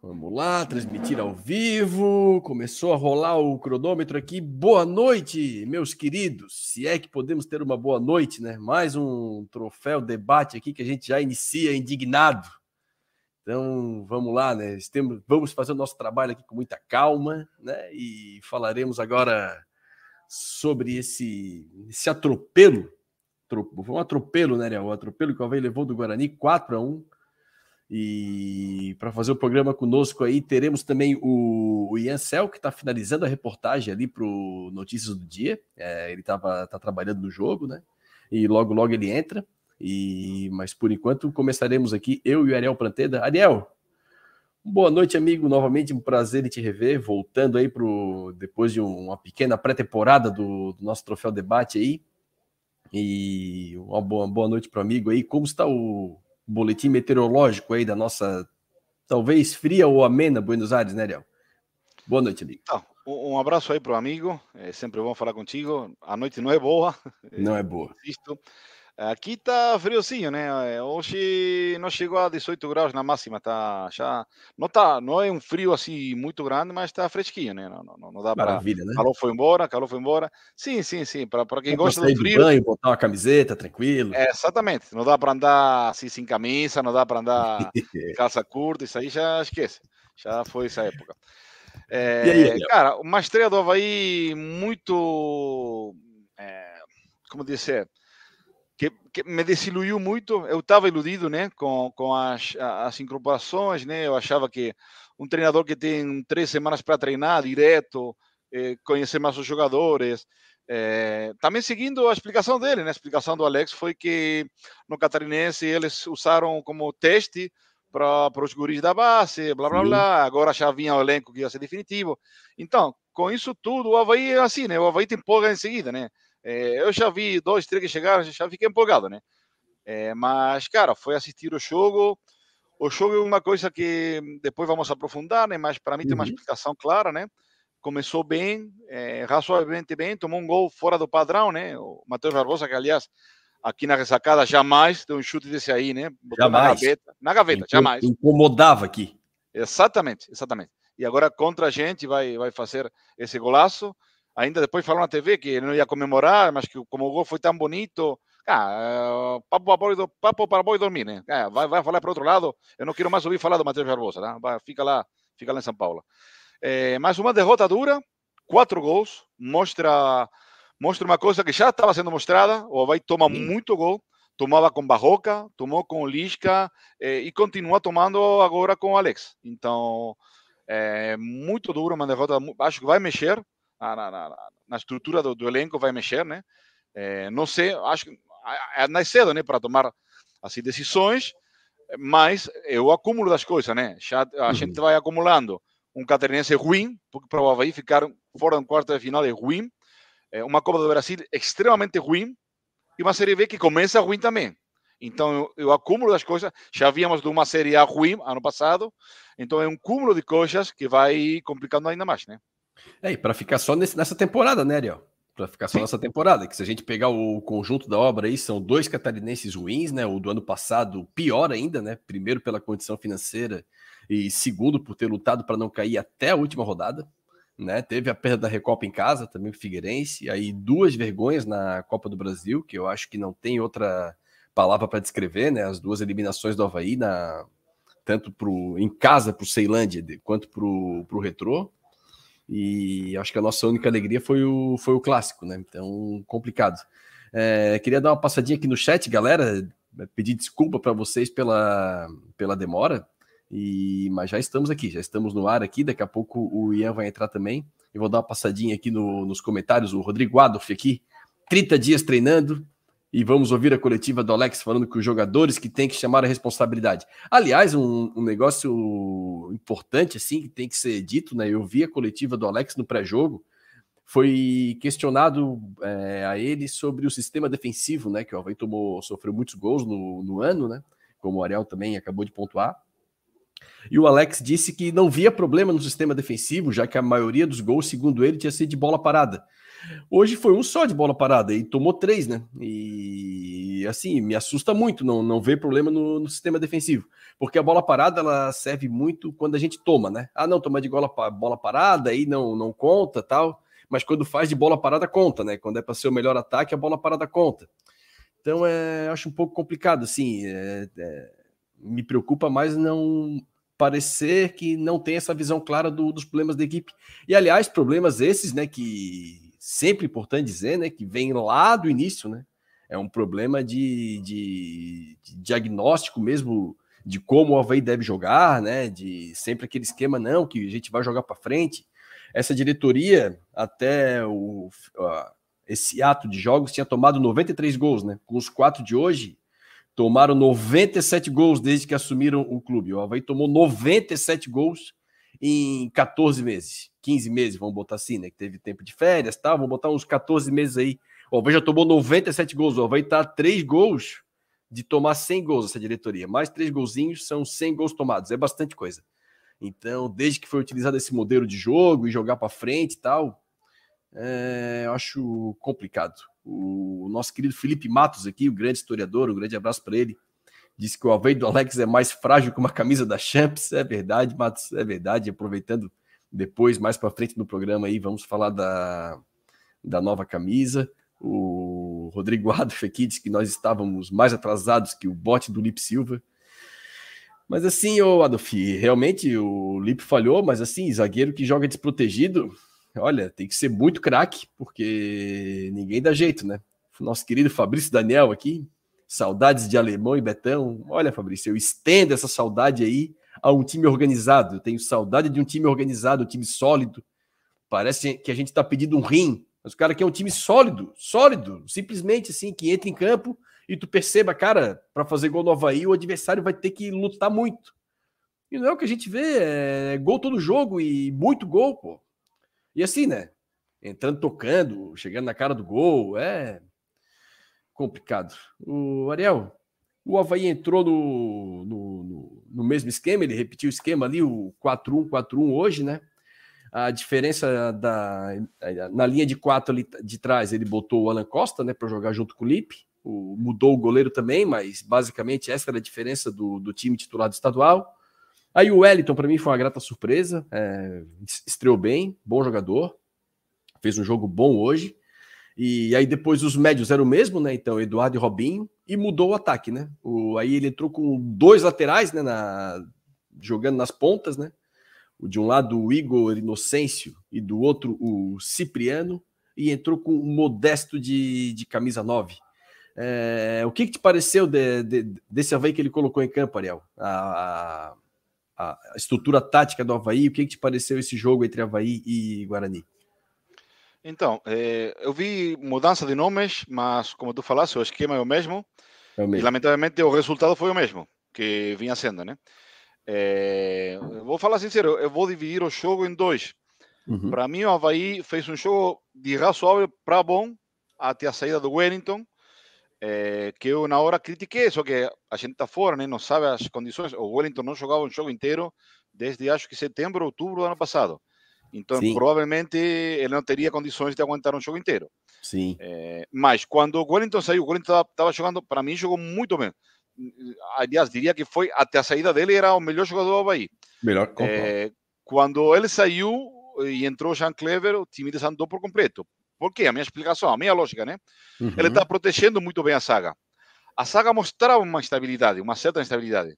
Vamos lá, transmitir ao vivo. Começou a rolar o cronômetro aqui. Boa noite, meus queridos. Se é que podemos ter uma boa noite, né? Mais um troféu debate aqui que a gente já inicia indignado. Então, vamos lá, né? Vamos fazer o nosso trabalho aqui com muita calma, né? E falaremos agora sobre esse, esse atropelo. Foi um atropelo, né, Ariel? O atropelo que o Havaí levou do Guarani 4 a 1 e para fazer o programa conosco aí, teremos também o, Ian Cel, que está finalizando a reportagem ali para o Notícias do Dia. É, ele estava tá trabalhando no jogo, né? E logo, logo ele entra. E Mas por enquanto começaremos aqui, eu e o Ariel Planteda. Ariel, boa noite, amigo. Novamente um prazer em te rever. Voltando aí pro, depois de uma pequena pré-temporada do, do nosso troféu debate aí. E uma boa, boa noite para o amigo aí. Como está o, boletim meteorológico aí da nossa, talvez fria ou amena Buenos Aires, né, Ariel? Boa noite, amigo. Então, um abraço aí para o amigo. É sempre bom falar contigo. A noite não é boa. Não é boa. Insisto. Aqui está friozinho, né? Hoje não chegou a 18 graus na máxima, tá já não tá, não é um frio assim muito grande, mas está fresquinho, né? Não, não, não dá para. Maravilha, né? Calor foi embora, calor foi embora. Sim, sim, sim. Para quem é gosta do frio. banho, botar uma camiseta, tranquilo. É, exatamente. Não dá para andar assim sem camisa, não dá para andar calça curta, isso aí já esquece. Já foi essa época. É, aí, cara, uma estreia do Havaí muito. É, como dizer? Que, me desiluiu muito. Eu estava iludido, né, com, com as, as incorporações, né? Eu achava que um treinador que tem três semanas para treinar direto, eh, conhecer mais os jogadores. Eh, também seguindo a explicação dele, né? A explicação do Alex foi que no Catarinense eles usaram como teste para os guris da base, blá blá blá. Agora já vinha o elenco que ia ser definitivo. Então, com isso tudo, o Havaí é assim, né? O Havaí tem empolga em seguida, né? É, eu já vi dois, três que chegaram, já fiquei empolgado, né? É, mas, cara, foi assistir o jogo. O jogo é uma coisa que depois vamos aprofundar, né? Mas para mim uhum. tem uma uhum. explicação clara, né? Começou bem, é, razoavelmente bem, tomou um gol fora do padrão, né? O Matheus Barbosa, que aliás, aqui na ressacada, jamais deu um chute desse aí, né? Botou jamais. Na gaveta, na gaveta jamais. Incomodava aqui. Exatamente, exatamente. E agora contra a gente vai, vai fazer esse golaço. Ainda depois falou na TV que ele não ia comemorar, mas que como o gol foi tão bonito, ah, papo, para papo para boi dormir, né? Ah, vai, vai falar para outro lado. Eu não quero mais ouvir falar do Matheus Barbosa, tá? Vai, fica lá, fica lá em São Paulo. É, mais uma derrota dura, quatro gols, mostra mostra uma coisa que já estava sendo mostrada. O Havaí toma Sim. muito gol, tomava com Barroca, tomou com Lisca eh, e continua tomando agora com o Alex. Então, é muito duro, uma derrota, acho que vai mexer na, na, na estrutura do, do, elenco vai mexer, né? É, não sei, acho que é mais cedo, né, para tomar assim decisões, mas é o acúmulo das coisas, né? Já a uhum. gente vai acumulando um catarinense ruim, porque para o Havaí ficar fora do quarto de final é ruim, é uma Copa do Brasil extremamente ruim e uma Série B que começa ruim também. Então, o acúmulo das coisas, já víamos de uma Série A ruim ano passado, então é um cúmulo de coisas que vai complicando ainda mais, né? É, e para ficar só nesse, nessa temporada, né, Ariel? Para ficar só nessa temporada, que se a gente pegar o conjunto da obra aí, são dois catarinenses ruins, né? O do ano passado, pior ainda, né? Primeiro pela condição financeira e segundo por ter lutado para não cair até a última rodada, né? Teve a perda da Recopa em casa, também o Figueirense, aí duas vergonhas na Copa do Brasil, que eu acho que não tem outra palavra para descrever, né? As duas eliminações do Havaí, na, tanto pro, em casa para o Ceilândia quanto para o Retrô. E acho que a nossa única alegria foi o, foi o clássico, né? Então, complicado. É, queria dar uma passadinha aqui no chat, galera. Pedir desculpa para vocês pela, pela demora. E, mas já estamos aqui, já estamos no ar aqui. Daqui a pouco o Ian vai entrar também. E vou dar uma passadinha aqui no, nos comentários. O Rodrigo Adolf aqui, 30 dias treinando, e vamos ouvir a coletiva do Alex falando que os jogadores que têm que chamar a responsabilidade. Aliás, um, um, negócio importante assim que tem que ser dito, né? Eu vi a coletiva do Alex no pré-jogo, foi questionado é, a ele sobre o sistema defensivo, né? Que o Havaí tomou, sofreu muitos gols no, no ano, né? Como o Ariel também acabou de pontuar. E o Alex disse que não via problema no sistema defensivo, já que a maioria dos gols, segundo ele, tinha sido de bola parada. Hoje foi um só de bola parada e tomou três, né? E assim, me assusta muito não, não ver problema no, no, sistema defensivo. Porque a bola parada ela serve muito quando a gente toma, né? Ah, não, toma de bola, bola parada, aí não, não conta tal. Mas quando faz de bola parada, conta, né? Quando é para ser o melhor ataque, a bola parada conta. Então, é, acho um pouco complicado, assim. É, é, me preocupa mais não parecer que não tem essa visão clara do, dos problemas da equipe. E, aliás, problemas esses, né, que sempre importante dizer, né, que vem lá do início, né? É um problema de, de, de diagnóstico mesmo de como o Havaí deve jogar, né? De sempre aquele esquema, não, que a gente vai jogar para frente. Essa diretoria, até o, esse ato de jogos, tinha tomado 93 gols, né? Com os quatro de hoje, tomaram 97 gols desde que assumiram o clube. O Havaí tomou 97 gols em 14 meses, 15 meses, vamos botar assim, né? Que teve tempo de férias, tá? Vamos botar uns 14 meses aí. O Havaí já tomou 97 gols. O Havaí tá 3 gols de tomar 100 gols essa diretoria. Mais 3 golzinhos são 100 gols tomados. É bastante coisa. Então, desde que foi utilizado esse modelo de jogo e jogar para frente e tal, é, eu acho complicado. O nosso querido Felipe Matos aqui, o grande historiador, um grande abraço para ele, disse que o Alveio do Alex é mais frágil que uma camisa da Champs. É verdade, Matos, é verdade. Aproveitando depois, mais para frente no programa aí, vamos falar da, da nova camisa. O Rodrigo Adolf aqui disse que nós estávamos mais atrasados que o bote do Lip Silva. Mas assim, o Adolf, realmente o Lipe falhou, mas assim, zagueiro que joga desprotegido, olha, tem que ser muito craque, porque ninguém dá jeito, né? Nosso querido Fabrício Daniel aqui, saudades de Alemão e Betão. Olha, Fabrício, eu estendo essa saudade aí a um time organizado. Eu tenho saudade de um time organizado, um time sólido. Parece que a gente está pedindo um rim, mas o cara quer um time sólido, sólido, simplesmente assim, que entra em campo e tu perceba, cara, para fazer gol no Havaí, o adversário vai ter que lutar muito. E não é o que a gente vê, é gol todo jogo e muito gol, pô. E assim, né? Entrando tocando, chegando na cara do gol, é complicado. O Ariel, o Havaí entrou no, no, no, no mesmo esquema, ele repetiu o esquema ali, o 4-1-4-1 hoje, né? A diferença da na linha de quatro ali de trás, ele botou o Alan Costa, né, para jogar junto com o Lipe o, mudou o goleiro também, mas basicamente essa era a diferença do, do time titular do estadual. Aí o Wellington, para mim, foi uma grata surpresa, é, estreou bem, bom jogador, fez um jogo bom hoje. E aí depois os médios eram o mesmo, né? Então, Eduardo e Robinho, e mudou o ataque, né? O, aí ele entrou com dois laterais, né? Na, jogando nas pontas, né? O de um lado o Igor Inocêncio e do outro o Cipriano, e entrou com o Modesto de, de camisa 9. É, o que, que, te pareceu de, de, desse Havaí que ele colocou em campo, Ariel? A, a, a, estrutura tática do Havaí, o que, que te pareceu esse jogo entre Havaí e Guarani? Então, é, eu vi mudança de nomes, mas como tu falaste, o esquema é o mesmo. É o mesmo. E lamentavelmente o resultado foi o mesmo que vinha sendo, né? É, vou falar sincero, eu vou dividir o jogo em dois. Uhum. Para mim, o Havaí fez um jogo de razoável para bom até a saída do Wellington é, que eu na hora critiquei, só que a gente está fora, né? não sabe as condições. O Wellington não jogava um jogo inteiro desde acho que setembro, outubro do ano passado. Então, Sim. provavelmente ele não teria condições de aguentar um jogo inteiro. Sim. É, mas quando o Wellington saiu, o Wellington estava jogando, para mim, jogou muito bem. Aliás, diria que foi até a saída dele, era o melhor jogador do Havaí. Melhor é, Quando ele saiu e entrou Jean Clever, o time desandou por completo. Por quê? A minha explicação, a minha lógica, né? Uhum. Ele está protegendo muito bem a saga. A saga mostrava uma estabilidade, uma certa estabilidade.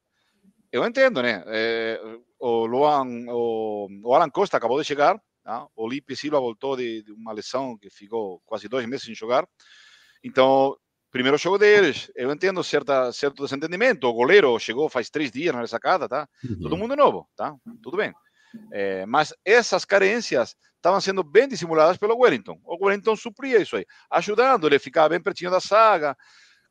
Eu entendo, né? É, o, Luan, o, o, Alan Costa acabou de chegar, tá? o Lipe Silva voltou de, de, uma lesão que ficou quase dois meses sem jogar. Então, primeiro jogo deles, eu entendo certa, certo desentendimento. O goleiro chegou faz três dias na sacada, tá? Uhum. Todo mundo novo, tá? Tudo bem. É, mas essas carências estavam sendo bem dissimuladas pelo Wellington. O Wellington supria isso aí, ajudando, ele ficava bem pertinho da saga.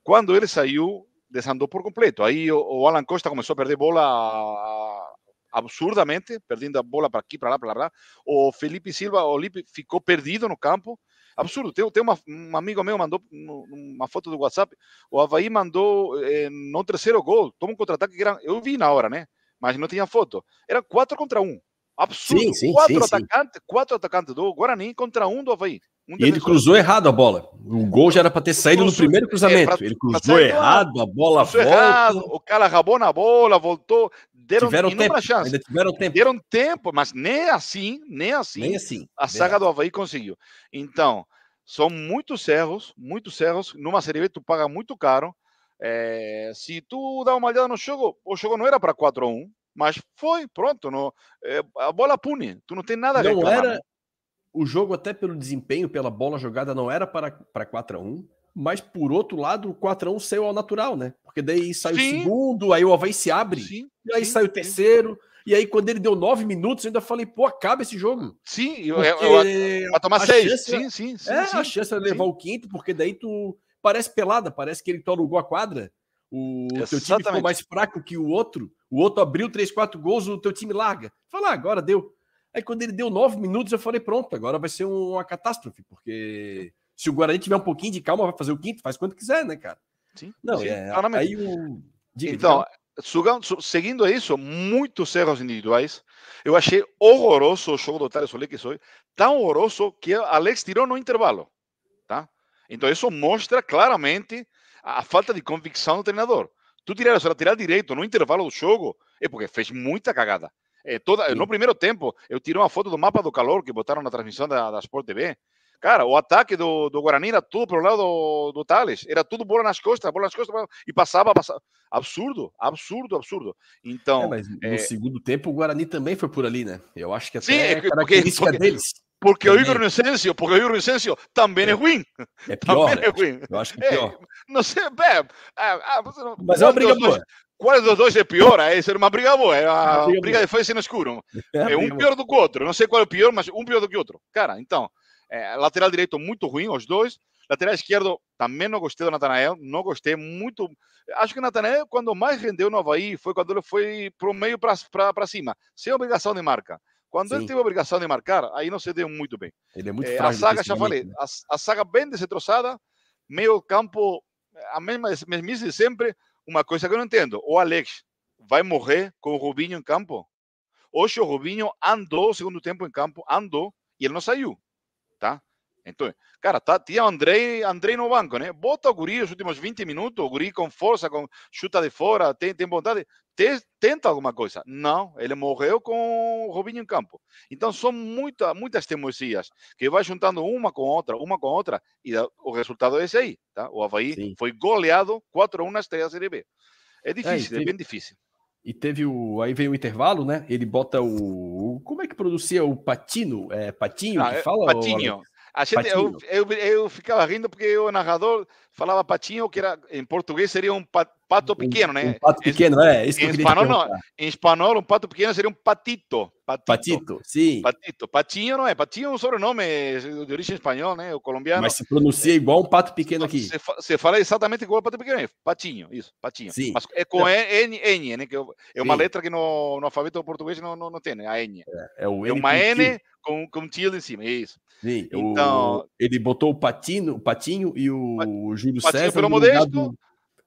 Quando ele saiu, desandou por completo. Aí o, Alan Costa começou a perder bola absurdamente, perdendo a bola para aqui, para lá, para lá. O Felipe Silva, o Felipe ficou perdido no campo. Absurdo. Tem, tem uma, um amigo meu mandou uma foto do WhatsApp. O Havaí mandou eh, no terceiro gol. Toma um contra-ataque que era. Eu vi na hora, né? Mas não tinha foto. Era 4 contra 1. Absurdo. Sim, sim, quatro, sim, atacantes, quatro atacantes do Guarani contra um do Havaí. Um e ele cruzou errado a bola. O gol já era para ter saído cruzou, no primeiro cruzamento. É, pra, ele cruzou errado, a bola volta. Errado, o cara rabou na bola, voltou. Deram tiveram tempo, chance. Ainda tiveram tempo. Deram tempo, mas nem assim, nem assim, nem assim a saga do Havaí conseguiu. Então, são muitos erros, muitos erros. Numa Série B, tu paga muito caro. É, se tu dá uma olhada no jogo, o jogo não era para 4 a 1 mas foi, pronto. No, é, a bola pune, tu não tem nada a não reclamar. Era, o jogo, até pelo desempenho, pela bola jogada, não era para, para 4 a 1 mas por outro lado, o 4 a 1 saiu ao natural, né? Porque daí saiu o segundo, aí o Havaí se abre, sim, e aí sim, sai o terceiro. E aí, quando ele deu nove minutos, eu ainda falei, pô, acaba esse jogo. Sim, eu, eu, eu, vai tomar seis. Chance, sim, sim, sim. É, sim, a chance de levar o quinto, porque daí tu parece pelada, parece que ele alugou a quadra. O Exatamente. teu time ficou mais fraco que o outro. O outro abriu três, quatro gols, o teu time larga. Fala, ah, agora deu. Aí quando ele deu nove minutos, eu falei, pronto, agora vai ser uma catástrofe, porque se o Guarani tiver um pouquinho de calma, vai fazer o quinto, faz quanto quiser, né, cara? Sim. Não, sim, é, aí o... Diga, então, seguindo isso, muitos erros individuais. Eu achei horroroso o jogo do Thales Solé que foi, tão horroroso que Alex tirou no intervalo, tá? Então isso mostra claramente a falta de convicção do treinador. Tu tirar o lateral direito no intervalo do jogo é porque fez muita cagada. É, toda, no primeiro tempo, eu tirei uma foto do mapa do calor que botaram na transmissão da, da Sport TV. Cara, o ataque do, do Guarani era tudo pro lado do, do Thales. Era tudo bola nas costas, bola nas costas. E passava, passava. Absurdo, absurdo, absurdo. Então. É, mas no é... segundo tempo, o Guarani também foi por ali, né? Eu acho que até Sim, é, é característica porque, deles. Porque também. o Igor Inocêncio, porque o Igor Inocêncio também é, é ruim. É pior. Também é ruim. Eu acho que é pior. não sei, é, é, mas é uma briga boa. Qual dos dois é pior? É ser uma briga boa, é uma briga, briga de fãs no escuro. É, é um pior do que o outro. Não sei qual é o pior, mas um pior do que o outro. Cara, então, é, lateral direito muito ruim, os dois. Lateral esquerdo, também não gostei do Natanael, não gostei muito. Acho que o Natanael, quando mais rendeu no Havaí, foi quando ele foi para o meio para cima, sem obrigação de marca. Quando Sim. ele teve a obrigação de marcar, aí não se deu muito bem. Ele é muito é, A saga, já falei, né? a, a, saga bem destroçada, meio campo, a mesma mesmice de sempre. Uma coisa que eu não entendo, o Alex vai morrer com o Rubinho em campo? Hoje o Rubinho andou o segundo tempo em campo, andou, e ele não saiu? Então, cara, tá, tinha Andrei, Andrei no banco, né? Bota o guri os últimos 20 minutos, o guri com força, com chuta de fora, tem, tem vontade, te, tenta alguma coisa. Não, ele morreu com o Robinho em campo. Então, são muita, muitas teimosias que vai juntando uma com outra, uma com outra, e o resultado é esse aí, tá? O Havaí Sim. foi goleado 4 a 1 na estreia Série B. É difícil, é, é bem difícil. E teve o. Aí veio o intervalo, né? Ele bota o. Como é que produzia o Patino? É Patinho ah, que é fala? Patinho. Ou... A gente, eu, eu, eu, ficava rindo porque o narrador falava patinho, que era em português seria um pato pequeno, né? Um pato pequeno, é. Isso em, espanhol, não, em espanhol, um pato pequeno seria um patito. Patito, patito sim. Patito. Patinho não é. Patinho é um sobrenome de origem espanhol, né? O colombiano. Mas se pronuncia igual um pato pequeno aqui. Você, fala exatamente igual um pato pequeno. É patinho, isso, patinho. Sim. Mas é com N, N, né? Que é uma sim. letra que no, no alfabeto português não, não, não tem, né? A N. É, é o N. É uma N com, com tilde em cima, é isso. Sim, então, o, ele botou o Patino, o Patinho e o Júlio Patinho César. pelo Modesto. Do...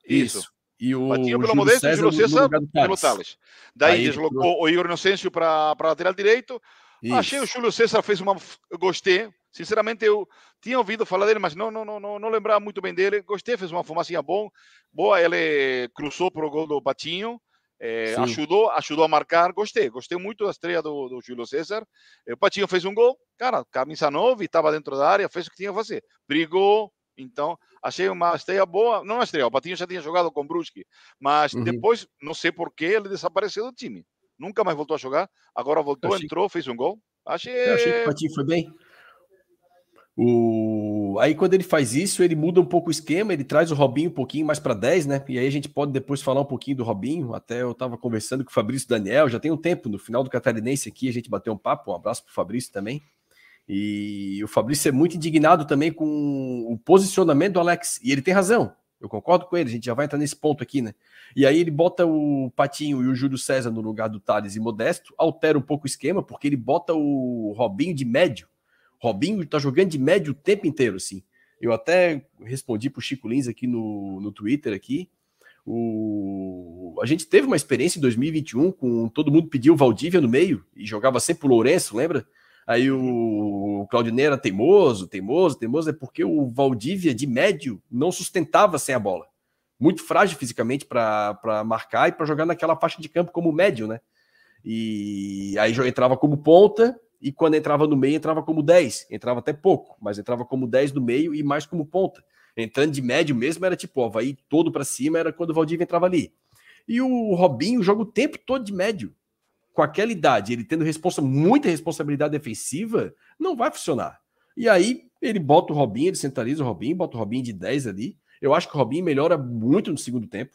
Isso. isso. E o Patinho pelo Júlio Modesto o Júlio César pelo Thales. Daí Aí deslocou ele... o Igor Inocêncio para lateral direito. Isso. Achei o Júlio César fez uma. Eu gostei. Sinceramente, eu tinha ouvido falar dele, mas não, não, não, não, lembrava muito bem dele. Gostei, fez uma fumacinha bom. Boa, ele cruzou para o gol do Patinho. É, ajudou, ajudou a marcar, gostei, gostei muito da estreia do, do Júlio César. O Patinho fez um gol, cara, camisa nova, estava dentro da área, fez o que tinha que fazer, brigou. Então, achei uma estreia boa. Não uma estreia, o Patinho já tinha jogado com o Brusque, mas uhum. depois, não sei por que, ele desapareceu do time. Nunca mais voltou a jogar, agora voltou, achei... entrou, fez um gol. Achei... Eu achei que o Patinho foi bem. O... Aí quando ele faz isso, ele muda um pouco o esquema, ele traz o Robinho um pouquinho mais para 10, né? E aí a gente pode depois falar um pouquinho do Robinho. Até eu estava conversando com o Fabrício Daniel, já tem um tempo, no final do Catarinense aqui, a gente bateu um papo, um abraço pro Fabrício também. E o Fabrício é muito indignado também com o posicionamento do Alex, e ele tem razão. Eu concordo com ele, a gente já vai entrar nesse ponto aqui, né? E aí ele bota o Patinho e o Júlio César no lugar do Thales e Modesto, altera um pouco o esquema, porque ele bota o Robinho de médio Robinho tá jogando de médio o tempo inteiro, assim. Eu até respondi pro Chico Lins aqui no, no Twitter aqui. O... A gente teve uma experiência em 2021 com todo mundo pediu Valdívia no meio e jogava sempre o Lourenço, lembra? Aí o Claudinei era teimoso, teimoso, teimoso, é porque o Valdívia de médio não sustentava sem a bola. Muito frágil fisicamente para marcar e para jogar naquela faixa de campo como médio, né? E aí entrava como ponta, e quando entrava no meio, entrava como 10. Entrava até pouco, mas entrava como 10 no meio e mais como ponta. Entrando de médio mesmo, era tipo, ó, vai todo para cima, era quando o Valdívia entrava ali. E o Robinho joga o tempo todo de médio. Com aquela idade, ele tendo responsa, muita responsabilidade defensiva, não vai funcionar. E aí ele bota o Robinho, ele centraliza o Robinho, bota o Robinho de 10 ali. Eu acho que o Robinho melhora muito no segundo tempo.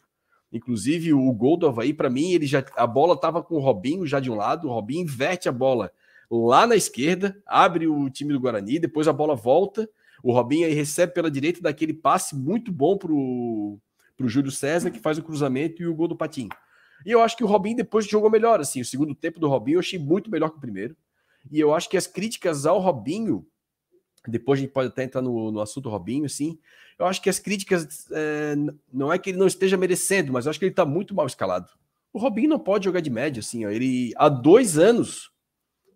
Inclusive, o gol do Havaí, para mim, ele já a bola estava com o Robinho já de um lado, o Robinho inverte a bola lá na esquerda, abre o time do Guarani, depois a bola volta, o Robinho aí recebe pela direita daquele passe muito bom pro, pro Júlio César, que faz o cruzamento e o gol do Patinho. E eu acho que o Robinho depois jogou melhor, assim, o segundo tempo do Robinho eu achei muito melhor que o primeiro. E eu acho que as críticas ao Robinho, depois a gente pode até entrar no, no assunto Robinho, assim, eu acho que as críticas é, não é que ele não esteja merecendo, mas eu acho que ele está muito mal escalado. O Robinho não pode jogar de média, assim, ó, ele há dois anos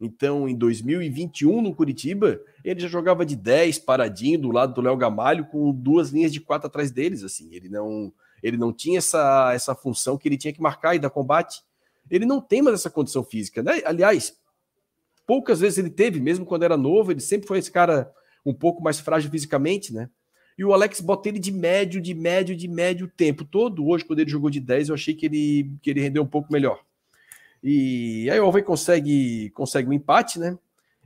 então, em 2021, no Curitiba, ele já jogava de 10, paradinho, do lado do Léo Gamalho, com duas linhas de quatro atrás deles. assim. Ele não, ele não tinha essa, essa função que ele tinha que marcar e dar combate. Ele não tem mais essa condição física. Né? Aliás, poucas vezes ele teve, mesmo quando era novo, ele sempre foi esse cara um pouco mais frágil fisicamente, né? E o Alex bota ele de médio, de médio, de médio o tempo todo. Hoje, quando ele jogou de 10, eu achei que ele, que ele rendeu um pouco melhor. E aí o Alvei consegue, consegue um empate, né?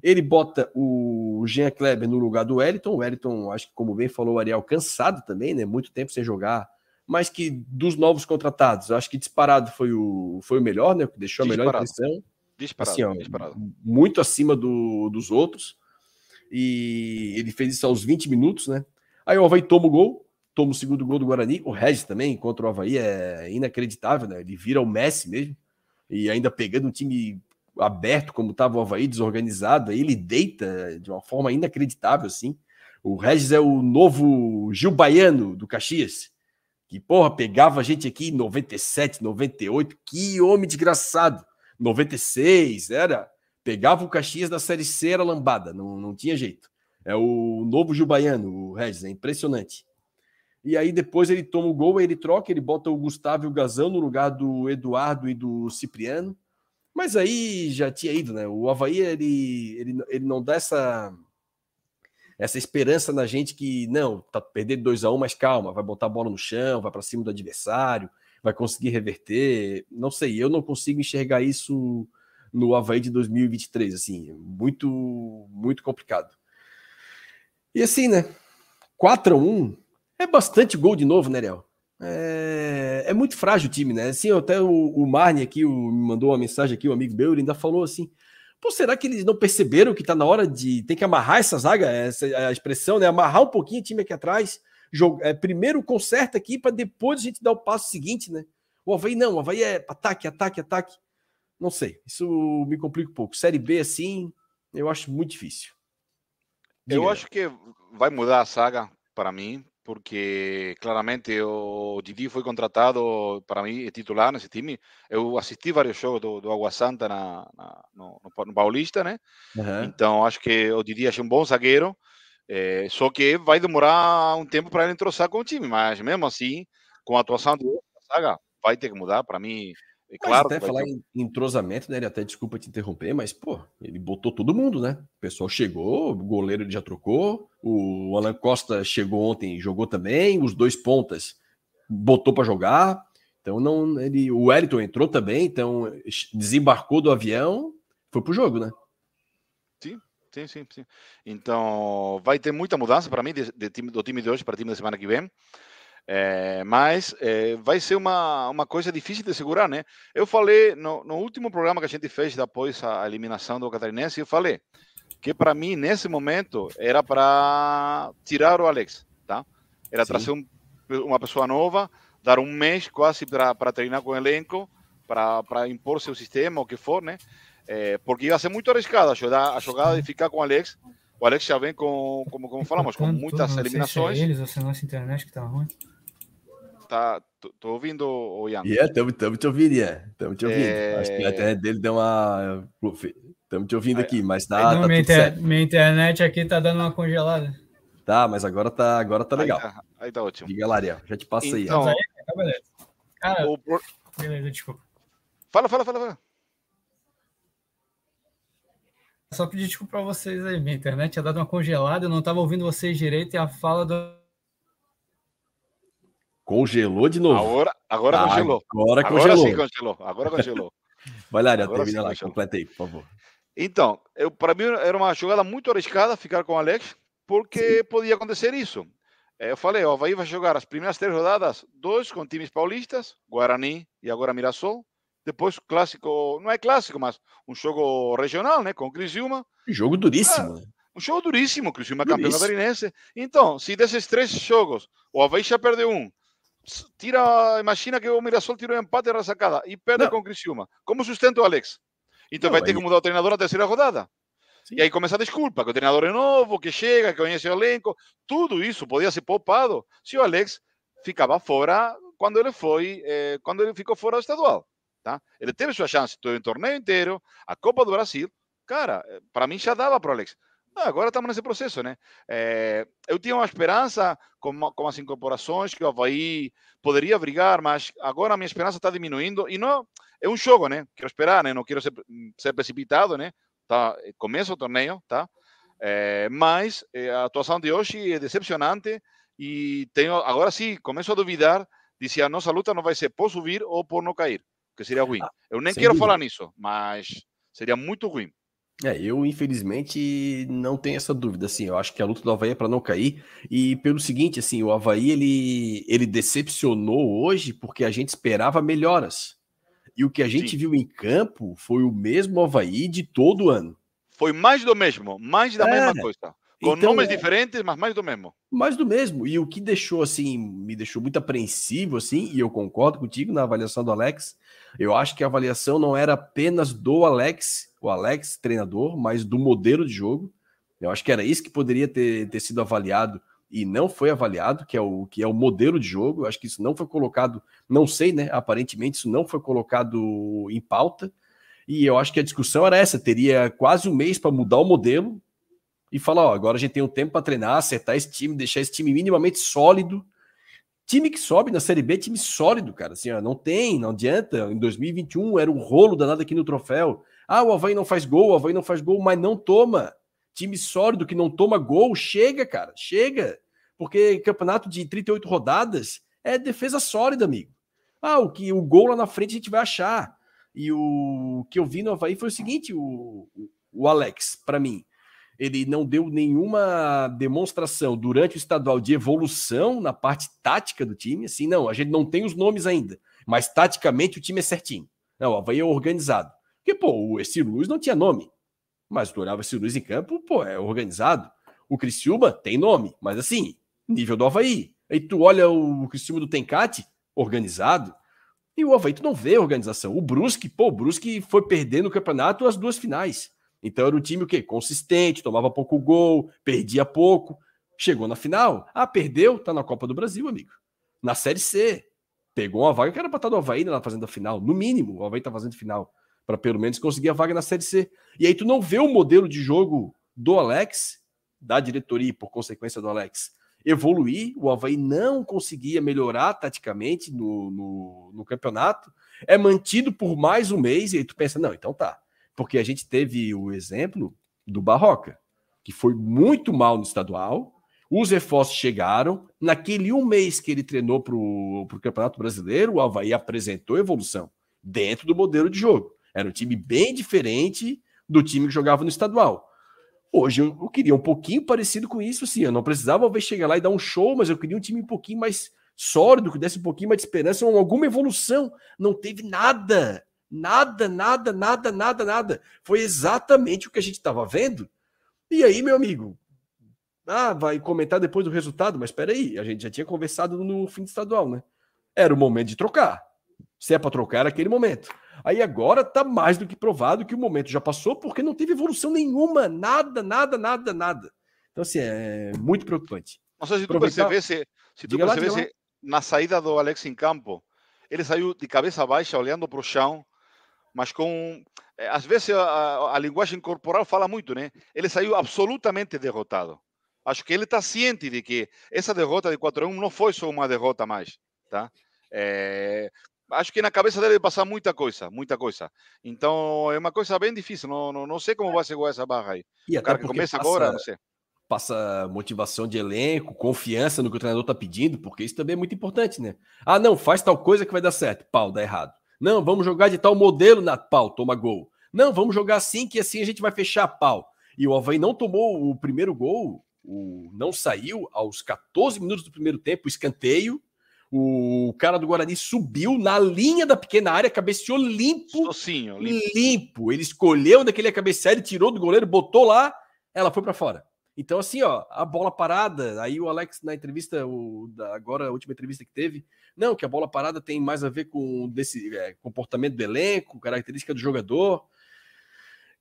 Ele bota o Jean Kleber no lugar do Wellington. O Wellington, acho que, como bem falou o Ariel, cansado também, né? Muito tempo sem jogar. Mas que dos novos contratados, acho que disparado foi o, foi o melhor, né? Que deixou a melhor impressão. Disparado, assim, ó, disparado. Muito acima do, dos outros. E ele fez isso aos 20 minutos, né? Aí o Havaí toma o gol, toma o segundo gol do Guarani. O Regis também, contra o Havaí, é inacreditável, né? Ele vira o Messi mesmo e ainda pegando um time aberto como estava o Havaí, desorganizado, aí ele deita de uma forma inacreditável, assim. O Regis é o novo Gil Baiano do Caxias, que, porra, pegava a gente aqui em 97, 98, que homem desgraçado. 96, era. Pegava o Caxias da Série C, era lambada, não, não tinha jeito. É o novo Gil Baiano, o Regis, é impressionante. E aí depois ele toma o gol, ele troca, ele bota o Gustavo e o Gazão no lugar do Eduardo e do Cipriano. Mas aí já tinha ido, né? O Havaí, ele, ele, ele não dá essa, essa esperança na gente que, não, tá perdendo 2 a 1 um, mas calma, vai botar a bola no chão, vai para cima do adversário, vai conseguir reverter. Não sei, eu não consigo enxergar isso no Havaí de 2023, assim, muito, muito complicado. E assim, né? 4 a 1 é bastante gol de novo, né, Léo? É, é, muito frágil o time, né? Assim, até o, o Marne aqui o, me mandou uma mensagem aqui, o amigo meu, ele ainda falou assim: pô, será que eles não perceberam que tá na hora de tem que amarrar essa zaga, essa a expressão, né? Amarrar um pouquinho o time aqui atrás, joga, é, primeiro conserta aqui para depois a gente dar o passo seguinte, né? O Havaí não, o Havaí é ataque, ataque, ataque. Não sei, isso me complica um pouco. Série B, assim, eu acho muito difícil. Diga. Eu acho que vai mudar a saga para mim, porque claramente o Didi foi contratado para mim é titular nesse time. Eu assisti vários jogos do, do Água Santa na, na no, no, Paulista, né? Uhum. Então acho que o Didi é um bom zagueiro, é, só que vai demorar um tempo para ele entrosar com o time, mas mesmo assim, com a atuação do saga, vai ter que mudar. Para mim, é claro. Mas até falar ter... em entrosamento, né? Ele até desculpa te interromper, mas, pô, ele botou todo mundo, né? O pessoal chegou, o goleiro ele já trocou, o Alan Costa chegou ontem e jogou também, os dois pontas botou para jogar. Então não, ele, o Wellington entrou também, então desembarcou do avião, foi pro jogo, né? Sim, sim, sim, sim. Então vai ter muita mudança para mim de, de time, do time de hoje para o time da semana que vem. É, mas é, vai ser uma, uma coisa difícil de segurar, né? Eu falei no, no último programa que a gente fez depois a eliminação do Catarinense, eu falei que para mim nesse momento era para tirar o Alex, tá? Era Sim. trazer um, uma pessoa nova, dar um mês quase para treinar com o elenco, para impor seu sistema, o que for, né? É, porque ia ser muito arriscado a jogada, a jogada de ficar com o Alex. O Alex já vem com, como, como falamos, com muitas eliminações. Se é eles ou se é nossa internet que tá ruim. Tá, tô, tô ouvindo o Ian. Yeah, estamos te ouvindo, Ian. Estamos te ouvindo. É... Acho que a internet dele deu uma. Estamos te ouvindo aqui, mas tá, Não, tá minha, tudo inter- certo. minha internet aqui tá dando uma congelada. Tá, mas agora tá, agora tá legal. Aí tá, aí tá ótimo. Diga lá, Ariel. Já te passa aí. Então, Tá beleza. Cara, o beleza, desculpa. Fala, fala, fala, fala. Só pedir desculpa pra vocês aí. Minha internet tinha dado uma congelada, eu não tava ouvindo vocês direito e a fala do. Congelou de novo. Agora, agora Ah, congelou. Agora Agora congelou. sim congelou. Agora congelou. Vai lá, Agora termina sim lá. congelou. Completa aí, por favor. Então, para mim era uma jogada muito arriscada ficar com o Alex, porque podia acontecer isso. Eh, Eu falei, o Havaí vai jogar as primeiras três rodadas, dois com times paulistas, Guarani e agora Mirassol. Depois, clássico, não é clássico, mas um jogo regional, né, com Criciúma. Jogo duríssimo. né? Um jogo duríssimo, Criciúma é campeão Duríssimo. catarinense. Então, se desses três jogos o Havaí já perdeu um, tira, imagina que o Mirassol tirou empate na sacada e perde Não. com o Criciúma. Como sustenta o Alex? Então Não, vai ter aí- que mudar o treinador na terceira rodada. Sim. E aí começa a desculpa, que o treinador é novo, que chega, que conhece o elenco. Tudo isso podia ser poupado se o Alex ficava fora quando ele foi, eh, quando ele ficou fora do estadual. Tá? Ele teve sua chance, teve o torneio inteiro, a Copa do Brasil. Cara, para mim já dava para o Alex. Agora estamos nesse processo, né? Eh, eu tinha uma esperança com, com as incorporações que o Havaí poderia brigar, mas agora a minha esperança está diminuindo. E não é um jogo, né? Quero esperar, né? Não quero ser, ser precipitado, né? Tá, começa o torneio, tá? Eh, mas eh, a atuação de hoje é decepcionante e tenho agora sim começo a duvidar de se a nossa luta não vai ser por subir ou por não cair, que seria ruim. Ah, Eu nem sem quero dúvida. falar nisso, mas seria muito ruim. É, eu infelizmente não tenho essa dúvida, assim, eu acho que a luta do Havaí é para não cair, e pelo seguinte, assim, o Havaí, ele, ele decepcionou hoje porque a gente esperava melhoras, e o que a gente Sim. viu em campo foi o mesmo Havaí de todo ano. Foi mais do mesmo, mais da É, mesma coisa. Com então, nomes é- diferentes, mas mais do mesmo. Mais do mesmo. E o que deixou assim, me deixou muito apreensivo assim, e eu concordo contigo na avaliação do Alex. Eu acho que a avaliação não era apenas do Alex, o Alex treinador, mas do modelo de jogo. Eu acho que era isso que poderia ter, ter sido avaliado e não foi avaliado, que é o que é o modelo de jogo. Eu acho que isso não foi colocado, não sei, né? Aparentemente isso não foi colocado em pauta. E eu acho que a discussão era essa, teria quase um mês para mudar o modelo e falar, ó, agora a gente tem um tempo para treinar, acertar esse time, deixar esse time minimamente sólido. Time que sobe na Série B, é time sólido, cara. Assim, ó, não tem, não adianta. Em 2021 era um rolo danado aqui no troféu. Ah, o Havaí não faz gol, o Havaí não faz gol, mas não toma. Time sólido que não toma gol, chega, cara, chega. Porque campeonato de 38 rodadas é defesa sólida, amigo. Ah, o que o gol lá na frente a gente vai achar. E o que eu vi no Havaí foi o seguinte: o, o Alex, para mim, ele não deu nenhuma demonstração durante o estadual de evolução na parte tática do time. Assim, não, a gente não tem os nomes ainda, mas taticamente o time é certinho. Não, o Havaí é organizado. Porque, pô, Esse Luz não tinha nome, mas tu olhava esse Luz em campo, pô, é organizado. O Criciúma tem nome, mas assim, nível do Havaí. Aí tu olha o Criciúma do Tencate, organizado, e o Havaí tu não vê organização. O Brusque, pô, o Brusque foi perdendo o campeonato as duas finais. Então era um time o quê? Consistente, tomava pouco gol, perdia pouco. Chegou na final. Ah, perdeu? Tá na Copa do Brasil, amigo. Na Série C. Pegou uma vaga que era pra estar no Havaí na fazendo a final. No mínimo, o Havaí tá fazendo final. Para pelo menos conseguir a vaga na Série C. E aí tu não vê o modelo de jogo do Alex, da diretoria e por consequência do Alex, evoluir. O Havaí não conseguia melhorar taticamente no, no, no campeonato. É mantido por mais um mês. E aí tu pensa, não, então tá porque a gente teve o exemplo do Barroca, que foi muito mal no estadual. Os reforços chegaram. Naquele um mês que ele treinou para o Campeonato Brasileiro, o Havaí apresentou evolução dentro do modelo de jogo. Era um time bem diferente do time que jogava no estadual. Hoje eu, queria um pouquinho parecido com isso, sim. Eu não precisava ver chegar lá e dar um show, mas eu queria um time um pouquinho mais sólido, que desse um pouquinho mais de esperança, alguma evolução. Não teve nada. Nada, nada, nada, nada, nada. Foi exatamente o que a gente estava vendo. E aí, meu amigo, ah, vai comentar depois do resultado, mas espera aí, a gente já tinha conversado no fim do estadual, né? Era o momento de trocar. Se é para trocar, era aquele momento. Aí agora tá mais do que provado que o momento já passou, porque não teve evolução nenhuma, nada, nada, nada, nada. Então, assim, é muito preocupante. Não sei se tu Aproveitar- percebesse, se tu Diga lá, percebesse na saída do Alex em campo, ele saiu de cabeça baixa, olhando para o chão, mas com. É, às vezes a, a, a linguagem corporal fala muito, né? Ele saiu absolutamente derrotado. Acho que ele está ciente de que essa derrota de 4 a 1 não foi só uma derrota mais, tá? É, acho que na cabeça dele passar muita coisa, muita coisa. Então é uma coisa bem difícil. Não, não, não sei como vai segurar essa barra aí. E o cara que começa passa, agora, não sei. Passa motivação de elenco, confiança no que o treinador está pedindo, porque isso também é muito importante, né? Ah, não, faz tal coisa que vai dar certo. Pau, dá errado. Não, vamos jogar de tal modelo na pau, toma gol. Não, vamos jogar assim que assim a gente vai fechar pau. E o Havaí não tomou o primeiro gol, o, não saiu aos 14 minutos do primeiro tempo, escanteio, o cara do Guarani subiu na linha da pequena área, cabeceou limpo. Socinho, limpo. limpo. Ele escolheu daquele cabecear, ele tirou do goleiro, botou lá, ela foi para fora. Então, assim, ó, a bola parada. Aí o Alex, na entrevista, o, da, agora a última entrevista que teve, não, que a bola parada tem mais a ver com desse é, comportamento do elenco, característica do jogador.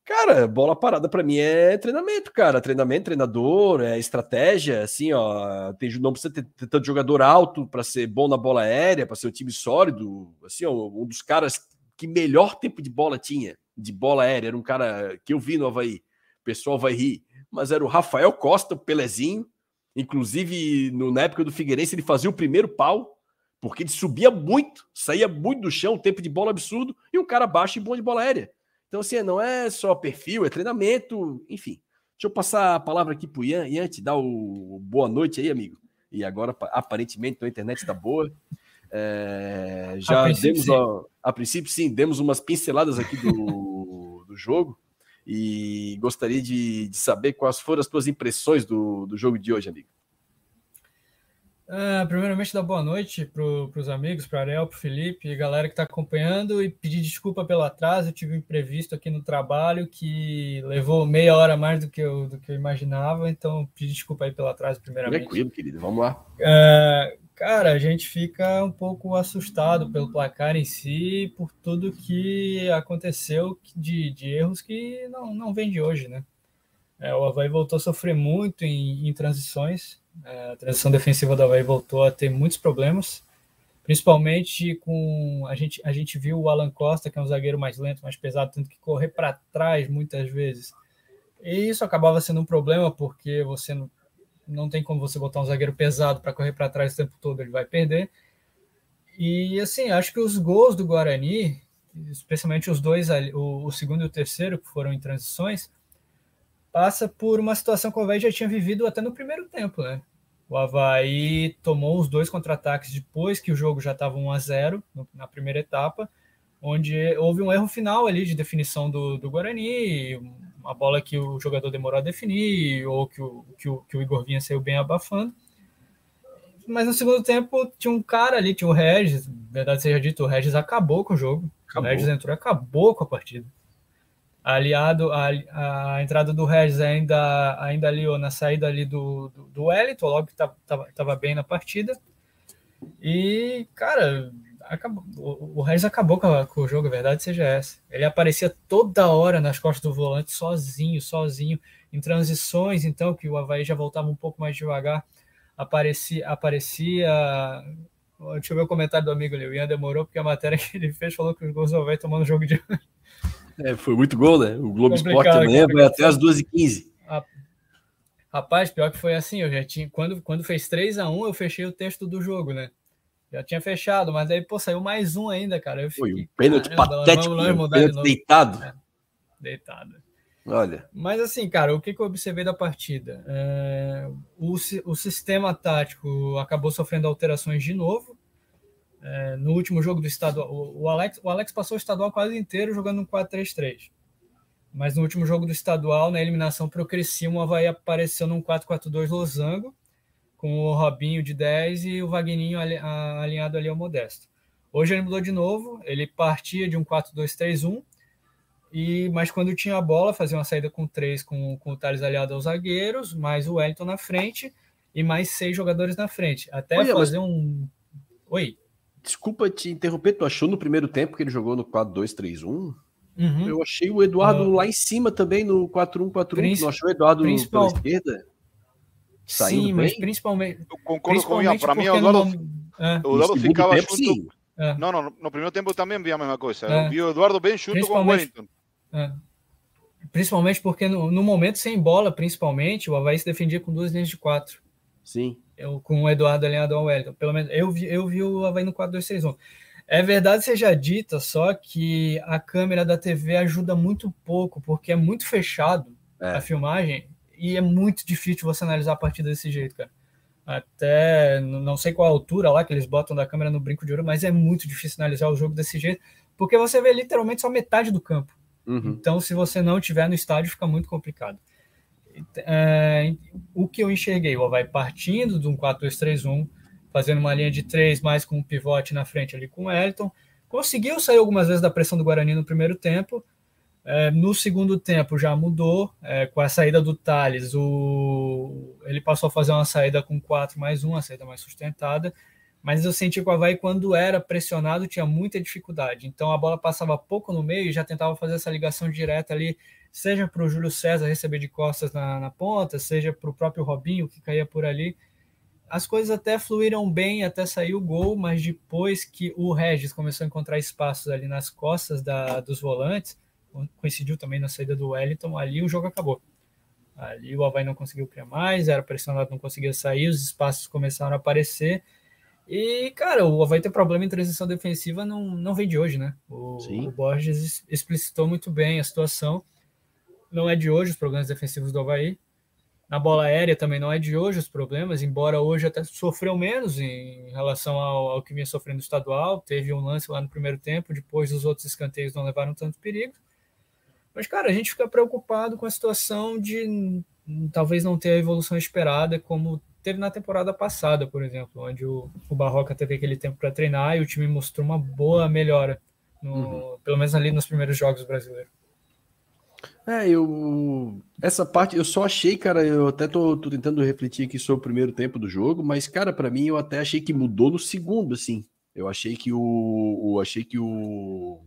Cara, bola parada para mim é treinamento, cara. Treinamento, treinador, é estratégia. Assim, ó, tem, não precisa ter, ter tanto jogador alto para ser bom na bola aérea, para ser um time sólido. Assim, ó, um dos caras que melhor tempo de bola tinha, de bola aérea, era um cara que eu vi no Havaí. O pessoal vai rir, mas era o Rafael Costa, o Pelezinho. Inclusive, no, na época do Figueirense, ele fazia o primeiro pau, porque ele subia muito, saía muito do chão, tempo de bola absurdo, e um cara baixo e bom de bola aérea. Então, assim, não é só perfil, é treinamento, enfim. Deixa eu passar a palavra aqui para o Ian. Ian, te dá o boa noite aí, amigo. E agora, aparentemente, a internet está boa. É, já a demos, a, a, princípio, sim, demos umas pinceladas aqui do, do jogo. E gostaria de, de, saber quais foram as tuas impressões do, do jogo de hoje, amigo. Uh, primeiramente, dar boa noite para os amigos, para Ariel, para Felipe e galera que está acompanhando e pedir desculpa pelo atraso. Eu tive um imprevisto aqui no trabalho que levou meia hora mais do que eu, do que eu imaginava, então pedir desculpa aí pelo atraso, primeiramente. Tranquilo, querido, vamos lá. Uh, cara, a gente fica um pouco assustado pelo placar em si, por tudo que aconteceu de, de erros que não, não vem de hoje, né? É, o Havaí voltou a sofrer muito em, em transições a transição defensiva da Havaí voltou a ter muitos problemas, principalmente com a gente a gente viu o Alan Costa, que é um zagueiro mais lento, mais pesado, tendo que correr para trás muitas vezes. E isso acabava sendo um problema porque você não, não tem como você botar um zagueiro pesado para correr para trás o tempo todo, ele vai perder. E assim, acho que os gols do Guarani, especialmente os dois, o, o segundo e o terceiro, que foram em transições, passa por uma situação que o Havaí já tinha vivido até no primeiro tempo, né? O Havaí tomou os dois contra-ataques depois que o jogo já estava 1 a 0 na primeira etapa, onde houve um erro final ali de definição do, do Guarani, uma bola que o jogador demorou a definir, ou que o, que o, que o Igor Vinha saiu bem abafando. Mas no segundo tempo tinha um cara ali, tinha o Regis, verdade seja dito, o Regis acabou com o jogo. Acabou. O Regis entrou e acabou com a partida aliado à, à entrada do Regis ainda, ainda ali na saída ali do, do, do Wellington, logo que estava tava bem na partida. E, cara, acabou, o, o Regis acabou com, a, com, o jogo, a verdade seja essa. Ele aparecia toda hora nas costas do volante, sozinho, sozinho, em transições, então, que o Havaí já voltava um pouco mais devagar, aparecia. aparecia Deixa eu ver o comentário do amigo ali. O Ian demorou porque a matéria que ele fez falou que os gols do Havaí tomando jogo de é, foi muito gol, né? O Globo Esporte amanhã vai até as 2h15. Rapaz, pior que foi assim, eu já tinha. Quando, quando fez 3 a 1 eu fechei o texto do jogo, né? Já tinha fechado, mas aí, pô, saiu mais um ainda, cara. Fiquei, foi um pênalti patético, vamos, vamos pênalti de deitado. É, deitado. Olha. Mas assim, cara, o que, que eu observei da partida? É, o, o sistema tático acabou sofrendo alterações de novo. É, no último jogo do estadual, o, o, Alex, o Alex passou o estadual quase inteiro jogando um 4-3-3. Mas no último jogo do estadual, na eliminação para o Criciúma, o Havaí apareceu num 4-4-2 losango, com o Robinho de 10 e o Vagninho alinhado ali ao Modesto. Hoje ele mudou de novo, ele partia de um 4-2-3-1, e, mas quando tinha a bola, fazia uma saída com três, com, com o Thales aliado aos zagueiros, mais o Wellington na frente e mais seis jogadores na frente. Até Olha, fazer mas... um. Oi. Desculpa te interromper, tu achou no primeiro tempo que ele jogou no 4-2-3-1? Uhum. Eu achei o Eduardo uh, lá em cima também no 4-1-4-1. Não achou o Eduardo principal... pela esquerda? Saindo Sim, bem? mas principalmente. Eu concordo com o Ian. Para mim, o Eduardo, é. o Eduardo ficava tempo, junto. Sim. É. Não, não, no primeiro tempo também vi a mesma coisa. É. Eu vi o Eduardo bem junto com o Wellington. É. Principalmente porque no, no, momento sem bola, principalmente, o Havaí se defendia com duas linhas de quatro. Sim. Eu, com o Eduardo alinhado ao Wellington. Pelo menos eu vi, eu vi o Havaí no 4-2-3-1. É verdade seja dita, só que a câmera da TV ajuda muito pouco, porque é muito fechado é. a filmagem e é muito difícil você analisar a partida desse jeito, cara. Até não sei qual a altura lá que eles botam da câmera no brinco de ouro, mas é muito difícil analisar o jogo desse jeito, porque você vê literalmente só metade do campo. Uhum. Então, se você não estiver no estádio, fica muito complicado. É, o que eu enxerguei, o vai partindo de um 4-2-3-1, fazendo uma linha de três, mais com um pivote na frente ali com o Elton. Conseguiu sair algumas vezes da pressão do Guarani no primeiro tempo. É, no segundo tempo já mudou, é, com a saída do Thales, o... ele passou a fazer uma saída com 4 mais 1, uma saída mais sustentada, mas eu senti que o Havaí, quando era pressionado, tinha muita dificuldade. Então a bola passava pouco no meio e já tentava fazer essa ligação direta ali, seja para o Júlio César receber de costas na, na ponta, seja para o próprio Robinho que caía por ali. As coisas até fluíram bem até sair o gol, mas depois que o Regis começou a encontrar espaços ali nas costas da, dos volantes, coincidiu também na saída do Wellington, ali o jogo acabou. Ali o Havaí não conseguiu criar mais, era pressionado, não conseguia sair, os espaços começaram a aparecer e, cara, o Havaí ter problema em transição defensiva não, não vem de hoje, né? O, o, Borges explicitou muito bem a situação. Não é de hoje os problemas defensivos do Havaí. Na bola aérea também não é de hoje os problemas, embora hoje até sofreu menos em relação ao, ao que vinha sofrendo no estadual. Teve um lance lá no primeiro tempo, depois os outros escanteios não levaram tanto perigo. Mas, cara, a gente fica preocupado com a situação de talvez não ter a evolução esperada, como teve na temporada passada, por exemplo, onde o, o Barroca teve aquele tempo para treinar e o time mostrou uma boa melhora, no, uhum. pelo menos ali nos primeiros jogos brasileiros. É, eu. Essa parte eu só achei, cara. Eu até tô, tô tentando refletir aqui sobre o primeiro tempo do jogo, mas, cara, para mim eu até achei que mudou no segundo, assim. Eu achei que o. o achei que o.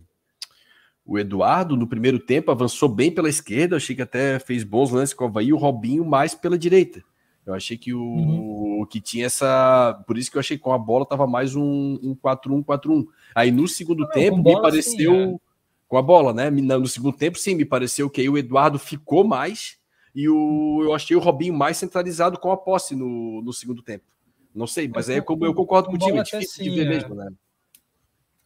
O Eduardo, no primeiro tempo, avançou bem pela esquerda. achei que até fez bons lances com o Havaí, o Robinho mais pela direita. Eu achei que o uhum. que tinha essa. Por isso que eu achei que com a bola tava mais um, um 4-1, 4-1. Aí no segundo não, tempo me pareceu. Sim, é. Com a bola, né? No segundo tempo, sim, me pareceu que aí o Eduardo ficou mais e o, eu achei o Robinho mais centralizado com a posse no, no segundo tempo. Não sei, mas é como eu concordo com o time, é difícil sim, de ver é. mesmo, né?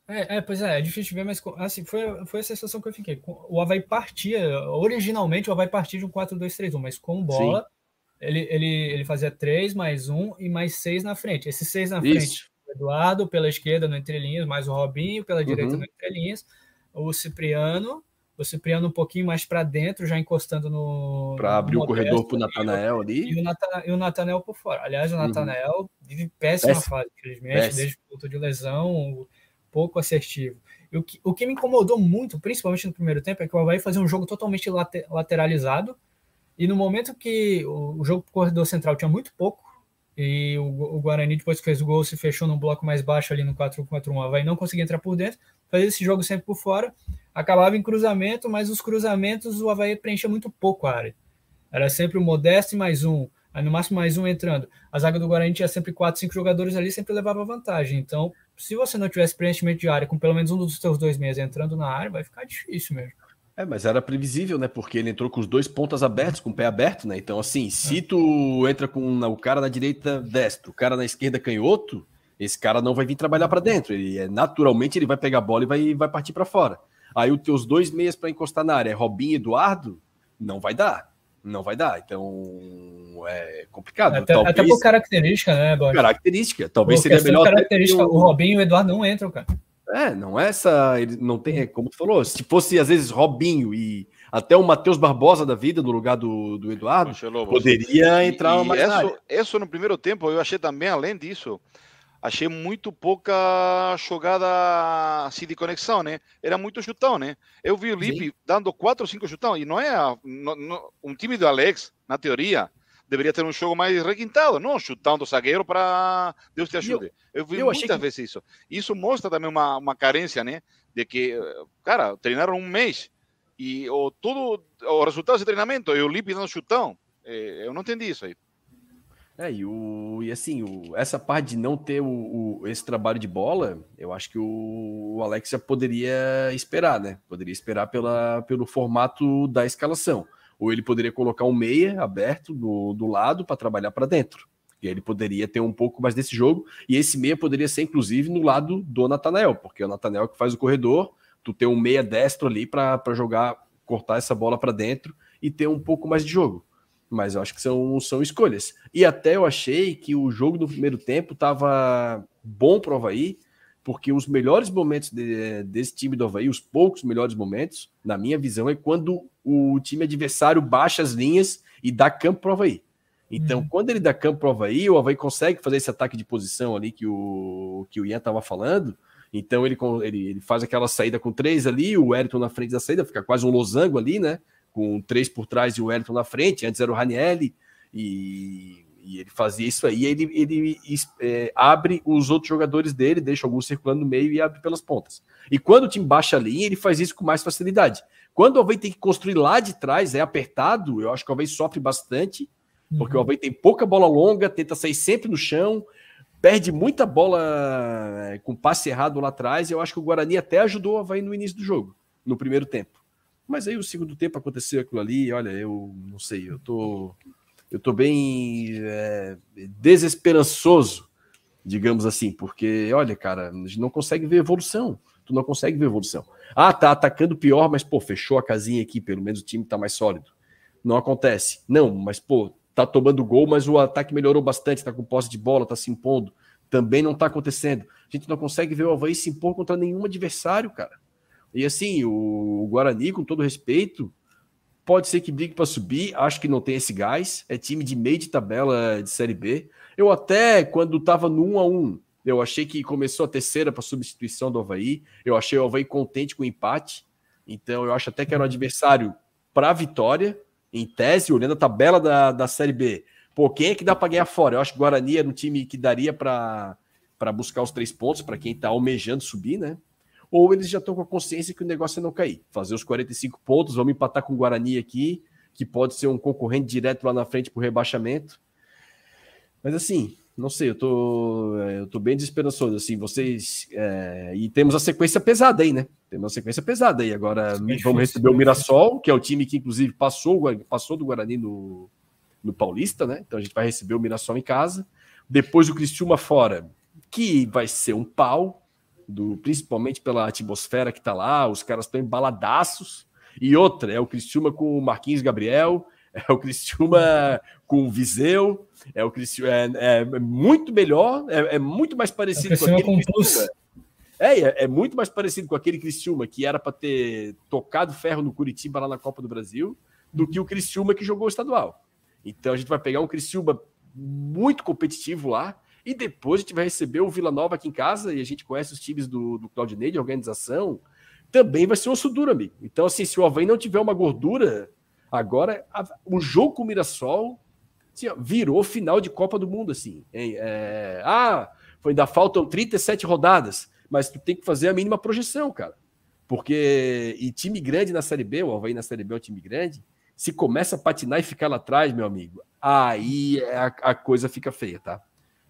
É, é, pois é, é difícil de ver, mas assim, foi, foi a sensação que eu fiquei. O Havaí partia, originalmente o Havaí partia de um 4-2-3-1, mas com bola. Sim ele, ele, ele fazia três mais um e mais seis na frente. Esses seis na Isso. frente, o Eduardo pela esquerda no entrelinhas, mais o Robinho pela direita uhum. no entrelinhas, o Cipriano, o Cipriano um pouquinho mais para dentro, já encostando no. Para abrir o corredor para o Natanael ali. E o, Natanael por fora. Aliás, o uhum. Natanael uhum. vive péssima Péssimo. fase, infelizmente, Péssimo. desde que voltou de lesão, pouco assertivo. E o que, o que me incomodou muito, principalmente no primeiro tempo, é que o Havaí fazia um jogo totalmente lateralizado e no momento que o, jogo pro corredor central tinha muito pouco, e o, o, Guarani, depois que fez o gol, se fechou num bloco mais baixo ali no 4-4-1, vai não conseguia entrar por dentro, fazia esse jogo sempre por fora, acabava em cruzamento, mas os cruzamentos o Havaí preenchia muito pouco a área. Era sempre o Modesto e mais um, aí no máximo mais um entrando. A zaga do Guarani tinha sempre 4, 5 jogadores ali, sempre levava vantagem. Então, se você não tivesse preenchimento de área com pelo menos um dos seus dois meias entrando na área, vai ficar difícil mesmo. É, mas era previsível, né? Porque ele entrou com os dois pontas abertos, com o pé aberto, né? Então, assim, se tu entra com o cara na direita destro, o cara na esquerda canhoto, esse cara não vai vir trabalhar para dentro. Ele é naturalmente ele vai pegar a bola e vai, vai partir para fora. Aí os teus dois meias para encostar na área, é Robinho e Eduardo, não vai dar. Não vai dar. Então é complicado. Até, talvez... até por característica, né, Bob? Característica. Talvez seria melhor. Característica, o Robinho e o Eduardo não entram, cara. É, não é essa. Ele não tem, como tu falou, se fosse às vezes Robinho e até o Matheus Barbosa da vida no lugar do, do Eduardo, poderia entrar e, mais. Isso, isso no primeiro tempo eu achei também, além disso, achei muito pouca jogada assim de conexão, né? Era muito chutão, né? Eu vi o Lipe dando quatro ou cinco chutão, e não é não, não, um time do Alex, na teoria, deveria ter um jogo mais requintado, não chutando o zagueiro para Deus te ajude. Eu, eu vi eu muitas que... vezes isso. Isso mostra também uma, uma carência, né? De que, cara, treinaram um mês e o, tudo, o resultado desse treinamento e o Lipe dando chutão. É, eu não entendi isso aí. É, e, o, e assim, o, essa parte de não ter o, o, esse trabalho de bola, eu acho que o, o Alex já poderia esperar, né? Poderia esperar pela, pelo formato da escalação. Ou ele poderia colocar um meia aberto do, do lado para trabalhar para dentro. E aí ele poderia ter um pouco mais desse jogo. E esse meia poderia ser, inclusive, no lado do Natanel, porque é o Natanel que faz o corredor. Tu tem um meia destro ali para jogar, cortar essa bola para dentro e ter um pouco mais de jogo mas eu acho que são, são escolhas. E até eu achei que o jogo do primeiro tempo estava bom para o Havaí, porque os melhores momentos de, desse time do Havaí, os poucos melhores momentos, na minha visão, é quando o time adversário baixa as linhas e dá campo para o Havaí. Então, uhum. quando ele dá campo para o Havaí, o Havaí consegue fazer esse ataque de posição ali que o, que o Ian estava falando. Então, ele, ele, ele faz aquela saída com três ali, o Wellington na frente da saída, fica quase um losango ali, né? Com três por trás e o Wellington na frente, antes era o Ranielli, e, e ele fazia isso aí, ele, ele é, abre os outros jogadores dele, deixa alguns circulando no meio e abre pelas pontas. E quando o time baixa a linha, ele faz isso com mais facilidade. Quando o Alvei tem que construir lá de trás, é apertado, eu acho que o Alvei sofre bastante, porque uhum. o Alvei tem pouca bola longa, tenta sair sempre no chão, perde muita bola é, com passe errado lá atrás, e eu acho que o Guarani até ajudou o Havaí no início do jogo, no primeiro tempo. Mas aí o segundo tempo aconteceu aquilo ali, olha, eu não sei, eu tô, eu tô bem é, desesperançoso, digamos assim, porque, olha, cara, a gente não consegue ver evolução. Tu não consegue ver evolução. Ah, tá atacando pior, mas, pô, fechou a casinha aqui, pelo menos o time tá mais sólido. Não acontece. Não, mas, pô, tá tomando gol, mas o ataque melhorou bastante, tá com posse de bola, tá se impondo. Também não tá acontecendo. A gente não consegue ver o Havaí se impor contra nenhum adversário, cara. E assim, o Guarani, com todo respeito, pode ser que brigue para subir, acho que não tem esse gás, é time de meio de tabela de Série B. Eu até, quando estava no 1 a 1 eu achei que começou a terceira para substituição do Havaí, eu achei o Havaí contente com o empate, então eu acho até que era um adversário para a vitória, em tese, olhando a tabela da, da Série B. Pô, quem é que dá para ganhar fora? Eu acho que o Guarani era um time que daria para buscar os três pontos, para quem está almejando subir, né? Ou eles já estão com a consciência que o negócio é não cair. Fazer os 45 pontos, vamos empatar com o Guarani aqui, que pode ser um concorrente direto lá na frente para o rebaixamento. Mas assim, não sei, eu tô, eu tô bem desesperançoso. Assim, vocês. É, e temos a sequência pesada aí, né? Temos a sequência pesada aí. Agora é vamos receber o Mirassol, que é o time que, inclusive, passou, passou do Guarani no, no Paulista, né? Então a gente vai receber o Mirassol em casa. Depois o Criciúma fora, que vai ser um pau do principalmente pela atmosfera que está lá, os caras estão embaladaços. E outra, é o Cristiúma com o Marquinhos Gabriel, é o Cristiúma com o Viseu, é o Cristiúma, é, é, muito melhor, é, é, muito mais parecido é com aquele com Criciúma. É, é, é, muito mais parecido com aquele Cristiúma que era para ter tocado ferro no Curitiba lá na Copa do Brasil, do que o Cristiúma que jogou o estadual. Então a gente vai pegar um Cristiúma muito competitivo lá, e depois a gente vai receber o Vila Nova aqui em casa, e a gente conhece os times do, do Claudinei de organização. Também vai ser osso duro, amigo. Então, assim, se o Havaí não tiver uma gordura, agora a, o jogo com o Mirassol assim, ó, virou final de Copa do Mundo, assim. É, ah, ainda faltam 37 rodadas, mas tu tem que fazer a mínima projeção, cara. Porque, e time grande na Série B, o Havaí na Série B é um time grande, se começa a patinar e ficar lá atrás, meu amigo, aí a, a coisa fica feia, tá?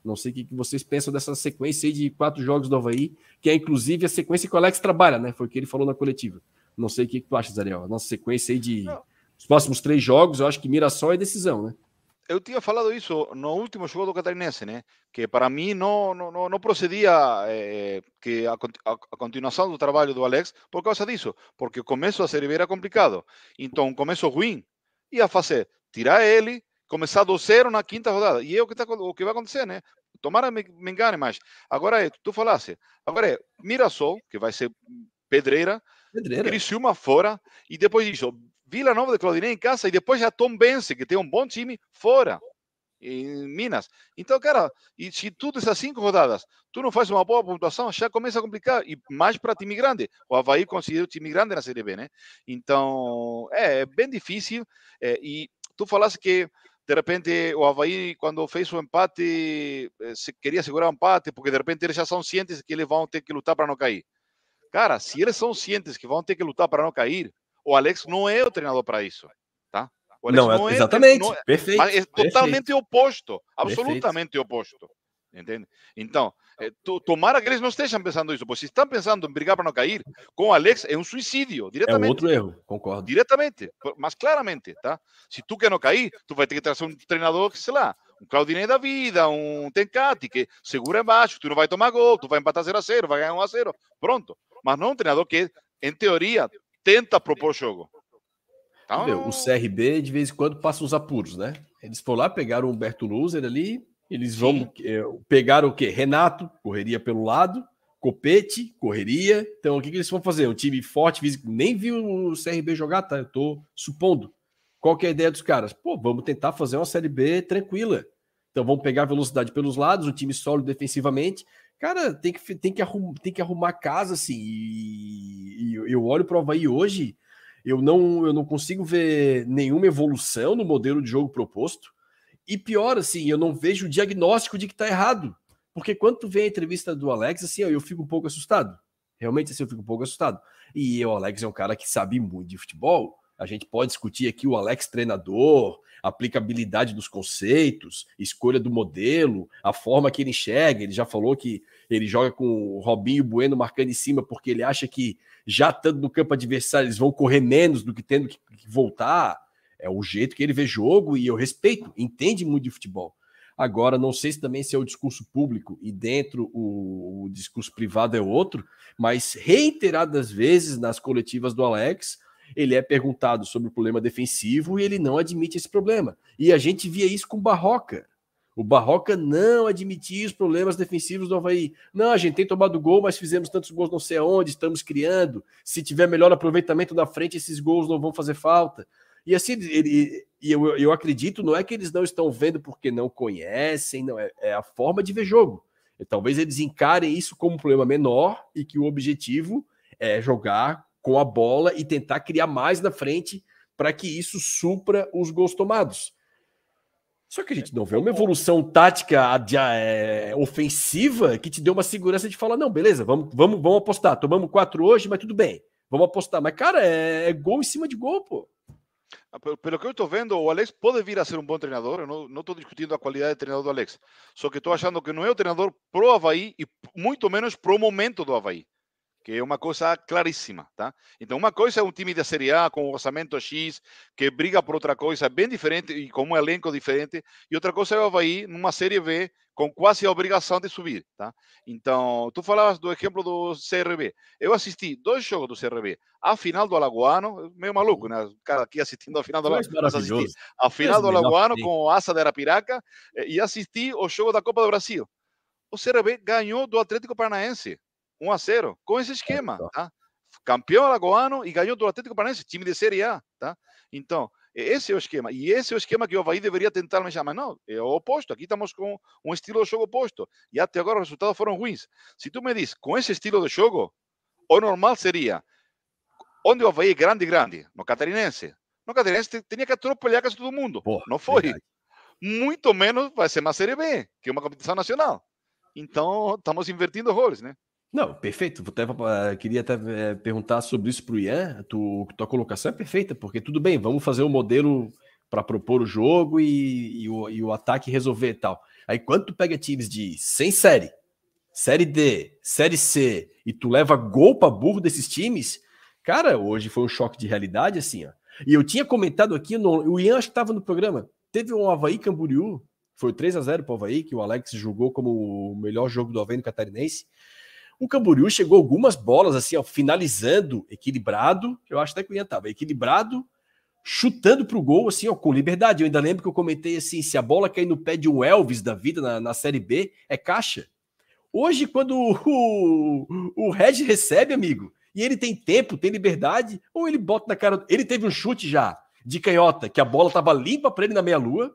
Não sei o que vocês pensam dessa sequência de quatro jogos do Havaí, que é inclusive a sequência que o Alex trabalha, né? Foi o que ele falou na coletiva. Não sei o que tu acha, Zariel. A nossa sequência aí de os próximos três jogos, eu acho que Mirassol é decisão, né? Eu tinha falado isso no último jogo do Catarinense, né? Que para mim não, não, não procedia é, que a, a, a, continuação do trabalho do Alex por causa disso, porque o começo da Série era complicado. Então, um começo ruim ia fazer tirar ele, começar do zero na quinta rodada. E é o que, tá, o que vai acontecer, né? Tomara me, me engane, mas agora é, tu falasse, agora é Mirassol, que vai ser pedreira, pedreira. Criciúma fora, e depois disso, Vila Nova de Claudinei em casa, e depois já Tom Bense, que tem um bom time, fora, em Minas. Então, cara, e se tudo essas cinco rodadas, tu não faz uma boa pontuação, já começa a complicar, e mais para time grande. O Havaí considera o time grande na Série B, né? Então, é, é bem difícil, é, e tu falaste que de repente o Havaí, quando fez o empate, eh, se queria segurar o empate, porque de repente eles já são cientes que eles vão ter que lutar para não cair. Cara, se eles são cientes que vão ter que lutar para não cair, o Alex não é o treinador para isso, tá? não, não é, exatamente. Não é, perfeito. É totalmente perfeito. oposto. Absolutamente perfeito. oposto. Entende? Então, é, tomara que eles não estejam pensando isso, porque se estão pensando em brigar para não cair, com Alex é um suicídio, diretamente. É outro erro, concordo. Diretamente, mas claramente, tá? Se tu quer não cair, tu vai ter que trazer um treinador que, sei lá, um Claudinei da vida, um Tencati, que segura embaixo, tu não vai tomar gol, tu vai empatar 0 a 0 vai ganhar 1 a 0 pronto. Mas não um treinador que, em teoria, tenta propor jogo. Então... O CRB, de vez em quando, passa uns apuros, né? Eles foram lá, pegaram o Humberto Loser ali, eles vão é, pegar o quê? Renato, correria pelo lado, Copete, correria. Então, o que, que eles vão fazer? Um time forte, físico. Nem viu o CRB jogar, tá? Eu tô supondo. Qual que é a ideia dos caras? Pô, vamos tentar fazer uma Série B tranquila. Então, vamos pegar velocidade pelos lados, um time sólido defensivamente. Cara, tem que, tem que, arrum, tem que arrumar casa, assim. E, e eu olho para o Havaí hoje, eu não, eu não consigo ver nenhuma evolução no modelo de jogo proposto. E pior, assim, eu não vejo o diagnóstico de que tá errado. Porque quando tu vê a entrevista do Alex, assim, eu fico um pouco assustado. Realmente, assim, eu fico um pouco assustado. E o Alex é um cara que sabe muito de futebol. A gente pode discutir aqui o Alex treinador, aplicabilidade dos conceitos, escolha do modelo, a forma que ele enxerga. Ele já falou que ele joga com o Robinho Bueno marcando em cima porque ele acha que já estando no campo adversário eles vão correr menos do que tendo que voltar é o jeito que ele vê jogo e eu respeito, entende muito de futebol. Agora, não sei se também se é o discurso público e dentro o, o discurso privado é outro, mas reiteradas vezes nas coletivas do Alex, ele é perguntado sobre o problema defensivo e ele não admite esse problema. E a gente via isso com Barroca. O Barroca não admitia os problemas defensivos do Havaí. Não, a gente tem tomado gol, mas fizemos tantos gols não sei aonde, estamos criando. Se tiver melhor aproveitamento da frente, esses gols não vão fazer falta. E assim, ele, e eu, eu acredito, não é que eles não estão vendo porque não conhecem, não, é, é a forma de ver jogo. E talvez eles encarem isso como um problema menor e que o objetivo é jogar com a bola e tentar criar mais na frente para que isso supra os gols tomados. Só que a gente não vê uma evolução tática é, ofensiva que te dê uma segurança de falar: não, beleza, vamos, vamos, vamos apostar. Tomamos quatro hoje, mas tudo bem. Vamos apostar. Mas, cara, é, é gol em cima de gol, pô. Ah, pelo que eu estou vendo, o Alex pode vir a ser um bom treinador. Eu não estou discutindo a qualidade de treinador do Alex. Só que estou achando que não é o treinador pro Havaí e muito menos pro momento do Havaí que é uma coisa claríssima, tá? Então, uma coisa é um time da Série A com um orçamento X, que briga por outra coisa bem diferente e com um elenco diferente, e outra coisa é o Havaí numa Série B com quase a obrigação de subir, tá? Então, tu falavas do exemplo do CRB. Eu assisti dois jogos do CRB. A final do Alagoano, meio maluco, né? O cara aqui assistindo a final do Alagoano. A final do Alagoano com o Asa de Arapiraca e assisti o jogo da Copa do Brasil. O CRB ganhou do Atlético Paranaense 1 a 0 com esse esquema, tá? Campeão alagoano e ganhou do Atlético Paranaense, time de Série A, tá? Então, esse é o esquema. E esse é o esquema que o Havaí deveria tentar me chamar. Não, é o oposto. Aqui estamos com um estilo de jogo oposto. E até agora os resultados foram ruins. Se tu me diz, com esse estilo de jogo, o normal seria onde o Havaí é grande, grande, no catarinense. No catarinense tinha que atropelar quase todo mundo. Porra, não foi. Verdade. Muito menos vai ser uma Série B, que é uma competição nacional. Então, estamos invertindo roles, né? Não, perfeito. Até, uh, queria até uh, perguntar sobre isso para o Ian. Tu, tua colocação é perfeita, porque tudo bem, vamos fazer um modelo para propor o jogo e, e, o, e, o, ataque resolver e tal. Aí quando tu pega times de sem série, série D, série C, e tu leva gol para burro desses times, cara, hoje foi um choque de realidade, assim, ó. E eu tinha comentado aqui, no, o Ian acho que estava no programa, teve um Havaí Camboriú, foi 3 a 0 para o Havaí, que o Alex jogou como o melhor jogo do Havaí no Catarinense. O Camboriú chegou algumas bolas assim, ó, finalizando, equilibrado. Eu acho até que o Ian tava equilibrado, chutando para o gol, assim, ó, com liberdade. Eu ainda lembro que eu comentei assim: se a bola cair no pé de um Elvis da vida na, na Série B, é caixa. Hoje, quando o, o Red recebe, amigo, e ele tem tempo, tem liberdade, ou ele bota na cara. Ele teve um chute já de canhota, que a bola estava limpa para ele na meia-lua,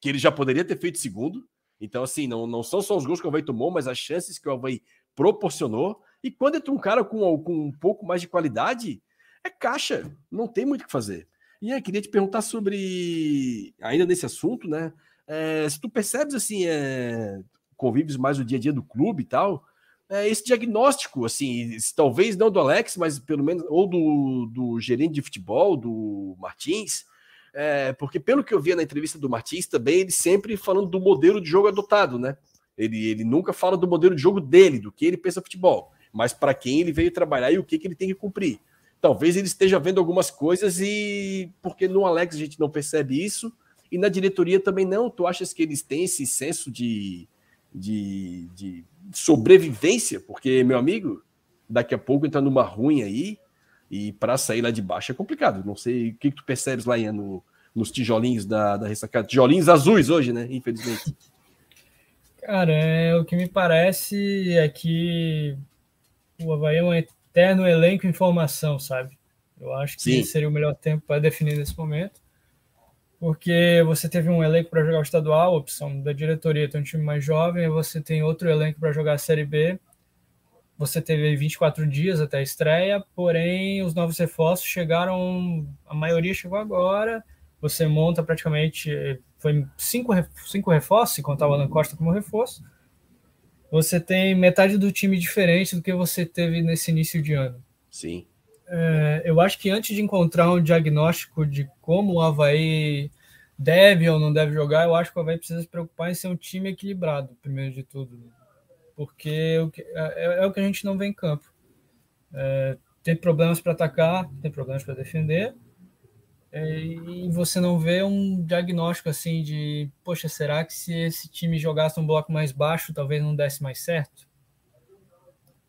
que ele já poderia ter feito segundo. Então, assim, não, não são só os gols que o Havaí tomou, mas as chances que o Havaí proporcionou. E quando entra um cara com, com um pouco mais de qualidade, é caixa, não tem muito o que fazer. E aí, queria te perguntar sobre, ainda nesse assunto, né? É, se tu percebes assim, é, convives mais o dia a dia do clube e tal, é, esse diagnóstico, assim, talvez não do Alex, mas pelo menos, ou do, do gerente de futebol, do Martins, é, porque pelo que eu via na entrevista do Martins também, ele sempre falando do modelo de jogo adotado, né? Ele, ele nunca fala do modelo de jogo dele, do que ele pensa futebol, mas para quem ele veio trabalhar e o que, que ele tem que cumprir. Talvez ele esteja vendo algumas coisas e porque no Alex a gente não percebe isso e na diretoria também não. Tu achas que eles têm esse senso de, de, de sobrevivência? Porque, meu amigo, daqui a pouco entra numa ruim aí e para sair lá de baixo é complicado. Não sei o que, que tu percebes lá no, nos tijolinhos da, da ressacada. Tijolinhos azuis hoje, né? Infelizmente. Cara, é, o que me parece é que o Havaí é um eterno elenco em formação, sabe? Eu acho que Sim. seria o melhor tempo para definir nesse momento. Porque você teve um elenco para jogar o estadual, opção da diretoria tem um time mais jovem, você tem outro elenco para jogar a Série B. Você teve 24 dias até a estreia, porém os novos reforços chegaram, a maioria chegou agora. Você monta praticamente, foi cinco, cinco reforços, se contar o Alan Costa como reforço você tem metade do time diferente do que você teve nesse início de ano. Sim. É, eu acho que antes de encontrar um diagnóstico de como o Havaí deve ou não deve jogar, eu acho que o Havaí precisa se preocupar em ser um time equilibrado, primeiro de tudo. Porque é, é, é o que a gente não vê em campo. É, tem problemas para atacar, tem problemas para defender, é, e você não vê um diagnóstico assim de, poxa, será que se esse time jogasse um bloco mais baixo, talvez não desse mais certo?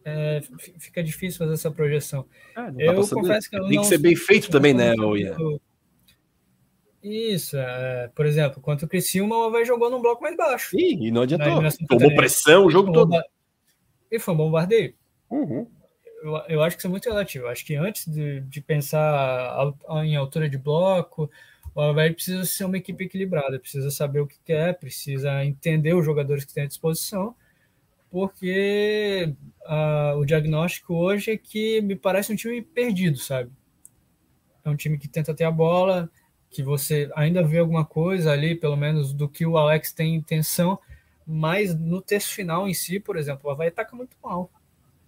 É, fica difícil fazer essa projeção. Ah, eu confesso que eu Tem não, que ser bem feito também, né, Oia? Isso, é, por exemplo, quanto o Criciúma, o Havaí jogou num bloco mais baixo. Sim, e não adiantou. Tomou pressão o jogo todo. E foi um bombardeio. Uhum eu, eu acho que isso é muito relativo. Eu acho que antes de, de pensar em altura de bloco, o Havaí precisa ser uma equipe equilibrada, precisa saber o que quer, precisa entender os jogadores que tem à disposição, porque uh, o diagnóstico hoje é que me parece um time perdido, sabe? É um time que tenta ter a bola, que você ainda vê alguma coisa ali, pelo menos do que o Alex tem intenção, mas no texto final em si, por exemplo, o Havaí ataca muito mal.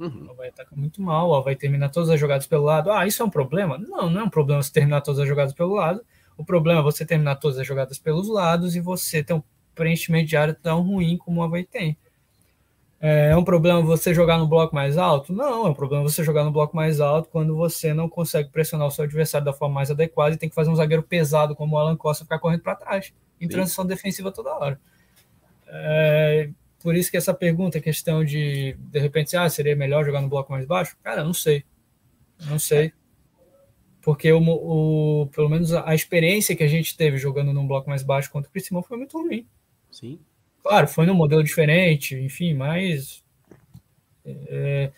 Uhum. O Havaí ataca muito mal, o Havaí termina todas as jogadas pelo lado. Ah, isso é um problema? Não, não é um problema você terminar todas as jogadas pelo lado. O problema é você terminar todas as jogadas pelos lados e você ter um preenchimento de área tão ruim como o Havaí tem. É um problema você jogar no bloco mais alto? Não, é um problema você jogar no bloco mais alto quando você não consegue pressionar o seu adversário da forma mais adequada e tem que fazer um zagueiro pesado como o Alan Costa ficar correndo para trás, em Sim. transição defensiva toda hora. É, por isso que essa pergunta, a questão de, de repente, ah, seria melhor jogar no bloco mais baixo? Cara, não sei. Não sei. Porque o, o, pelo menos a, experiência que a gente teve jogando num bloco mais baixo contra o Criciúma foi muito ruim. Sim. Claro, foi num modelo diferente, enfim, mas é,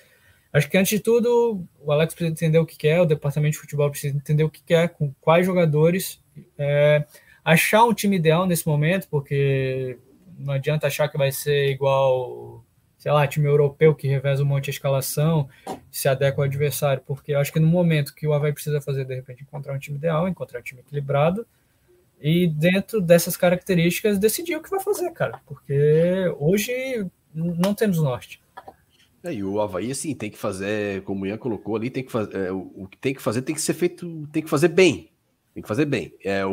acho que antes de tudo o Alex precisa entender o que quer, o departamento de futebol precisa entender o que quer, com quais jogadores, é, achar um time ideal nesse momento, porque não adianta achar que vai ser igual, sei lá, time europeu que reveza um monte de escalação, se adequa ao adversário, porque eu acho que no momento que o Havaí precisa fazer, de repente, encontrar um time ideal, encontrar um time equilibrado, e dentro dessas características decidir o que vai fazer, cara, porque hoje não temos norte. É, e o Havaí, assim, tem que fazer, como o Ian colocou ali, tem que fazer, é, o que tem que fazer tem que ser feito, tem que fazer bem. Tem que fazer bem. É o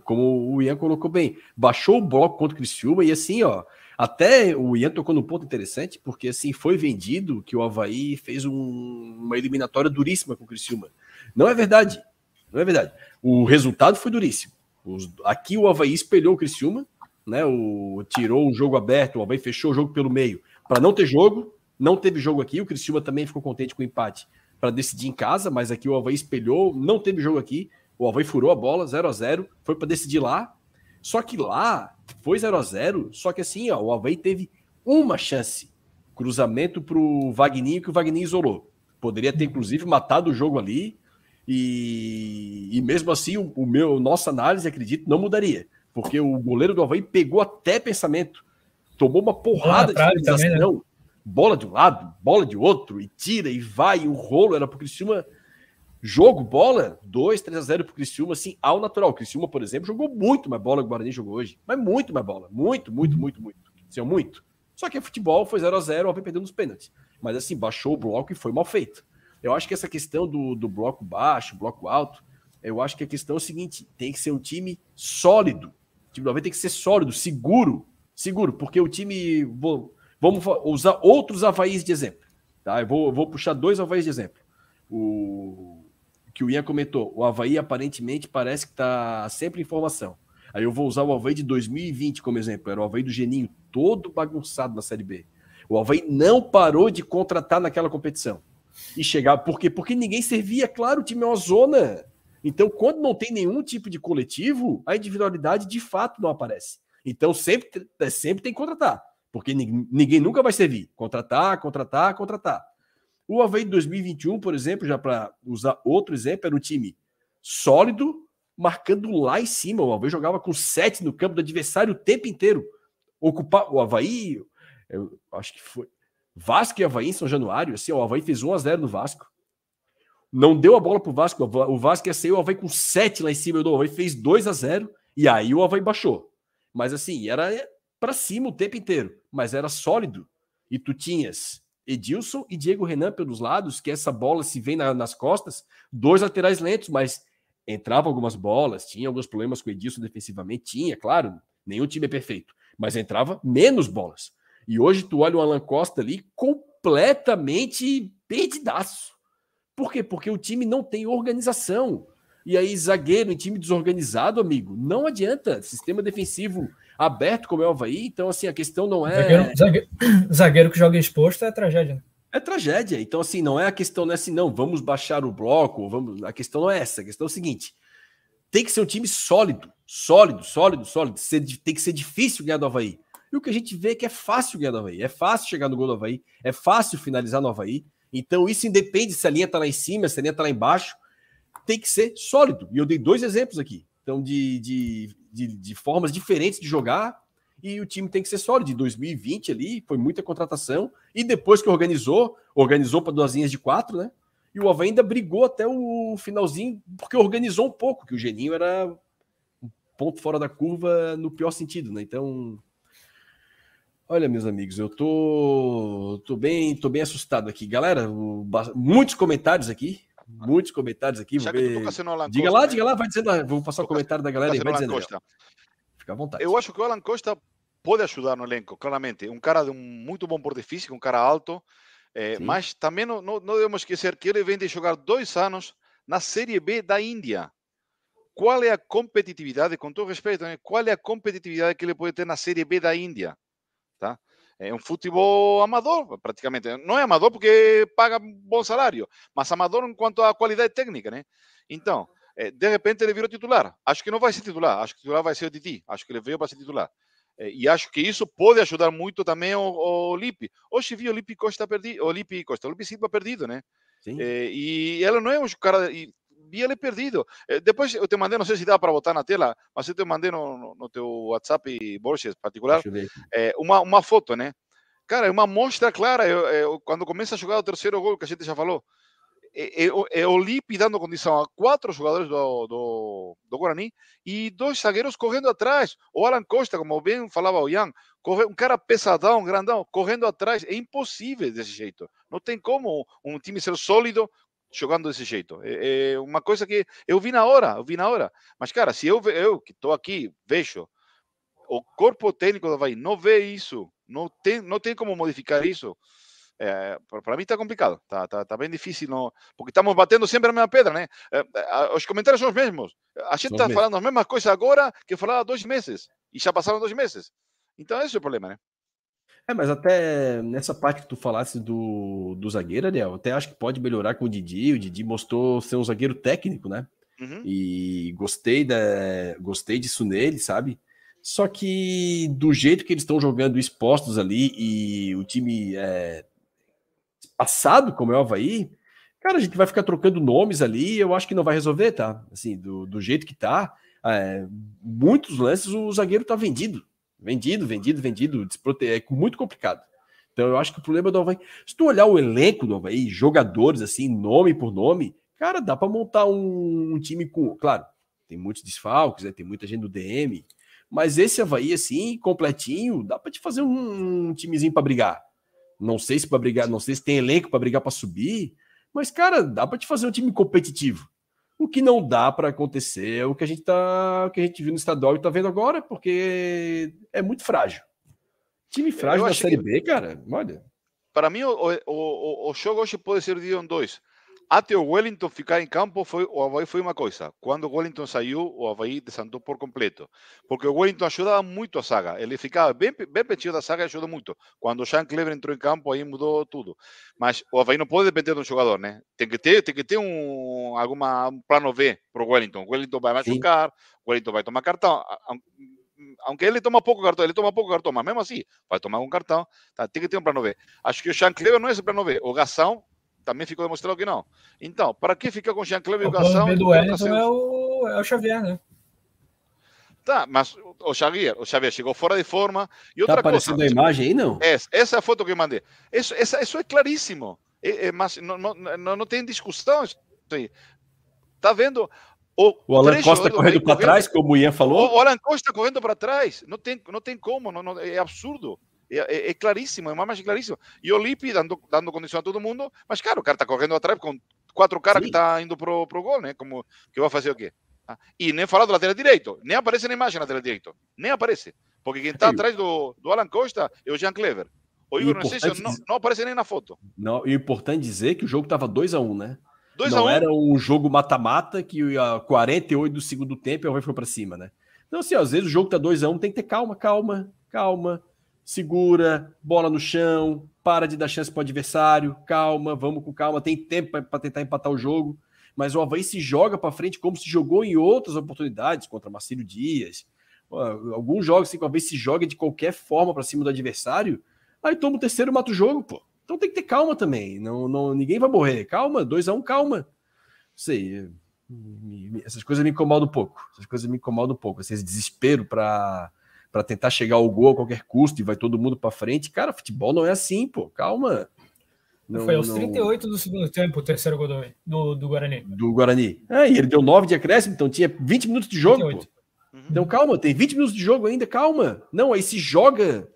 como o Ian colocou bem, baixou o bloco contra o Criciúma e assim, ó, até o Ian tocou num ponto interessante, porque assim foi vendido que o Havaí fez um, uma eliminatória duríssima com o Criciúma. Não é verdade. Não é verdade. O resultado foi duríssimo. Os, aqui o Havaí espelhou o Criciúma, né? O, tirou o jogo aberto, o Havaí fechou o jogo pelo meio para não ter jogo. Não teve jogo aqui. O Criciúma também ficou contente com o empate para decidir em casa, mas aqui o Havaí espelhou, não teve jogo aqui. O Havaí furou a bola, 0 a 0 foi para decidir lá. Só que lá foi 0 a 0 só que assim, ó, o Havaí teve uma chance. Cruzamento para o Vagninho, que o Vagninho isolou. Poderia ter, inclusive, matado o jogo ali. E, e mesmo assim, o, o, meu nossa análise, acredito, não mudaria. Porque o goleiro do Havaí pegou até pensamento. Tomou uma porrada de finalização. Né? Bola de um lado, bola de outro, e tira, e vai, e o rolo era para o Criciúma Jogo, bola, 2, 3 a 0 pro Criciúma, assim, ao natural. O Criciúma, por exemplo, jogou muito mais bola que o Guarani jogou hoje. Mas muito mais bola. Muito, muito, muito, muito. Assim, muito. Só que futebol foi 0 a 0 o perdeu nos pênaltis. Mas assim, baixou o bloco e foi mal feito. Eu acho que essa questão do, do bloco baixo, bloco alto, Eu acho que a questão é o seguinte: tem que ser um time sólido. O time do Havaí tem que ser sólido, seguro. Seguro, porque o time. Vou, vamos usar outros Havaís de exemplo. Tá? Eu vou, vou puxar dois Havaís de exemplo. O que o Ian comentou: o Havaí aparentemente parece que está sempre em formação. Aí eu vou usar o Havaí de 2020 como exemplo. Era o Havaí do Geninho, todo bagunçado na Série B. O Havaí não parou de contratar naquela competição. E chegar. Por quê? Porque ninguém servia. Claro, o time é uma zona. Então, quando não tem nenhum tipo de coletivo, a individualidade de fato não aparece. Então, sempre, é, sempre tem que contratar. Porque ninguém nunca vai servir. Contratar, contratar, contratar. O Havaí de 2021, por exemplo, já para usar outro exemplo, era um time sólido, marcando lá em cima. O Havaí jogava com sete no campo do adversário o tempo inteiro. Ocupar o Havaí, eu acho que foi Vasco e Havaí em São Januário, assim, o Havaí fez 1 a 0 no Vasco. Não deu a bola pro Vasco, o Vasco ia sair o Havaí com 7 lá em cima, o Havaí fez 2 a 0 e aí o Havaí baixou. Mas assim, era para cima o tempo inteiro, mas era sólido. E tu tinhas Edilson e Diego Renan pelos lados, que essa bola se vem na, nas costas, dois laterais lentos, mas entrava algumas bolas, tinha alguns problemas com o Edilson defensivamente, tinha, claro, nenhum time é perfeito, mas entrava menos bolas. E hoje tu olha o Alan Costa ali completamente perdidaço. Por quê? Porque o time não tem organização. E aí, zagueiro em time desorganizado, amigo, não adianta. Sistema defensivo aberto como é o Havaí, então assim, a questão não é. Zagueiro, zagueiro, zagueiro que joga exposto é tragédia. Né? É tragédia. Então, assim, não é a questão, não é assim, não, vamos baixar o bloco, vamos. A questão não é essa. A questão é o seguinte: tem que ser um time sólido, sólido, sólido, sólido. Tem que ser difícil ganhar do Havaí. E o que a gente vê é que é fácil ganhar do Havaí, é fácil chegar no gol do Havaí, é fácil finalizar no Havaí. Então, isso independe se a linha tá lá em cima, se a linha tá lá embaixo. Tem que ser sólido. E eu dei dois exemplos aqui. Então, de, de, de, de formas diferentes de jogar, e o time tem que ser sólido. De 2020 ali, foi muita contratação, e depois que organizou, organizou para duas linhas de quatro, né? E o Havaí ainda brigou até o finalzinho, porque organizou um pouco, que o Geninho era um ponto fora da curva no pior sentido, né? Então, olha, meus amigos, eu tô, tô bem, tô bem assustado aqui, galera. Muitos comentários aqui, muitos comentários aqui. Vou ver... diga lá, né? diga lá, vai dizendo, vou passar o comentário da galera e vai dizendo. Fica à vontade. Eu acho que o Alan Costa pode ajudar no elenco, claramente. Um cara de um muito bom porte físico, um cara alto, é, mas também não, não, não devemos esquecer que ele vem de jogar dois anos na Série B da Índia. Qual é a competitividade, com todo respeito, né? qual é a competitividade que ele pode ter na Série B da Índia? Tá? É um futebol amador, praticamente. Não é amador porque paga bom salário, mas amador em quanto à qualidade técnica, né? Então, de repente ele virou titular. Acho que não vai ser titular, acho que o titular vai ser o Titi. Acho que ele veio para ser titular. E acho que isso pode ajudar muito também o, o Lipe. Hoje vi o Lipe Costa perdido, o Lipe Costa, o Lipe Silva perdido, né? Sim. E ele não é um cara. Vi ele perdido. Depois eu te mandei, não sei se dá para botar na tela, mas eu te mandei no, no, teu WhatsApp, Borges, particular, é, uma, uma foto, né? Cara, é uma mostra clara. Eu, eu, quando começa a jogar o terceiro gol, que a gente já falou, é, o Lipe dando condição a quatro jogadores do, do, do, Guarani e dois zagueiros correndo atrás. O Alan Costa, como bem falava o Ian, corre, um cara pesadão, grandão, correndo atrás. É impossível desse jeito. Não tem como um time ser sólido jogando desse jeito. É, é uma coisa que eu vi na hora, eu vi na hora. Mas, cara, se eu, eu que estou aqui, vejo, o corpo técnico do Havaí não vê isso, não tem, não tem como modificar isso. É, para mim está complicado, está tá, tá bem difícil, não, porque estamos batendo sempre a mesma pedra, né? É, os comentários são os mesmos. A gente está falando as mesmas coisas agora que falava há dois meses, e já passaram dois meses. Então esse é o problema, né? É, mas até nessa parte que tu falasse do, do zagueiro, Ariel, até acho que pode melhorar com o Didi. O Didi mostrou ser um zagueiro técnico, né? Uhum. E gostei, da, gostei disso nele, sabe? Só que do jeito que eles estão jogando expostos ali e o time é, passado, como é o Havaí, cara, a gente vai ficar trocando nomes ali, eu acho que não vai resolver, tá? Assim, do, do jeito que tá, é, muitos lances o zagueiro tá vendido. Vendido, vendido, vendido, desprote... é muito complicado. Então eu acho que o problema do Havaí, se tu olhar o elenco do Havaí, jogadores assim, nome por nome, cara, dá para montar um, um, time com, claro, tem muitos desfalques, né, tem muita gente do DM, mas esse Havaí assim, completinho, dá para te fazer um, um timezinho para brigar. Não sei se para brigar, não sei se tem elenco para brigar para subir, mas cara, dá para te fazer um time competitivo. O que não dá para acontecer é o que a gente tá, o que a gente viu no estadual e está vendo agora, porque é muito frágil. Time frágil da Série B, cara, olha. Para mim, o, o, o, o jogo hoje pode ser dividido em dois. Até o Wellington ficar em campo, foi, o Havaí foi uma coisa. Quando o Wellington saiu, o Havaí desantou por completo. Porque o Wellington ajudava muito a saga. Ele ficava bem, bem pertinho da saga e ajudou muito. Quando o Jean Clever entrou em campo, aí mudou tudo. Mas o Havaí não pode depender de um jogador, né? Tem que ter, tem que ter um, alguma, um plano B para o Wellington. O Wellington vai machucar, Sim. o Wellington vai tomar cartão. Aunque ele toma pouco cartão, ele toma pouco cartão, mas mesmo assim, vai tomar um cartão. Tá? Tem que ter um plano B. Acho que o Jean Clever não é esse plano B. O Gação também ficou demonstrado que não. Então, para que fica com Jean Cleber e o Gação? O do Wellington é o, é o Xavier, né? Tá, mas o Xavier, o Xavier chegou fora de forma. E outra tá aparecendo coisa, a imagem aí, não? Essa, essa é a foto que eu mandei. Isso, essa, isso é claríssimo. É, é, mas não, não, não, não, tem discussão isso aí. Tá vendo? O, o Alan Costa correndo para trás, como o Ian falou? O, o Alan Costa correndo para trás. Não tem, não tem como, não, não, é absurdo. É, é, é, claríssimo, é uma imagem claríssima. E o Lipe dando, dando condição a todo mundo, mas cara, o cara está correndo atrás com quatro caras que está indo pro, pro gol, né? Como que vai fazer o quê? Ah, e nem falar do lateral direito, nem aparece na imagem lateral direito, nem aparece. Porque quem está atrás do, do Alan Costa é o Jean Clever. O Igor não, não, não aparece nem na foto. Não, e o importante dizer que o jogo estava 2 a 1 um, né? 2 não a 1 um. era um jogo mata-mata que a 48 do segundo tempo o foi para cima, né? Então, assim, às vezes o jogo tá 2 a 1 um, tem que ter calma, calma, calma segura, bola no chão, para de dar chance para o adversário, calma, vamos com calma, tem tempo para tentar empatar o jogo, mas o Havaí se joga para frente como se jogou em outras oportunidades contra Marcílio Dias. Alguns jogos assim, que o Havaí se joga de qualquer forma para cima do adversário, aí toma o terceiro e mata o jogo, pô. Então tem que ter calma também. Não, não, ninguém vai morrer. Calma, 2 a 1 um, calma. Não sei. Essas coisas me incomodam um pouco. Essas coisas me incomodam um pouco. Esse desespero para para tentar chegar ao gol a qualquer custo e vai todo mundo para frente. Cara, futebol não é assim, pô. Calma. Não, Foi aos não... 38 do segundo tempo o terceiro gol do, do, do Guarani. Do Guarani. É, e ele deu 9 de acréscimo, então tinha 20 minutos de jogo. Uhum. Então calma, tem 20 minutos de jogo ainda, calma. Não, aí se joga.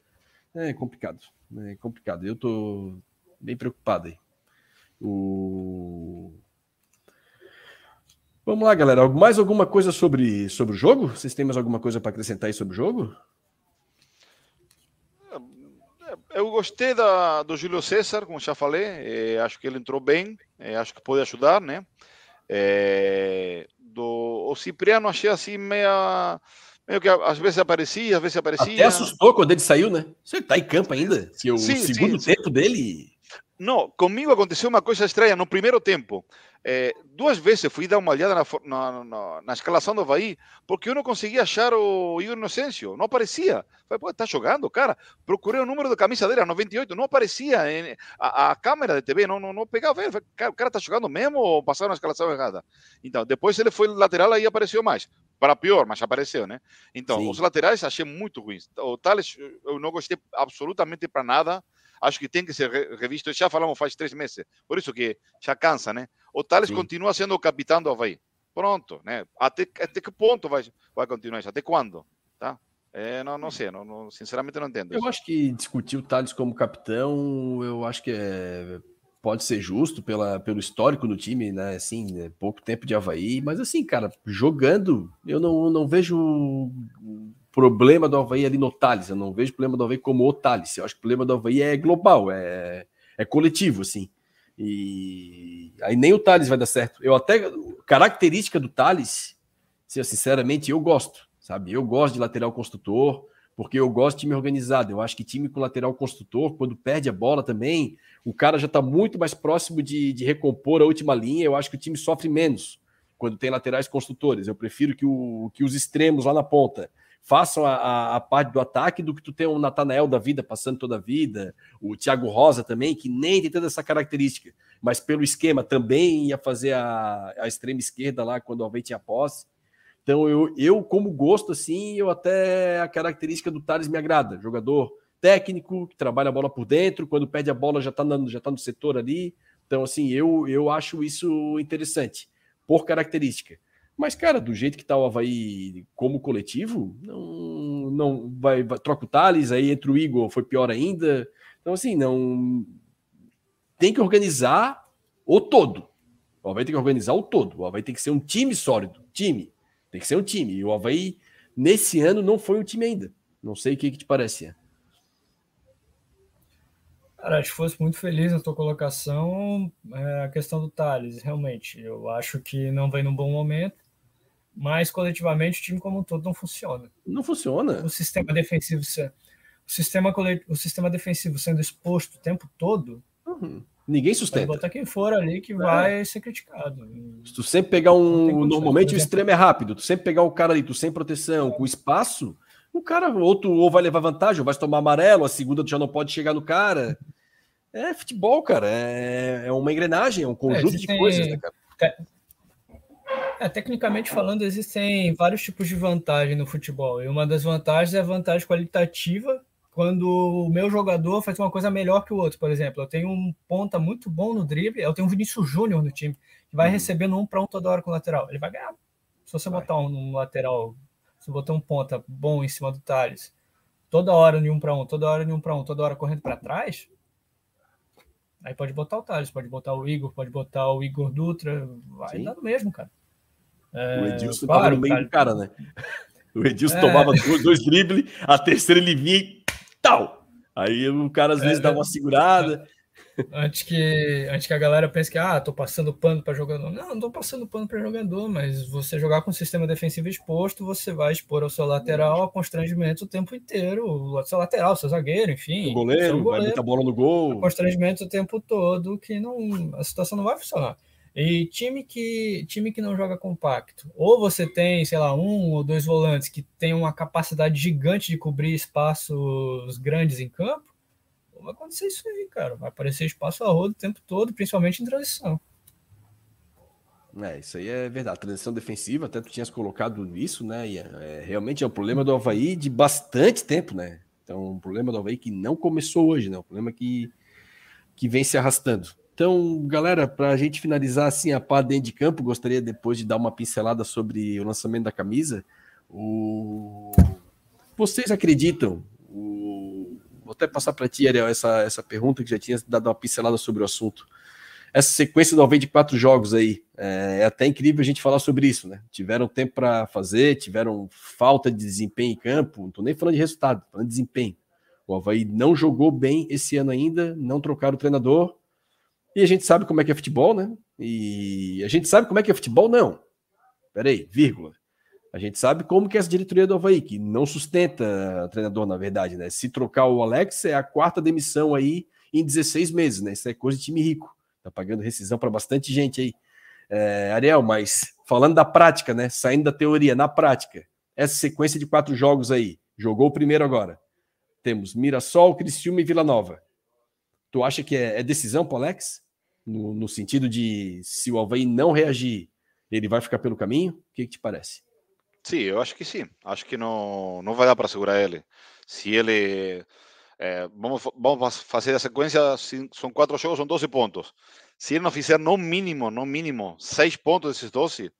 É complicado. É complicado. Eu tô bem preocupado aí. O... Vamos lá, galera. Mais alguma coisa sobre, sobre o jogo? Vocês têm mais alguma coisa para acrescentar aí sobre o jogo? Eu gostei da, do Júlio César, como já falei. É, acho que ele entrou bem. É, acho que pode ajudar, né? É, do, o Cipriano achei assim meia, meio que às vezes aparecia, às vezes aparecia. Até assustou quando ele saiu, né? Você tá em campo ainda? Que o sim, segundo sim, tempo sim. dele. Não, comigo aconteceu uma coisa estranha no primeiro tempo. É, duas vezes fui dar uma olhada na, na, na, na, escalação do Havaí, porque eu não conseguia achar o Igor Inocêncio, não aparecia. Falei, pô, tá jogando, cara? Procurei o número da camisa dele, 98, não aparecia. A, a câmera de TV não, não, não pegava ele. Falei, cara, o cara tá jogando mesmo ou passaram a escalação errada? Então, depois ele foi lateral, aí apareceu mais. Para pior, mas apareceu, né? Então, Sim. os laterais achei muito ruins. O Thales, eu não gostei absolutamente para nada acho que tem que ser revisto. Já falamos faz três meses, por isso que já cansa, né? O Thales Sim. continua sendo o capitão do Havaí. Pronto, né? Até, até que ponto vai, vai continuar isso? Até quando? Tá? É, não, não sei, não, não, sinceramente não entendo. Eu isso. acho que discutir o Thales como capitão, eu acho que é, pode ser justo pela, pelo histórico do time, né? Assim, é pouco tempo de Havaí, mas assim, cara, jogando, eu não, não vejo problema do Havaí ali no Thales. Eu não vejo problema do Havaí como o Thales. Eu acho que o problema do Havaí é global, é, é coletivo, assim. E aí nem o Thales vai dar certo. Eu até. Característica do Thales, sinceramente, eu gosto, sabe? Eu gosto de lateral construtor, porque eu gosto de time organizado. Eu acho que time com lateral construtor, quando perde a bola também, o cara já está muito mais próximo de, de recompor a última linha. Eu acho que o time sofre menos quando tem laterais construtores. Eu prefiro que, o, que os extremos lá na ponta façam a, a, a, parte do ataque do que tu tem o Natanael da vida passando toda a vida, o Thiago Rosa também, que nem tem toda essa característica, mas pelo esquema também ia fazer a, a extrema esquerda lá quando o Alvei tinha posse. Então eu, eu, como gosto assim, eu até a característica do Thales me agrada. Jogador técnico, que trabalha a bola por dentro, quando perde a bola já está já tá no setor ali. Então, assim, eu, eu acho isso interessante, por característica. Mas, cara, do jeito que tá o Havaí como coletivo, não, não vai, vai troca o Thales, aí entre o Igor foi pior ainda. Então, assim, não tem que organizar o todo. O Havaí tem que organizar o todo. O Havaí tem que ser um time sólido. Time. Tem que ser um time. E o Havaí, nesse ano, não foi um time ainda. Não sei o que, que te parecia. Cara, acho que fosse muito feliz na tua colocação é, a questão do Thales, realmente. Eu acho que não vem num bom momento, mas coletivamente o time como um todo não funciona. Não funciona. O sistema defensivo, o sistema, o sistema defensivo sendo exposto o tempo todo. Uhum. Ninguém sustenta. Pode botar quem for ali que é. vai ser criticado. Se tu sempre pegar um. Normalmente o extremo é rápido. Tu sempre pegar um cara ali, tu sem proteção, com espaço, o cara, outro ou vai levar vantagem, ou vai tomar amarelo, a segunda tu já não pode chegar no cara. É futebol, cara. É, é uma engrenagem, é um conjunto é, de coisas, né, cara? É, tecnicamente falando, existem vários tipos de vantagem no futebol. E uma das vantagens é a vantagem qualitativa, quando o meu jogador faz uma coisa melhor que o outro. Por exemplo, eu tenho um ponta muito bom no drible, eu tenho um Vinícius Júnior no time, que vai uhum. recebendo um para um toda hora com o lateral. Ele vai ganhar. Se você vai. botar um, um lateral, se botar um ponta bom em cima do Thales, toda hora de um para um, toda hora de um para um, toda hora correndo para trás, Aí pode botar o Thales, pode botar o Igor, pode botar o Igor Dutra, vai Sim. dar no mesmo, cara. É, o Edilson claro, tava no meio cara... do cara, né? O Edilson é... tomava dois, dois dribles, a terceira ele vinha e tal. Aí o cara às vezes é, dá uma segurada. Antes que, antes que a galera pense que, ah, tô passando pano para jogador. Não, não tô passando pano para jogador, mas você jogar com o sistema defensivo exposto, você vai expor ao seu lateral a constrangimento o tempo inteiro. O seu lateral, o seu zagueiro, enfim. O goleiro, goleiro vai meter a bola no gol. Constrangimento o tempo todo, que não, a situação não vai funcionar. E time que, time que não joga compacto, ou você tem, sei lá, um ou dois volantes que tem uma capacidade gigante de cobrir espaços grandes em campo, vai acontecer isso aí, cara. Vai aparecer espaço a rodo o tempo todo, principalmente em transição. É, isso aí é verdade. Transição defensiva, até tu tinhas colocado isso, né? E é, realmente é um problema do Havaí de bastante tempo, né? Então, um problema do Havaí que não começou hoje, né? Um problema que, que vem se arrastando. Então, galera, para a gente finalizar assim a pá dentro de campo, gostaria depois de dar uma pincelada sobre o lançamento da camisa. O... Vocês acreditam? O... Vou até passar para ti, Ariel, essa, essa pergunta que já tinha dado uma pincelada sobre o assunto. Essa sequência do Alvém de quatro jogos aí, é, é, até incrível a gente falar sobre isso, né? Tiveram tempo para fazer, tiveram falta de desempenho em campo, não estou nem falando de resultado, falando de desempenho. O Havaí não jogou bem esse ano ainda, não trocaram o treinador, e a gente sabe como é que é futebol, né? E a gente sabe como é que é futebol, não. Peraí, vírgula. A gente sabe como que é essa diretoria do Havaí, que não sustenta treinador, na verdade, né? Se trocar o Alex, é a quarta demissão aí em 16 meses, né? Isso é coisa de time rico. Tá pagando rescisão para bastante gente aí. É, Ariel, mas falando da prática, né? Saindo da teoria, na prática, essa sequência de quatro jogos aí, jogou o primeiro agora. Temos Mirassol, Criciúma e Vila Nova. Tu acha que é, é decisão para Alex? No, no, sentido de se o Havaí não reagir, ele vai ficar pelo caminho? O que, que te parece? Sim, eu acho que sim. Acho que não, não vai dar para segurar ele. Se ele. É, vamos, vamos fazer a sequência, são quatro jogos, são 12 pontos. Se ele não fizer no mínimo, no mínimo, seis pontos desses 12,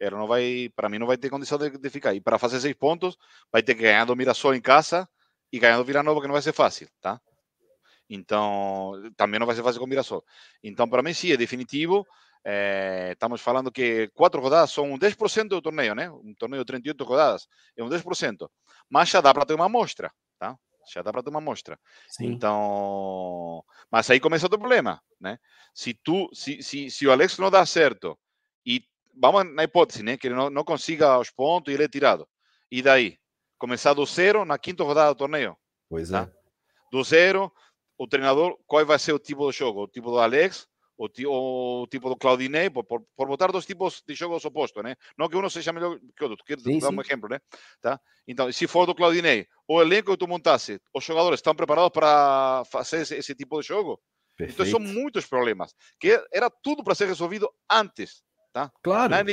ele não vai, para mim, não vai ter condição de, de ficar. E para fazer seis pontos, vai ter que ganhar do Mirassol em casa e ganhar do Vila Nova, que não vai ser fácil, tá? Então, também não vai ser fácil com o Mirassol. Então, para mim, sim, é definitivo. É, estamos falando que quatro rodadas são 10% do torneio, né? Um torneio de 38 rodadas é um 10%. Mas já dá para ter uma amostra, tá? Já dá para ter uma amostra. Sim. Então, mas aí começa o problema, né? Se tu, se, se, se o Alex não dá certo e vamos na hipótese, né? Que ele não, não consiga os pontos e ele é tirado. E daí? Começar do zero na quinta rodada do torneio. Pois tá? é. Do zero, o treinador, qual vai ser o tipo de jogo? O tipo do Alex o, o tipo do Claudinei, por, por, por botar dois tipos de jogos opostos, né? Não que um seja melhor que o outro, tu queres sim, dar sim. um exemplo, né? Tá? Então, se for do Claudinei, o elenco que tu montasse, os jogadores estão preparados para fazer esse, esse tipo de jogo? Perfeito. Então, são muitos problemas, que era tudo para ser resolvido antes, Tá? Claro. Na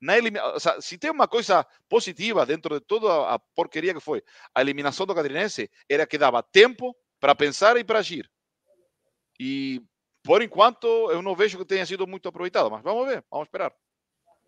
na elimina... o sea, se tem uma coisa positiva dentro de toda a porqueria que foi a eliminação do Catarinense, era que dava tempo para pensar e para agir. E, por enquanto, eu não vejo que tenha sido muito aproveitado, mas vamos ver, vamos esperar.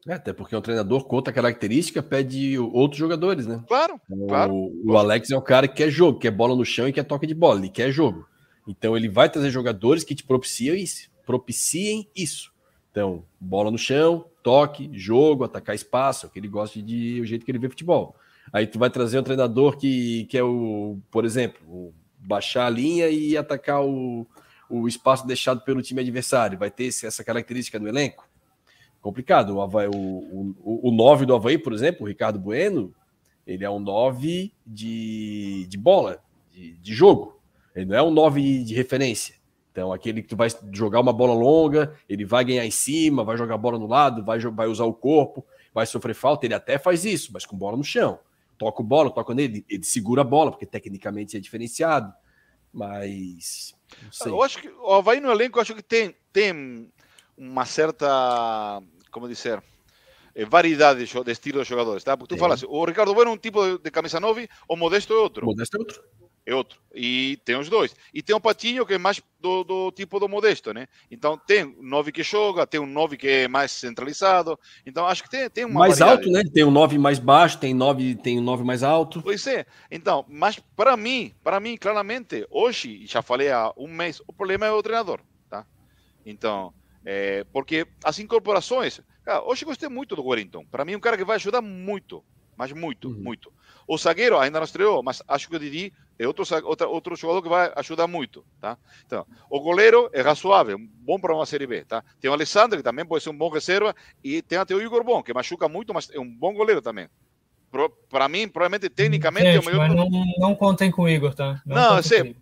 É, até porque um treinador com outra característica pede outros jogadores, né? Claro, o, claro. O Alex é um cara que quer jogo, quer bola no chão e quer toque de bola, ele quer jogo. Então ele vai trazer jogadores que te propiciam isso, propiciem isso. Então, bola no chão, toque, jogo, atacar espaço, é o que ele gosta de o jeito que ele vê futebol. Aí tu vai trazer um treinador que, que é o, por exemplo, baixar a linha e atacar o, o espaço deixado pelo time adversário. Vai ter essa característica no elenco? Complicado. O, Havaí, o, o, o 9 do Havaí, por exemplo, o Ricardo Bueno, ele é um 9 de, de bola, de, de jogo. Ele não é um 9 de referência. Então, aquele que tu vai jogar uma bola longa, ele vai ganhar em cima, vai jogar a bola no lado, vai, vai usar o corpo, vai sofrer falta, ele até faz isso, mas com bola no chão. Toca o bola, toca nele, ele segura a bola, porque tecnicamente é diferenciado. Mas. Eu acho que o Havaí no elenco, acho que tem, tem uma certa. Como dizer? Eh, variedade de, de estilo de jogadores, tá? Porque tu é. falas, o Ricardo Bueno é um tipo de, de camisa 9, o Modesto é outro. Modesto é outro é outro. E tem os dois. E tem o Patinho, que é mais do, do tipo do Modesto, né? Então tem um 9 que joga, tem um 9 que é mais centralizado. Então acho que tem, tem uma. Mais variedade. alto, né? Tem um 9 mais baixo, tem 9, tem um 9 mais alto. Pois é. Então, mas para mim, para mim, claramente, hoje, já falei há um mês, o problema é o treinador, tá? Então, é, porque as incorporações. Cara, hoje gostei muito do Wellington. Para mim, é um cara que vai ajudar muito mas muito, uhum. muito. O zagueiro ainda não estreou, mas acho que o Didi é outro, outro, outro jogador que vai ajudar muito, tá? Então, o goleiro é razoável, bom para uma Série B, tá? Tem o Alessandro, que também pode ser um bom reserva, e tem até o Igor Bom, que machuca muito, mas é um bom goleiro também. Para mim, provavelmente, tecnicamente, Gente, é o melhor... Mas não, não contem com o Igor, tá? Não, não sei.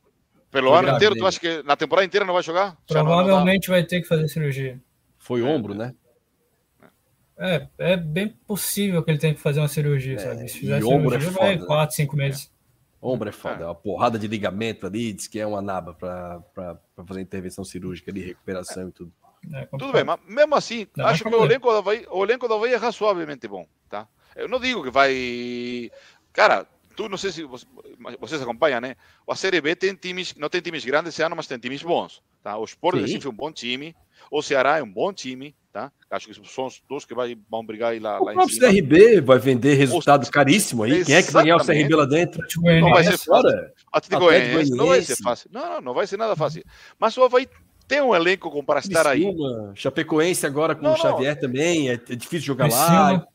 Pelo ano inteiro, tu acha que na temporada inteira não vai jogar? Provavelmente vai ter que fazer cirurgia. Foi ombro, né? É, é bem possível que ele tenha que fazer uma cirurgia, é, sabe? Se fizer cirurgia, é foda, vai 4, 5 né? meses. Ombro é foda, é uma porrada de ligamento ali, diz que é uma naba para fazer intervenção cirúrgica ali, recuperação e tudo. É tudo bem, mas mesmo assim, não, acho que o elenco, da Havaí, o elenco da Havaí é razoavelmente bom, tá? Eu não digo que vai... Cara, tu não sei se vocês acompanham, né? A Série B tem times, não tem times grandes esse ano, mas tem times bons, tá? O Sport Recife é um bom time, o Ceará é um bom time, tá? Acho que são os dois que vai, vão brigar aí lá, o lá em cima. O CRB vai vender resultado o... caríssimo aí. Quem é que vai ganhar o CRB lá dentro? Não vai ser fora. Atlético Goianiense não vai ser fácil. Não, não, não vai ser nada fácil. Mas o Havaí tem um elenco como para estar aí. Chapecoense agora com não, o Xavier não. também. É, é, difícil jogar lá.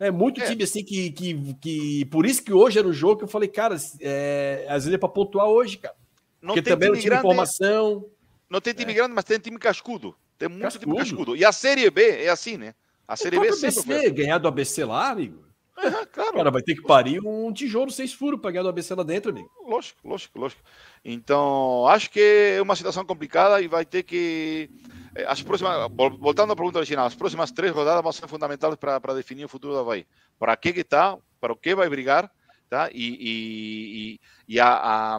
É muito é. time assim que, que, que. Por isso que hoje era o jogo que eu falei, cara, é, às vezes é para pontuar hoje, cara. Não Porque também não tinha informação. Não tem time é. grande, mas tem time cascudo. Tem muito cascudo. time cascudo. E a Série B é assim, né? A Série B sempre ABC, foi. ganhar do ABC lá, amigo. É, claro. Cara, vai ter que parir um tijolo seis furos para ganhar do ABC lá dentro, amigo. Lógico, lógico, lógico. Então, acho que é uma situação complicada e vai ter que. Eh, as próximas, voltando à pergunta original, as próximas três rodadas vão ser fundamentais para definir o futuro da Havaí. Para que está, para o que vai brigar, tá? E, e, e a, a,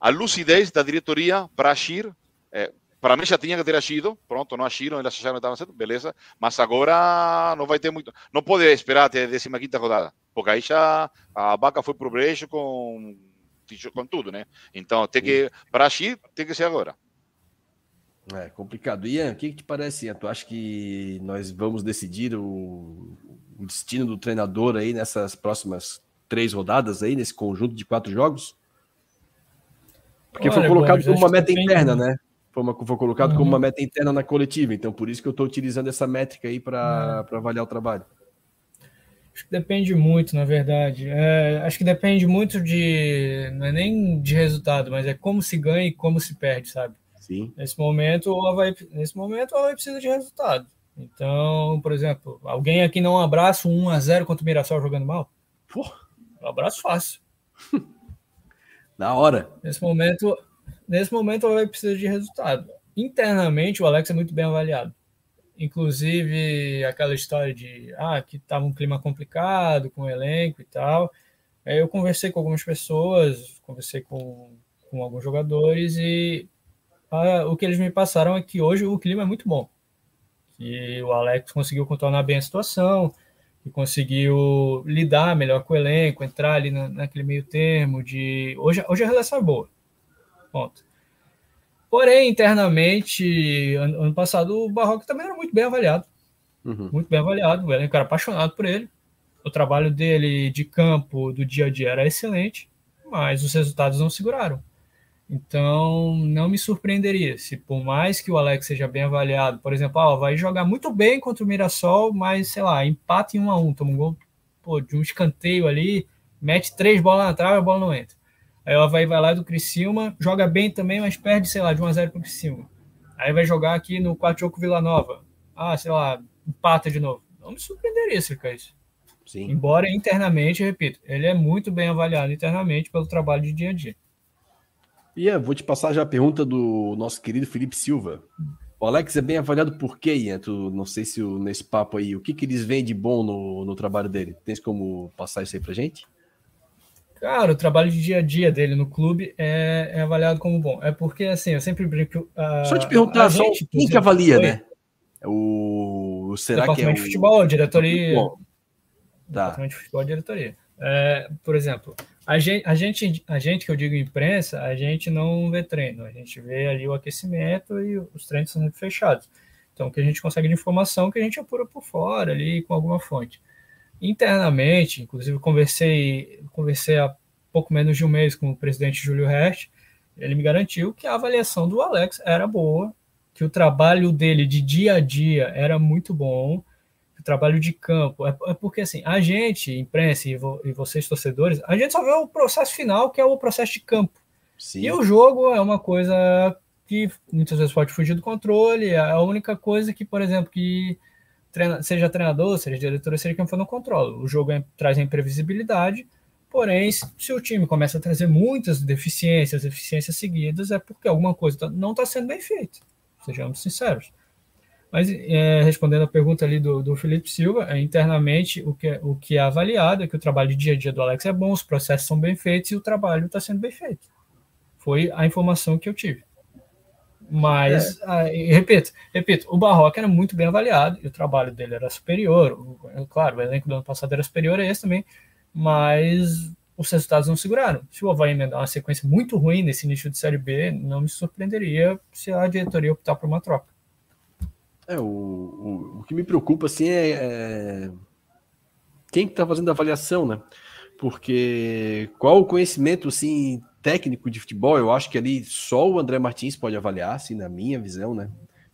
a lucidez da diretoria para agir. É, para mim já tinha que ter agido, pronto, não agiram, eles acharam que estavam certo, beleza, mas agora não vai ter muito, não pode esperar até a 15 rodada, porque aí já a vaca foi pro brejo com, com tudo, né? Então tem que, para agir, tem que ser agora. É complicado. Ian, o que, que te parece, Ian? Tu acha que nós vamos decidir o, o destino do treinador aí nessas próximas três rodadas aí, nesse conjunto de quatro jogos? Porque Olha, foi colocado como uma meta interna, né? Foi, uma, foi colocado uhum. como uma meta interna na coletiva. Então, por isso que eu estou utilizando essa métrica aí para uhum. avaliar o trabalho. Acho que depende muito, na verdade. É, acho que depende muito de. Não é nem de resultado, mas é como se ganha e como se perde, sabe? Sim. Nesse momento, o Havaí, nesse momento, o Havaí precisa de resultado. Então, por exemplo, alguém aqui não abraça um 1x0 contra o Mirassol jogando mal? Pô. Um abraço fácil. Na hora. Nesse momento, Nesse momento, o Alex precisa de resultado. Internamente, o Alex é muito bem avaliado. Inclusive, aquela história de ah, que estava um clima complicado com o elenco e tal. Aí eu conversei com algumas pessoas, conversei com, com alguns jogadores e ah, o que eles me passaram é que hoje o clima é muito bom. Que o Alex conseguiu contornar bem a situação, que conseguiu lidar melhor com o elenco, entrar ali na, naquele meio termo de hoje, hoje a relação é boa. Ponto. Porém, internamente, ano, ano passado, o Barroco também era muito bem avaliado. Uhum. Muito bem avaliado. O elenco era apaixonado por ele. O trabalho dele de campo, do dia a dia, era excelente, mas os resultados não seguraram. Então, não me surpreenderia se, por mais que o Alex seja bem avaliado, por exemplo, ah, vai jogar muito bem contra o Mirassol, mas sei lá, empate em 1 a 1 toma um gol pô, de um escanteio ali, mete três bolas na trave, a bola não entra. Aí ela vai, vai lá do Criciúma, joga bem também, mas perde, sei lá, de 1 a 0 para o Criciúma. Aí vai jogar aqui no 4 jogo Vila Nova. Ah, sei lá, empata de novo. Não me surpreenderia se isso. Sim. Embora internamente, repito, ele é muito bem avaliado internamente pelo trabalho de dia a dia. Ian, vou te passar já a pergunta do nosso querido Felipe Silva. O Alex é bem avaliado por quê, Ian? Tu, não sei se o, nesse papo aí, o que, que eles veem de bom no, no trabalho dele? Tens como passar isso aí pra gente? Cara, o trabalho de dia a dia dele no clube é, é avaliado como bom. É porque, assim, eu sempre brinco. Uh, só te perguntar, só gente, quem que avalia, né? O, será que é o... de futebol, diretoria. Tá. Departamento de futebol, diretoria. É, por exemplo, a gente, a, gente, a gente que eu digo imprensa, a gente não vê treino, a gente vê ali o aquecimento e os treinos são sempre fechados. Então, o que a gente consegue de informação que a gente apura por fora ali com alguma fonte. Internamente, inclusive, conversei, conversei há pouco menos de um mês com o presidente Júlio Rest, ele me garantiu que a avaliação do Alex era boa, que o trabalho dele de dia a dia era muito bom, trabalho de campo. É, é, porque, assim, a gente, imprensa e, vo, e, vocês, torcedores, a gente só vê o processo final, que é o processo de campo. Sim. E o jogo é uma coisa que muitas vezes pode fugir do controle. É a única coisa que, por exemplo, que treina, seja treinador, seja diretor, seja quem for, não controla. O jogo é, traz a imprevisibilidade. Porém, se o time começa a trazer muitas deficiências, deficiências seguidas, é porque alguma coisa não está sendo bem feita. Sejamos sinceros. Mas é, respondendo a pergunta ali do, do Felipe Silva, é, internamente o que, é, o que é avaliado é que o trabalho de dia a dia do Alex é bom, os processos são bem feitos e o trabalho está sendo bem feito. Foi a informação que eu tive. Mas, é. repito, repito, o Barroca era muito bem avaliado e o trabalho dele era superior. O, é claro, o elenco do ano passado era superior a esse também, mas os resultados não seguraram. Se o Havaí emendar uma sequência muito ruim nesse início de Série B, não me surpreenderia se a diretoria optar por uma troca. É, o, o, o que me preocupa, assim, é, é quem está fazendo a avaliação, né? Porque qual o conhecimento, assim, técnico de futebol, eu acho que ali só o André Martins pode avaliar, assim, na minha visão, né?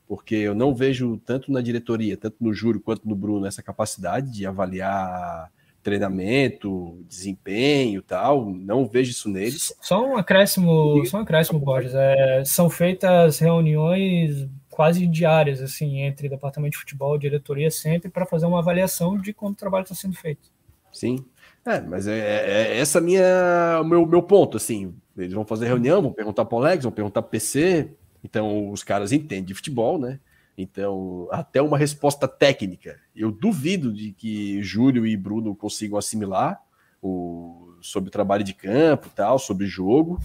Porque eu não vejo tanto na diretoria, tanto no Júlio quanto no Bruno, essa capacidade de avaliar treinamento, desempenho tal. Não vejo isso neles. Só um acréscimo, só um acréscimo, Borges. É, são feitas reuniões quase diárias, assim, entre departamento de futebol e diretoria, sempre para fazer uma avaliação de como o trabalho está sendo feito. Sim. É, mas é, é, é essa minha o meu, meu ponto, assim. Eles vão fazer reunião, vão perguntar para o Alex, vão perguntar para PC. Então, os caras entendem de futebol, né? Então, até uma resposta técnica. Eu duvido de que Júlio e Bruno consigam assimilar o, sobre o trabalho de campo, tal, sobre jogo.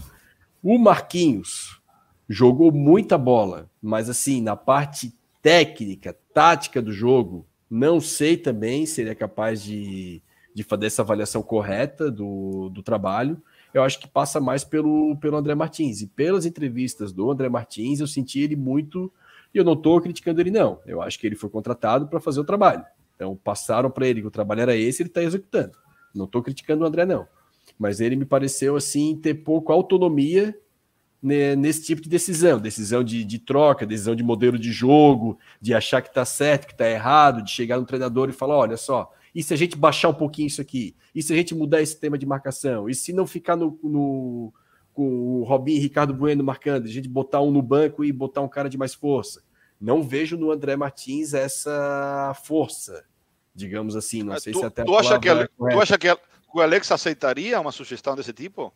O Marquinhos, jogou muita bola, mas assim, na parte técnica, tática do jogo, não sei também se ele é capaz de, de fazer essa avaliação correta do, do trabalho. Eu acho que passa mais pelo, pelo André Martins. E pelas entrevistas do André Martins, eu senti ele muito. E eu não estou criticando ele, não. Eu acho que ele foi contratado para fazer o trabalho. Então, passaram para ele que o trabalho era esse, ele está executando. Não estou criticando o André, não. Mas ele me pareceu, assim, ter pouco autonomia nesse tipo de decisão, decisão de, de, troca, decisão de modelo de jogo, de achar que está certo, que está errado, de chegar no treinador e falar, olha só, e se a gente baixar um pouquinho isso aqui? E se a gente mudar esse tema de marcação? E se não ficar no, no com o Robinho e Ricardo Bueno marcando, a gente botar um no banco e botar um cara de mais força? Não vejo no André Martins essa força, digamos assim, não sei tu, se até tu acha que, tu acha que o Alex aceitaria uma sugestão desse tipo?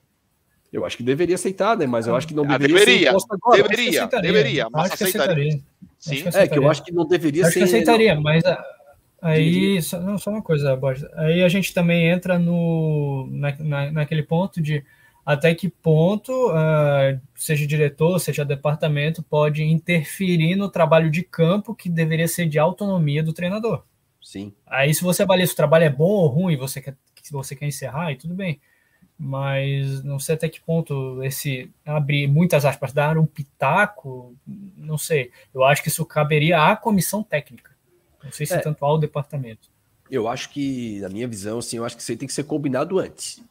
Eu acho que deveria aceitar, né? Mas eu acho que não ah, deveria, deveria ser agora. Deveria, deveria, mas acho aceitaria. Sim. É que eu acho que não deveria acho ser. Que aceitaria, mas ah, aí só, não só uma coisa, Borges. Aí a gente também entra no na, na, naquele ponto de até que ponto, uh, seja diretor, seja departamento, pode interferir no trabalho de campo que deveria ser de autonomia do treinador. Sim. Aí, se você avalia se o trabalho é bom ou ruim, você quer, se você quer encerrar, e tudo bem mas não sei até que ponto esse abrir muitas aspas, dar um pitaco, não sei. Eu acho que isso caberia à comissão técnica. Não sei se é, tanto ao departamento. Eu acho que, na minha visão, assim, eu acho que isso aí tem que ser combinado antes.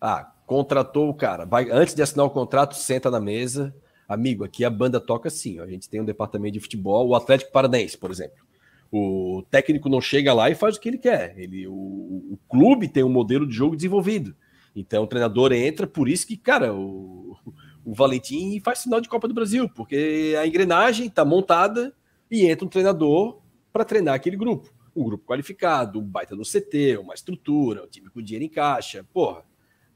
Ah, contratou o cara. Vai, antes de assinar o contrato, senta na mesa. Amigo, aqui a banda toca assim. Ó. A gente tem um departamento de futebol, o Atlético Paranaense, por exemplo. O técnico não chega lá e faz o que ele quer. Ele, o, o clube tem um modelo de jogo desenvolvido. Então o treinador entra, por isso que, cara, o, o Valentim faz final de Copa do Brasil, porque a engrenagem está montada e entra um treinador para treinar aquele grupo. Um grupo qualificado, um baita no CT, uma estrutura, um time com dinheiro em caixa. Porra,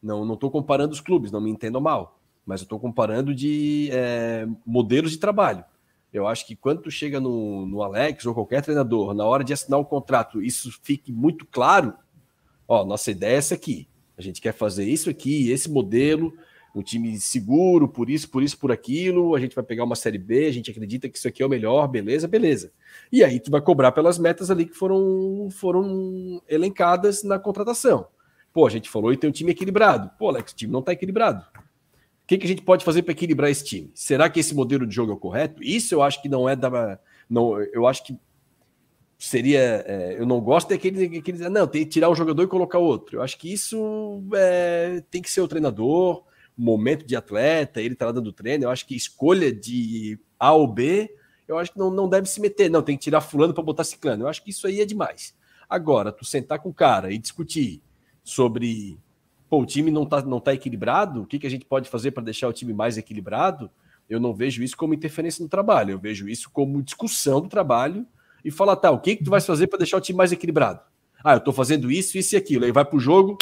não não estou comparando os clubes, não me entendam mal, mas eu estou comparando de é, modelos de trabalho. Eu acho que quando tu chega no, no Alex ou qualquer treinador, na hora de assinar o um contrato, isso fique muito claro. Ó, nossa ideia é essa aqui. A gente quer fazer isso aqui, esse modelo, um time seguro, por isso, por isso, por aquilo. A gente vai pegar uma série B, a gente acredita que isso aqui é o melhor, beleza, beleza. E aí tu vai cobrar pelas metas ali que foram, foram elencadas na contratação. Pô, a gente falou e tem um time equilibrado. Pô, Alex, o time não está equilibrado que, que a gente pode fazer para equilibrar esse time? Será que esse modelo de jogo é o correto? Isso eu acho que não é da. Não, eu acho que seria. É, eu não gosto daquele, daquele. Não, tem que tirar um jogador e colocar outro. Eu acho que isso é, tem que ser o treinador, momento de atleta, ele tá dando treino. Eu acho que escolha de A ou B, eu acho que não, não deve se meter. Não, tem que tirar fulano para botar ciclano. Eu acho que isso aí é demais. Agora, tu sentar com o cara e discutir sobre pô, o time não está não tá equilibrado, o que, que a gente pode fazer para deixar o time mais equilibrado? Eu não vejo isso como interferência no trabalho, eu vejo isso como discussão do trabalho e falar, tá, o que, que tu vai fazer para deixar o time mais equilibrado? Ah, eu estou fazendo isso, isso e aquilo. Aí vai para o jogo,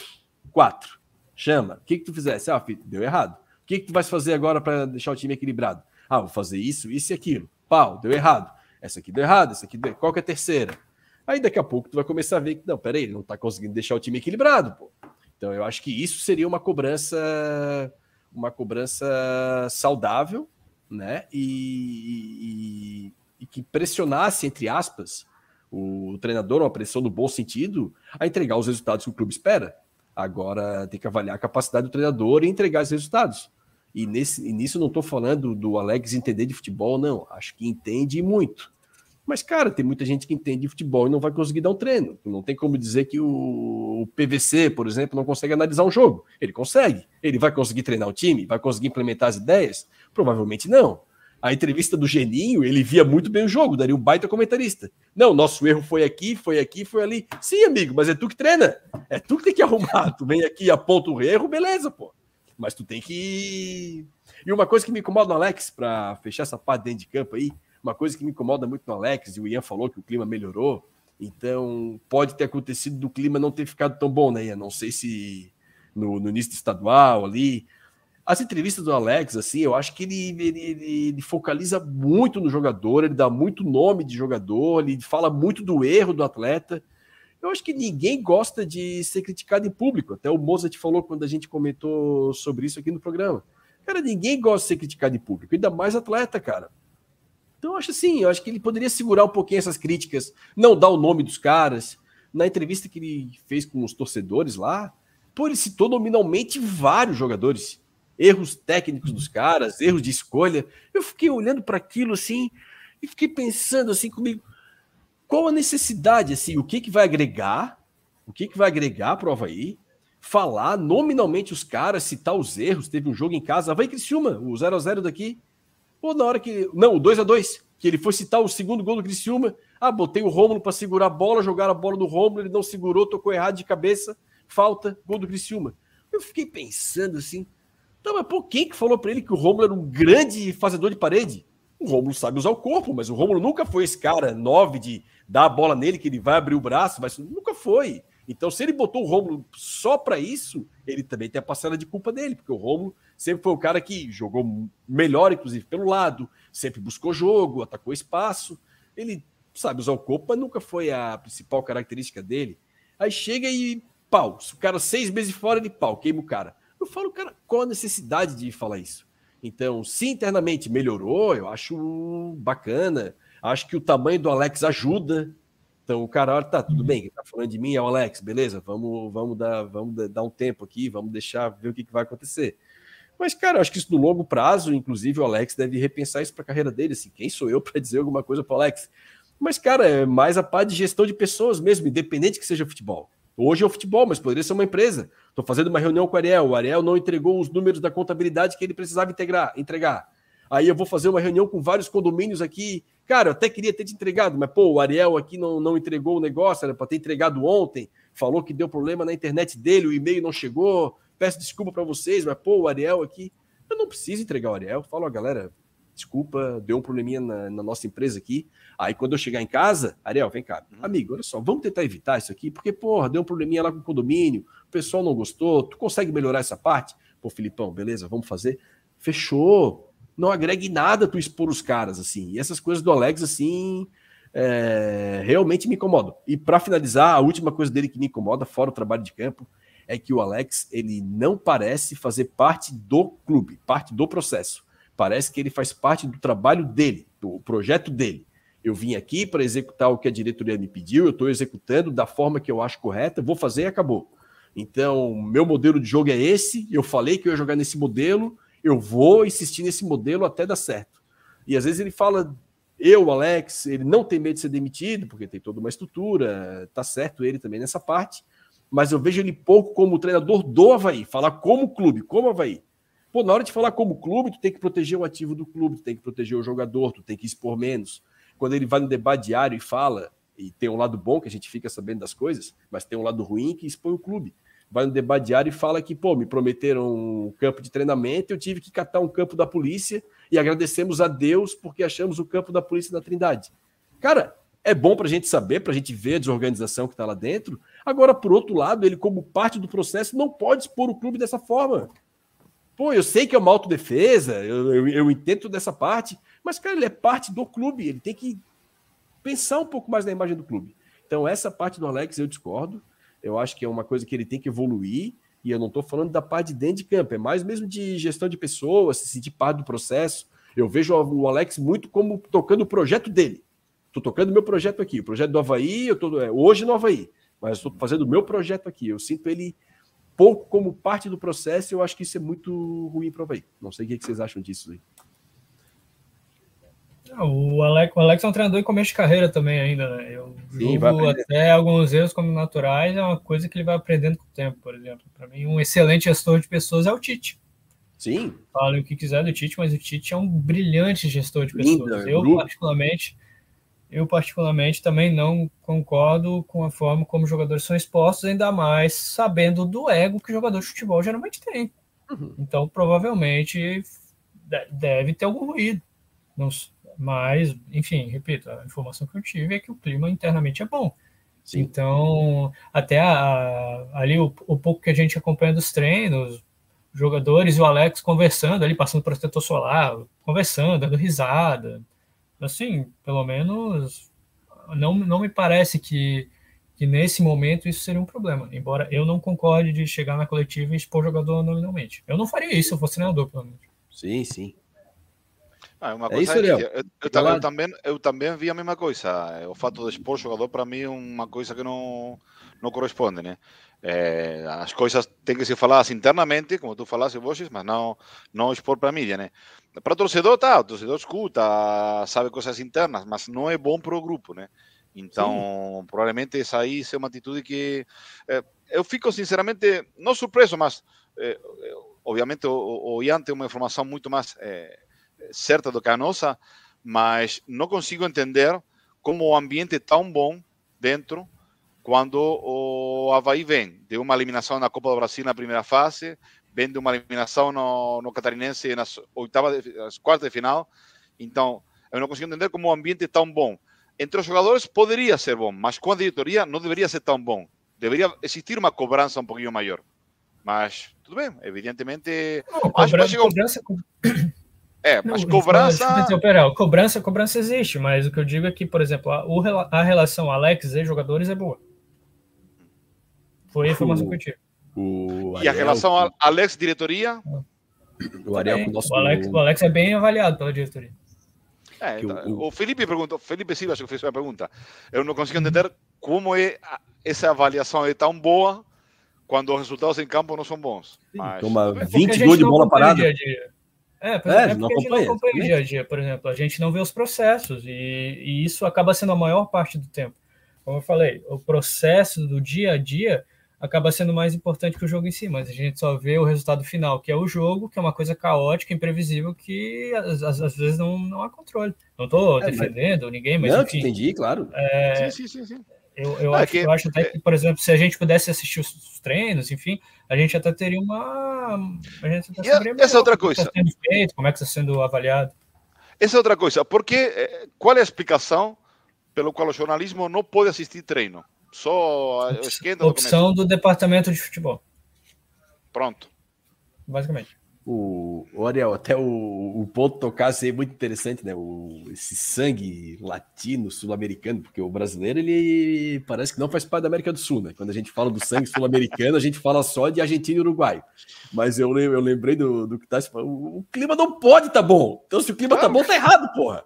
quatro. Chama. O que, que tu fizesse? Ah, filho, deu errado. O que, que tu vai fazer agora para deixar o time equilibrado? Ah, vou fazer isso, isso e aquilo. Pau, deu errado. Essa aqui deu errado, essa aqui deu... Qual que é a terceira? Aí daqui a pouco tu vai começar a ver que, não, peraí, ele não está conseguindo deixar o time equilibrado, pô. Então eu acho que isso seria uma cobrança, uma cobrança saudável, né? E, e, e que pressionasse, entre aspas, o treinador, uma pressão no bom sentido, a entregar os resultados que o clube espera. Agora tem que avaliar a capacidade do treinador e entregar os resultados. E, nesse, e nisso não estou falando do Alex entender de futebol, não. Acho que entende muito. Mas, cara, tem muita gente que entende de futebol e não vai conseguir dar um treino. Não tem como dizer que o PVC, por exemplo, não consegue analisar um jogo. Ele consegue. Ele vai conseguir treinar o time? Vai conseguir implementar as ideias? Provavelmente não. A entrevista do Geninho, ele via muito bem o jogo, daria um baita comentarista. Não, nosso erro foi aqui, foi aqui, foi ali. Sim, amigo, mas é tu que treina. É tu que tem que arrumar. Tu vem aqui aponta o erro, beleza, pô. Mas tu tem que. E uma coisa que me incomoda no Alex, para fechar essa parte dentro de campo aí, uma coisa que me incomoda muito no Alex, e o Ian falou que o clima melhorou, então pode ter acontecido do clima não ter ficado tão bom, né, Ian? Não sei se no, no início do estadual ali. As entrevistas do Alex, assim, eu acho que ele, ele, ele, ele, focaliza muito no jogador, ele dá muito nome de jogador, ele fala muito do erro do atleta. Eu acho que ninguém gosta de ser criticado em público. Até o Mozart falou quando a gente comentou sobre isso aqui no programa. Cara, ninguém gosta de ser criticado em público, ainda mais atleta, cara. Então, eu acho assim, eu acho que ele poderia segurar um pouquinho essas críticas, não dar o nome dos caras. Na entrevista que ele fez com os torcedores lá, pô, ele citou nominalmente vários jogadores. Erros técnicos dos caras, erros de escolha. Eu fiquei olhando para aquilo assim e fiquei pensando assim comigo, qual a necessidade, assim, o que que vai agregar, o que que vai agregar para o Havaí, falar nominalmente os caras, citar os erros, teve um jogo em casa, vai Criciúma, o 0 a 0 daqui, Pô, na hora que. Não, o 2 a 2 que ele foi citar o segundo gol do Criciúma. Ah, botei o Rômulo para segurar a bola, jogar a bola do Rômulo, ele não segurou, tocou errado de cabeça, falta, gol do Criciúma. Eu fiquei pensando assim, tá, mas pô, quem que falou para ele que o Rômulo era um grande fazedor de parede? O Rômulo sabe usar o corpo, mas o Rômulo nunca foi esse cara nove de dar a bola nele que ele vai abrir o braço, mas nunca foi. Então, se ele botou o Rômulo só para isso, ele também tem a parcela de culpa dele, porque o Rômulo sempre foi o cara que jogou melhor, inclusive, pelo lado, sempre buscou jogo, atacou espaço. Ele sabe usar o corpo, mas nunca foi a principal característica dele. Aí chega e pau. O cara seis meses fora, ele pau, queima o cara. Eu falo, cara, qual a necessidade de falar isso? Então, se internamente melhorou, eu acho bacana. Acho que o tamanho do Alex ajuda. Então, o cara, olha, tá, tudo bem, tá falando de mim é o Alex, beleza, vamos, vamos, dar, vamos dar um tempo aqui, vamos deixar ver o que, que vai acontecer. Mas, cara, acho que isso no longo prazo, inclusive, o Alex deve repensar isso para a carreira dele. Assim, quem sou eu para dizer alguma coisa para o Alex? Mas, cara, é mais a parte de gestão de pessoas mesmo, independente que seja futebol. Hoje é o futebol, mas poderia ser uma empresa. Estou fazendo uma reunião com o Ariel. O Ariel não entregou os números da contabilidade que ele precisava integrar, entregar. Aí eu vou fazer uma reunião com vários condomínios aqui. Cara, eu até queria ter te entregado, mas pô, o Ariel aqui não, não entregou o negócio, era para ter entregado ontem. Falou que deu problema na internet dele, o e-mail não chegou. Peço desculpa para vocês, mas pô, o Ariel aqui. Eu não preciso entregar o Ariel. Falo, ó, galera, desculpa, deu um probleminha na, na, nossa empresa aqui. Aí quando eu chegar em casa, Ariel, vem cá, uhum. amigo, olha só, vamos tentar evitar isso aqui, porque, porra, deu um probleminha lá com o condomínio, o pessoal não gostou, tu consegue melhorar essa parte? Pô, Filipão, beleza, vamos fazer. Fechou. Não agregue nada tu expor os caras, assim. E essas coisas do Alex, assim, é, realmente me incomodam. E para finalizar, a última coisa dele que me incomoda, fora o trabalho de campo, é que o Alex, ele não parece fazer parte do clube, parte do processo Parece que ele faz parte do trabalho dele, do projeto dele. Eu vim aqui para executar o que a diretoria me pediu, eu estou executando da forma que eu acho correta, vou fazer e acabou. Então, meu modelo de jogo é esse, eu falei que eu ia jogar nesse modelo, eu vou insistir nesse modelo até dar certo. E às vezes ele fala, eu, Alex, ele não tem medo de ser demitido, porque tem toda uma estrutura, tá certo ele também nessa parte, mas eu vejo ele pouco como treinador do Havaí, falar como clube, como Havaí. Pô, na hora de falar como clube, tu tem que proteger o ativo do clube, tu tem que proteger o jogador, tu tem que expor menos. Quando ele vai no debate diário e fala, e tem um lado bom que a gente fica sabendo das coisas, mas tem um lado ruim que expõe o clube. Vai no debate diário e fala que, pô, me prometeram um campo de treinamento, eu tive que catar um campo da polícia e agradecemos a Deus porque achamos o campo da polícia na Trindade. Cara, é bom para a gente saber, para a gente ver a desorganização que está lá dentro. Agora, por outro lado, ele, como parte do processo, não pode expor o clube dessa forma. Pô, eu sei que é uma autodefesa, eu, eu, eu entendo dessa parte, mas, cara, ele é parte do clube, ele tem que pensar um pouco mais na imagem do clube. Então, essa parte do Alex eu discordo. Eu acho que é uma coisa que ele tem que evoluir. E eu não estou falando da parte de dentro de campo, é mais mesmo de gestão de pessoas, se sentir parte do processo. Eu vejo o Alex muito como tocando o projeto dele. Estou tocando o meu projeto aqui, o projeto do Havaí, eu estou é, hoje no Havaí, mas estou fazendo o meu projeto aqui. Eu sinto ele pouco como parte do processo, eu acho que isso é muito ruim para o Havaí. Não sei o que vocês acham disso aí. O Alex, o Alex é um treinador em começo de carreira também ainda, né? Eu Sim, até alguns erros como naturais, é uma coisa que ele vai aprendendo com o tempo, por exemplo. Para mim, um excelente gestor de pessoas é o Tite. Sim. Falem o que quiser do Tite, mas o Tite é um brilhante gestor de pessoas. Linda, eu, grupo. particularmente, eu, particularmente, também não concordo com a forma como os jogadores são expostos, ainda mais sabendo do ego que o jogador de futebol geralmente tem. Uhum. Então, provavelmente, deve ter algum ruído. Não, mas, enfim, repito, a informação que eu tive é que o clima internamente é bom. Sim. Então, até a, ali o, o, pouco que a gente acompanha dos treinos, jogadores e o Alex conversando ali, passando protetor solar, conversando, dando risada assim, pelo menos não, não me parece que, que nesse momento isso seria um problema, embora eu não concorde de chegar na coletiva e expor o jogador nominalmente. Eu não faria isso se eu fosse treinador, pelo menos. Sim, sim. Ah, uma é isso, é, eu, eu, eu, também, eu também vi a mesma coisa. O fato de expor o jogador, para mim, é uma coisa que não, não corresponde, né? É, as coisas têm que ser faladas internamente, como tu falaste, Boches, mas não, não expor para a mídia, né? Para o torcedor, tá, o torcedor escuta, sabe coisas internas, mas não é bom para o grupo, né? Então, Sim. provavelmente essa aí é uma atitude que é, eu fico sinceramente não surpreso, mas é, obviamente o, o Ian tem uma informação muito mais é, certa do que a nossa, mas não consigo entender como o ambiente é tão bom dentro quando o Havaí vem de uma eliminação na Copa do Brasil na primeira fase, vem de uma eliminação no, no Catarinense nas oitavas, nas quartas de final. Então, eu não consigo entender como o ambiente é tão bom. Entre os jogadores poderia ser bom, mas com a diretoria não deveria ser tão bom. Deveria existir uma cobrança um pouquinho maior. Mas, tudo bem, evidentemente. Não, cobrança, cobrança, é, mas não, cobrança. Não, cobrança, cobrança existe, mas o que eu digo é que, por exemplo, a, a relação Alex e jogadores é boa. Foi a informação que eu tive. O e a relação com... Alex diretoria? O, Ariel o, nosso... o, Alex, o Alex é bem avaliado pela diretoria. É, então, o, o, Felipe perguntou, Felipe Silva acho que fez uma pergunta. Eu não consigo entender como é essa avaliação é tão boa quando os resultados em campo não são bons. Mas... Toma 20 gols de bola parada. Dia dia. É, por é, é não acompanha, a gente não acompanha o dia a dia, por exemplo. A gente não vê os processos e, e isso acaba sendo a maior parte do tempo. como eu falei, o processo do dia a dia acaba sendo mais importante que o jogo em si, mas a gente só vê o resultado final, que é o jogo, que é uma coisa caótica, imprevisível, que às, às vezes não, não há controle. Não estou é, defendendo mas... ninguém, mas não, enfim. entendi, claro. É... Sim, sim, sim, sim. Eu, eu, ah, acho, que... eu acho até que, por exemplo, se a gente pudesse assistir os treinos, enfim, a gente até teria uma. A gente até saberia essa é outra coisa. Como é que está sendo feito, como é que está sendo avaliado. Essa é outra coisa. Porque, eh, qual é a explicação pelo qual o jornalismo não pode assistir treino? Só a esquerda Opção do departamento de futebol. Pronto. Basicamente o, Ariel, até o, o ponto tocasse aí muito interessante, né? O, esse sangue latino, sul-americano, porque o brasileiro ele parece que não faz parte da América do Sul, né? Quando a gente fala do sangue sul-americano, a gente fala só de Argentina e Uruguai. Mas eu, eu lembrei do, do que tá se o, o clima não pode tá bom. Então, se o clima tá bom, tá errado, porra.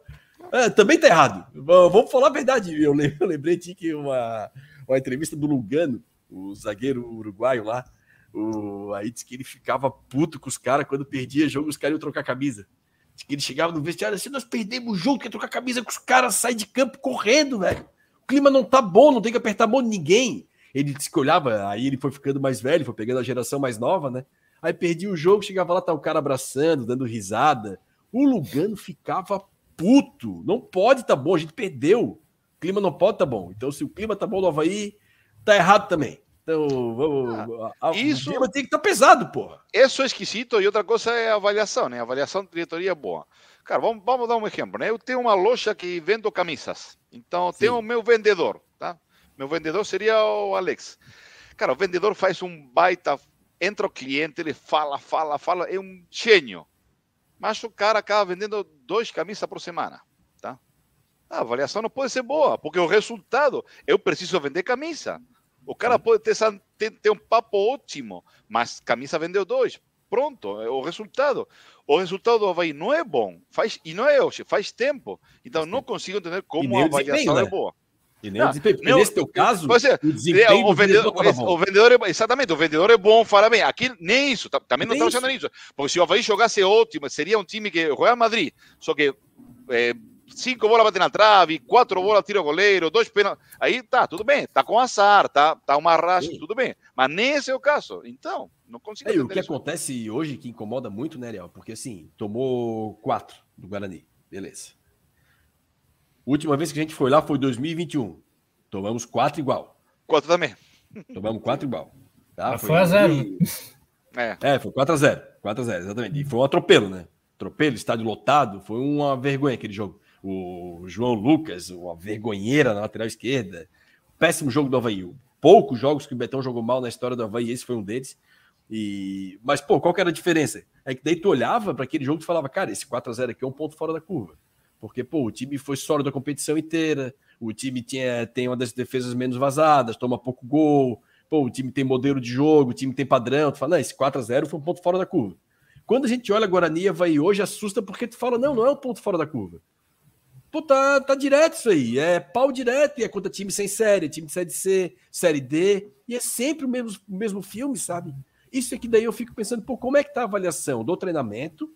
É, também tá errado. Vamos falar a verdade. Eu lembrei, de que uma, uma entrevista do Lugano, o zagueiro uruguaio lá, o, aí disse que ele ficava puto com os caras quando perdia jogo, os caras iam trocar camisa. Diz que ele chegava no vestiário assim, nós perdemos o jogo, quer trocar camisa com os caras, sai de campo correndo, velho. O clima não tá bom, não tem que apertar a mão de ninguém. Ele disse que olhava, aí ele foi ficando mais velho, foi pegando a geração mais nova, né? Aí perdia o jogo, chegava lá, tá o cara abraçando, dando risada. O Lugano ficava puto. Não pode tá bom, a gente perdeu. O clima não pode tá bom. Então, se o clima tá bom no Havaí, tá errado também. Então, vamos. Ah, isso tem que estar tá pesado, porra. Isso é esquisito e outra coisa é a avaliação, né? A avaliação de diretoria é boa. Cara, vamos, vamos dar um exemplo, né? Eu tenho uma loja que vendo camisas. Então, Sim. tenho o meu vendedor, tá? Meu vendedor seria o Alex. Cara, o vendedor faz um baita. Entra o cliente, ele fala, fala, fala, é um gênio. Mas o cara acaba vendendo dois camisas por semana, tá? A avaliação não pode ser boa, porque o resultado, eu preciso vender camisa. O cara pode ter, ter, um papo ótimo, mas camisa vendeu dois. Pronto, é o resultado. O resultado do Havaí não é bom. Faz, e não é hoje, faz tempo. Então não consigo entender como a avaliação é boa. E nem não, o. Meu, nesse teu caso, é, o desempenho o vendedor, o vendedor é, exatamente, o vendedor é bom, fala bem. Aqui nem isso, também não estamos achando nisso. Porque se o Havaí jogasse ótimo, seria um time que Real Madrid, só que é, cinco bolas batem na trave, quatro bolas tira o goleiro, dois pênaltis. Aí tá, tudo bem, tá com azar, tá, tá uma racha, Sim. tudo bem. Mas nesse é o caso. Então, não consigo é, O que isso. acontece hoje que incomoda muito, né, Ariel? Porque assim, tomou quatro do Guarani, beleza. Última vez que a gente foi lá foi 2021. Tomamos quatro igual. Quatro também. Tomamos quatro igual. Tá? Foi, foi a zero. E... É. é, foi 4 a 0 4 a 0 exatamente. E foi um atropelo, né? Atropelo, estádio lotado, foi uma vergonha aquele jogo o João Lucas, uma vergonheira na lateral esquerda. Péssimo jogo do Havaí. Poucos jogos que o Betão jogou mal na história do Havaí, esse foi um deles. E... Mas, pô, qual que era a diferença? É que daí tu olhava para aquele jogo e falava, cara, esse 4 a 0 aqui é um ponto fora da curva. Porque, pô, o time foi sólido a competição inteira, o time tinha, tem uma das defesas menos vazadas, toma pouco gol, pô, o time tem modelo de jogo, o time tem padrão. Tu fala, não, esse 4 a 0 foi um ponto fora da curva. Quando a gente olha Guarani Havaí hoje, assusta porque tu fala, não, não é um ponto fora da curva. Pô, tá, tá direto isso aí. É pau direto e é contra time sem série, time de série C, série D. E é sempre o mesmo, o mesmo filme, sabe? Isso aqui daí eu fico pensando, pô, como é que tá a avaliação do treinamento,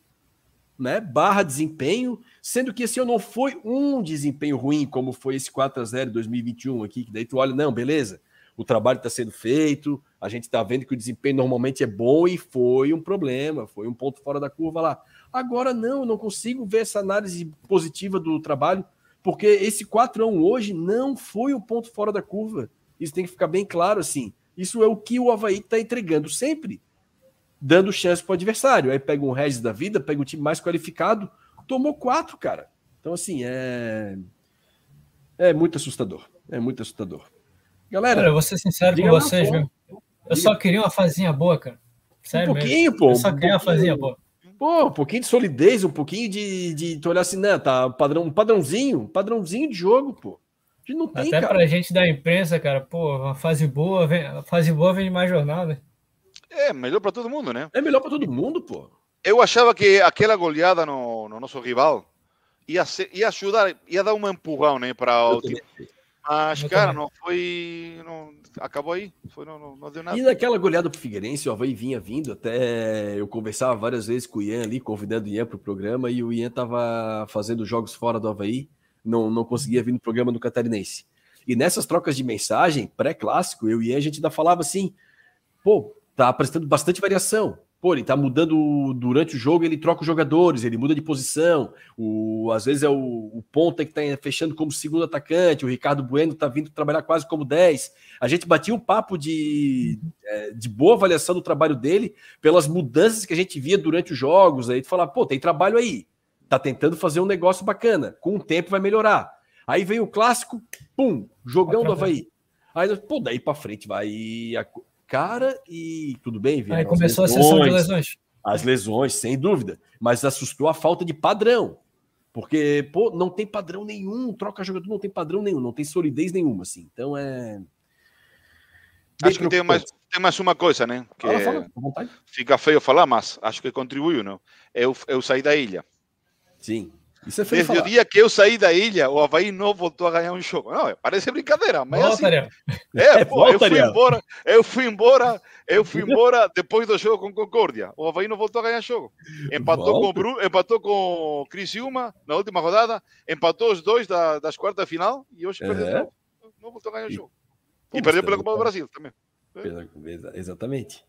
né? Barra desempenho, sendo que esse ano não foi um desempenho ruim, como foi esse 4 a 0 2021 aqui, que daí tu olha, não, beleza, o trabalho está sendo feito, a gente está vendo que o desempenho normalmente é bom e foi um problema, foi um ponto fora da curva lá. Agora não, eu não consigo ver essa análise positiva do trabalho, porque esse 4 a 1 hoje não foi o ponto fora da curva. Isso tem que ficar bem claro assim. Isso é o que o Havaí está entregando sempre, dando chance para o adversário. Aí pega um Regis da vida, pega um time mais qualificado, tomou quatro, cara. Então, assim, é. É muito assustador. É muito assustador. Galera. Cara, eu vou ser sincero com vocês, viu? Eu só queria uma fazinha boa, cara. Sério um pouquinho, mesmo. pô. Eu só queria um uma fazinha boa. Pô, um pouquinho de solidez, um pouquinho de, de tu olhar assim, né? Tá padrão, um padrãozinho, padrãozinho de jogo, pô. A gente não tem, Até cara. pra gente da imprensa, cara, pô, uma fase boa, vem, a fase boa vem de mais jornal, né? É, melhor para todo mundo, né? É melhor para todo mundo, pô. Eu achava que aquela goleada no, no nosso rival ia, ser, ia ajudar, ia dar um empurrão, né, para o time. Mas, cara, não foi. Não, acabou aí. Foi, não, não, deu nada. E naquela goleada pro Figueirense, o Havaí vinha vindo. Até eu conversava várias vezes com o Ian ali, convidando o Ian pro programa, e o Ian tava fazendo jogos fora do Havaí, não, não conseguia vir no programa do Catarinense. E nessas trocas de mensagem, pré-clássico, eu e a gente ainda falava assim, pô, tá apresentando bastante variação. Pô, ele tá mudando durante o jogo, ele troca os jogadores, ele muda de posição. O, às vezes é o, o ponta que tá fechando como segundo atacante, o Ricardo Bueno tá vindo trabalhar quase como 10. A gente batia um papo de, é, de boa avaliação do trabalho dele pelas mudanças que a gente via durante os jogos. Aí tu fala, pô, tem trabalho aí. Tá tentando fazer um negócio bacana. Com o tempo vai melhorar. Aí vem o clássico, pum, jogão do Havaí. Aí, pô, daí pra frente vai cara e tudo bem, Aí começou lesões, a sessão de lesões. As lesões, sem dúvida, mas assustou a falta de padrão. Porque, pô, não tem padrão nenhum, troca jogador não tem padrão nenhum, não tem solidez nenhuma, assim. Então é. Bem acho que tem mais, tem mais uma coisa, né? Que fala, fala, fica feio falar, mas acho que contribuiu, não? Eu, eu saí da ilha. Sim. Isso é feio Desde falar. o dia que eu saí da ilha, o Havaí não voltou a ganhar um jogo. Não, parece brincadeira, mas volta, assim, é, pô, eu fui embora, eu fui embora, eu fui embora depois do jogo com Concórdia. O Havaí não voltou a ganhar jogo. Empatou volta. com o Bru, empatou com o Criciúma na última rodada, empatou os dois da, das quartas final e hoje é. perdeu. Não voltou a ganhar o jogo. E, e perdeu pela Copa do Brasil também. Exatamente.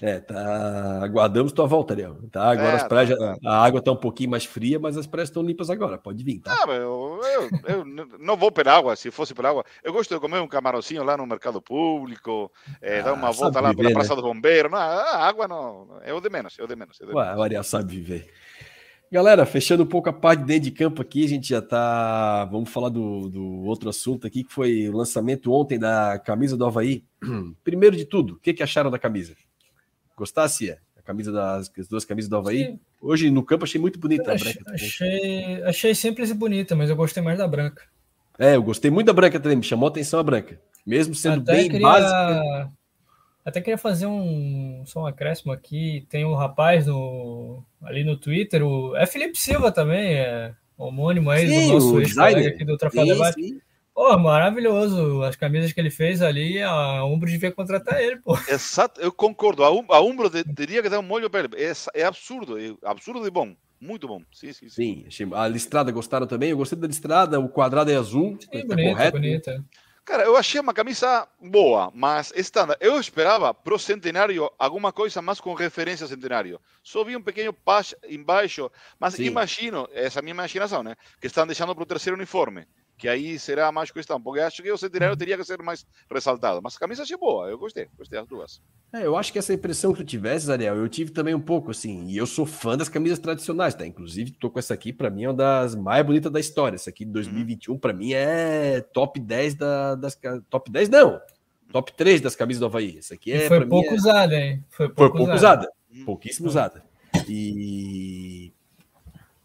É, tá. Aguardamos tua volta, Ariel. Tá, agora é, as praias, tá. a água tá um pouquinho mais fria, mas as praias estão limpas agora. Pode vir, tá? Ah, eu, eu, eu, não vou por água, se fosse por água. Eu gosto de comer um camarãozinho lá no mercado público, é, ah, dar uma volta lá viver, pela Praça né? do Bombeiro. Não, a água não, é o de menos, é o de menos. É o de Ué, o Ariel sabe viver. Galera, fechando um pouco a parte de dentro de campo aqui, a gente já tá. Vamos falar do, do outro assunto aqui, que foi o lançamento ontem da camisa do Havaí. Primeiro de tudo, o que, que acharam da camisa? Gostasse? A camisa das as duas camisas do Havaí. Sim. Hoje no campo achei muito bonita a branca. Achei, achei simples e bonita, mas eu gostei mais da branca. É, eu gostei muito da branca também, me chamou a atenção a branca. Mesmo sendo Até bem queria... básica. Até queria fazer um só um acréscimo aqui. Tem um rapaz no, ali no Twitter, o, é Felipe Silva também, é homônimo aí sim, do nosso ex-colega aqui do Troféu Debate. Sim. Pô, maravilhoso. As camisas que ele fez ali, a Umbro devia contratar ele, pô. Exato, eu concordo. A, um, Umbro teria que dar um molho para ele. É, é absurdo, é absurdo de bom. Muito bom. Sim, sim, sim. sim a listrada gostaram também. Eu gostei da listrada, o quadrado é azul. Sim, tá bonita, correto. bonita. Cara, eu achei uma camisa boa, mas estándar. Eu esperava pro centenário alguma coisa mais com referência ao centenário. Só vi um pequeno patch embaixo, mas Sim. imagino, essa é a minha imaginação, né? Que estão deixando para o terceiro uniforme que aí será mais questão, porque acho que o centenário teria que ser mais ressaltado. Mas a camisa achei boa, eu gostei, gostei das duas. É, eu acho que essa impressão que tu tivesse, Ariel, eu tive também um pouco, assim, e eu sou fã das camisas tradicionais, tá? Inclusive, tô com essa aqui, para mim é uma das mais bonitas da história. Essa aqui de 2021, uhum. para mim, é top 10 da, das. Top 10, não! Top 3 das camisas do Havaí. Essa aqui é. E foi pouco é... usada, hein? Foi pouco, foi pouco usada. usada. Uhum. Pouquíssimo usada. E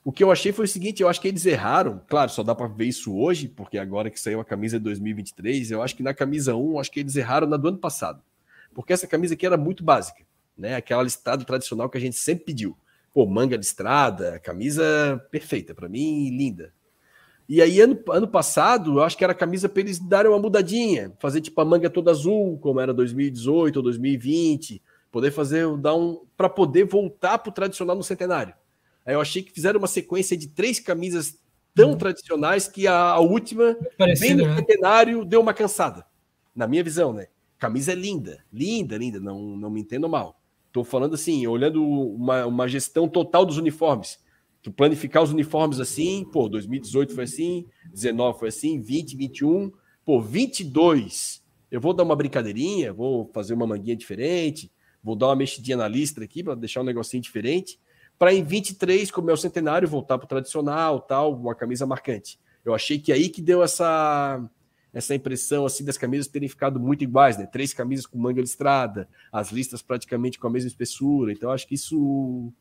o que eu achei foi o seguinte: eu acho que eles erraram. Claro, só dá para ver isso hoje, porque agora que saiu a camisa de 2023, eu acho que na camisa 1, acho que eles erraram na do ano passado. Porque essa camisa aqui era muito básica, né? Aquela listada tradicional que a gente sempre pediu. Pô, manga listrada, camisa perfeita, para mim, linda. E aí, ano, ano passado, eu acho que era a camisa para eles darem uma mudadinha, fazer tipo a manga toda azul, como era 2018 ou 2020, poder fazer, dar um. para poder voltar para o tradicional no centenário. Eu achei que fizeram uma sequência de três camisas tão uhum. tradicionais que a, a última, bem no né? centenário, deu uma cansada. Na minha visão, né? Camisa é linda, linda, linda, não, não me entendo mal. Estou falando assim, olhando uma, uma gestão total dos uniformes. Tu planificar os uniformes assim, pô, 2018 foi assim, 19 foi assim, 20, 21, pô, 22. Eu vou dar uma brincadeirinha, vou fazer uma manguinha diferente, vou dar uma mexidinha na listra aqui para deixar um negocinho diferente para em 23, como é o centenário, voltar para o tradicional, tal, uma camisa marcante. Eu achei que aí que deu essa essa impressão assim das camisas terem ficado muito iguais, né? Três camisas com manga listrada, as listas praticamente com a mesma espessura. Então acho que isso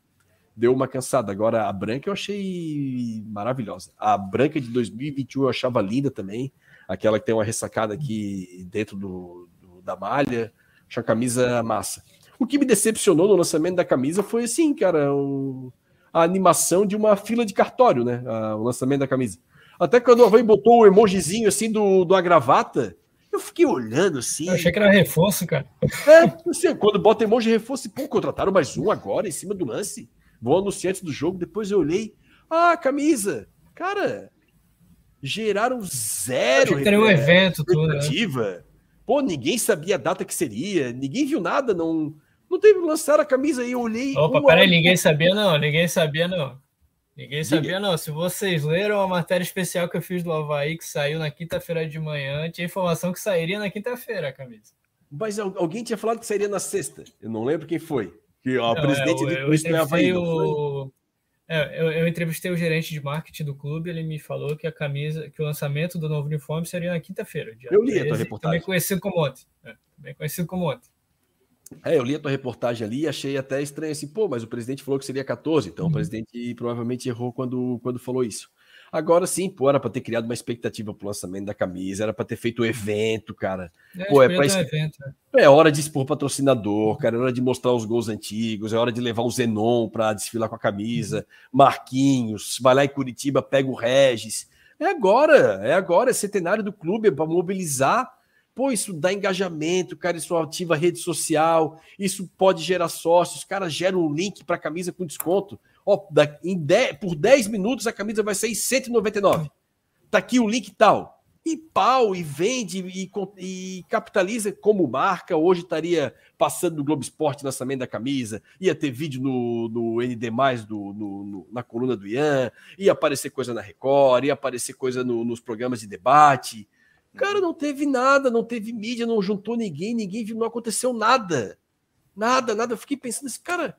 deu uma cansada. Agora a branca eu achei maravilhosa. A branca de 2021 eu achava linda também, aquela que tem uma ressacada aqui dentro do, do da malha. Acho a camisa massa. O que me decepcionou no lançamento da camisa foi assim, cara, o, a animação de uma fila de cartório, né? A, o lançamento da camisa. Até quando o Havaí botou o emojizinho assim do, do agravata, eu fiquei olhando assim. Eu achei que era reforço, cara. É, assim, quando bota emoji reforço, pô, contrataram mais um agora em cima do lance. Vou anunciar antes do jogo, depois eu olhei. Ah, camisa! Cara, geraram zero. Teria um evento, tudo. Né? Pô, ninguém sabia a data que seria, ninguém viu nada, não. Não teve lançar a camisa aí, eu olhei. Opa, peraí, ninguém sabia, não, ninguém sabia, não. Ninguém sabia, não. Se vocês leram a matéria especial que eu fiz do Havaí, que saiu na quinta-feira de manhã, tinha informação que sairia na quinta-feira a camisa. Mas alguém tinha falado que sairia na sexta. Eu não lembro quem foi. Que o presidente é, eu, eu, Havaí, o... É, eu, eu, entrevistei o gerente de marketing do clube, ele me falou que a camisa, que o lançamento do novo uniforme seria na quinta-feira. Eu li 13, a tua reportagem. Também conhecido como ontem. É, também conhecido como ontem. É, eu li a tua reportagem ali e achei até estranho assim, pô, mas o presidente falou que seria 14, então uhum. o presidente provavelmente errou quando, quando falou isso. Agora sim, pô, era para ter criado uma expectativa pro lançamento da camisa, era para ter feito o evento, cara. É, pô, é, pra... um evento, é. é hora de expor patrocinador, cara, é hora de mostrar os gols antigos, é hora de levar o Zenon para desfilar com a camisa, Marquinhos, vai lá em Curitiba, pega o Regis. É agora, é agora, é centenário do clube, é para mobilizar Pô, isso dá engajamento, cara, isso ativa rede social, isso pode gerar sócios, cara, gera um link para camisa com desconto. Ó, em 10, por 10 minutos a camisa vai sair 199. Tá aqui o link tal. E pau, e vende, e, e capitaliza como marca. Hoje estaria passando no Globo Esporte lançamento da camisa, ia ter vídeo no, no ND, do, no, no, na coluna do Ian, ia aparecer coisa na Record, ia aparecer coisa no, nos programas de debate. Cara, não teve nada, não teve mídia, não juntou ninguém, ninguém viu, não aconteceu nada. Nada, nada. Eu fiquei pensando assim, cara,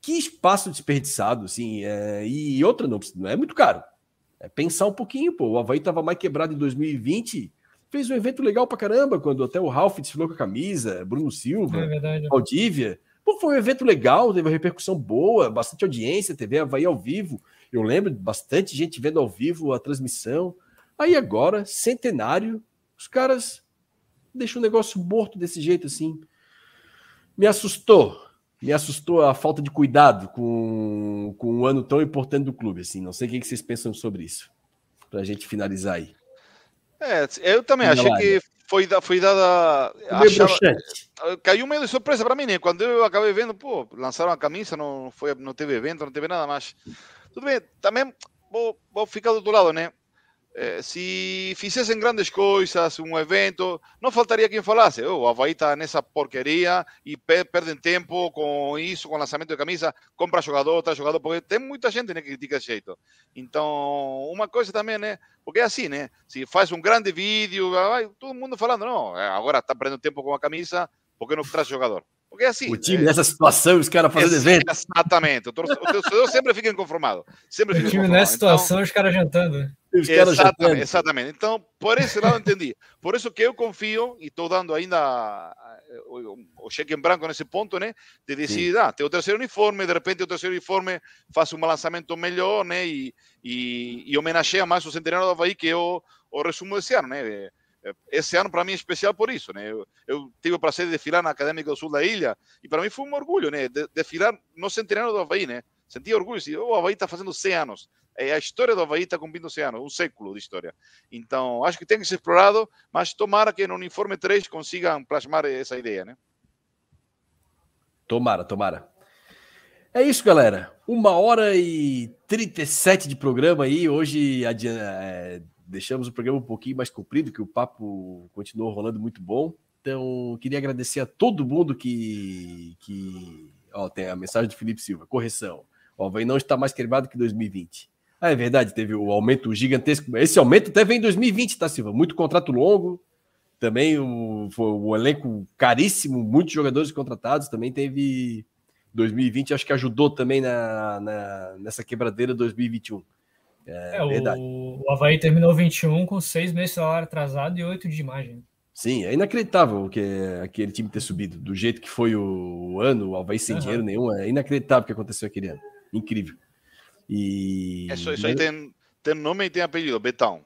que espaço desperdiçado, assim. É... E outra, não, não é muito caro. É pensar um pouquinho, pô. O Havaí tava mais quebrado em 2020. Fez um evento legal pra caramba, quando até o Ralph desfilou com a camisa, Bruno Silva, é Valdívia. Pô, foi um evento legal, teve uma repercussão boa, bastante audiência, TV Havaí ao vivo. Eu lembro bastante gente vendo ao vivo a transmissão. Aí agora, centenário, os caras deixam o negócio morto desse jeito assim. Me assustou. Me assustou a falta de cuidado com, com um ano tão importante do clube. Assim. Não sei o que vocês pensam sobre isso. Para a gente finalizar aí. É, eu também achei que foi, foi dada. Achava, caiu meio de surpresa para mim, né? Quando eu acabei vendo, pô, lançaram a camisa, não, foi, não teve evento, não teve nada, mas tudo bem. Também vou, vou ficar do outro lado, né? Eh, se fizessem grandes coisas, um evento, não faltaria quem falasse, oh, o Havaí está nessa porqueria e perdem tempo com isso, com lançamento de camisa, compra jogador, traz jogador, porque tem muita gente né, que critica esse jeito. Então, uma coisa também, né? Porque é assim, né? Se faz um grande vídeo, vai todo mundo falando, não, agora está perdendo tempo com a camisa, por que não traz jogador? Porque assim. O time é... nessa situação, os caras fazendo evento. Exatamente. O torcedor sempre fica inconformado. Sempre fica o time nessa situação, então... os caras jantando. Exatamente, exatamente. Então, por esse lado, entendi. Por isso que eu confio e estou dando ainda o, o, cheque em branco nesse ponto, né? De decidir, ah, tem o terceiro uniforme, de repente o terceiro uniforme faz um lançamento melhor, né? E, e, e homenageia mais o centenário do Havaí, que é o, o resumo desse ano, né? Esse ano para mim é especial por isso, né? Eu, eu tive o prazer de desfilar na Acadêmica do Sul da Ilha e para mim foi um orgulho, né? De, desfilar no centenário do Havaí, né? Senti orgulho, se o Havaí está fazendo 100 anos. É, a história do Havaí está cumprindo 100 anos, um século de história. Então, acho que tem que ser explorado, mas tomara que no Uniforme 3 consigam plasmar essa ideia, né? Tomara, tomara. É isso, galera. Uma hora e 37 de programa aí. Hoje é, deixamos o programa um pouquinho mais comprido, que o papo continuou rolando muito bom. Então, queria agradecer a todo mundo que. que... Ó, tem a mensagem do Felipe Silva, correção. O Havaí não está mais quebrado que 2020. Ah, é verdade, teve o aumento gigantesco. Esse aumento até vem em 2020, tá, Silva? Muito contrato longo, também o, o elenco caríssimo, muitos jogadores contratados, também teve 2020, acho que ajudou também na, na nessa quebradeira 2021. É, é verdade. O, o Havaí terminou 21 com seis meses de salário atrasado e oito de imagem. Sim, é inacreditável que aquele time ter subido. Do jeito que foi o ano, o Havaí sem uhum. dinheiro nenhum, é inacreditável o que aconteceu aquele ano. Incrível. E. Isso, isso aí tem, tem nome e tem apelido, Betão.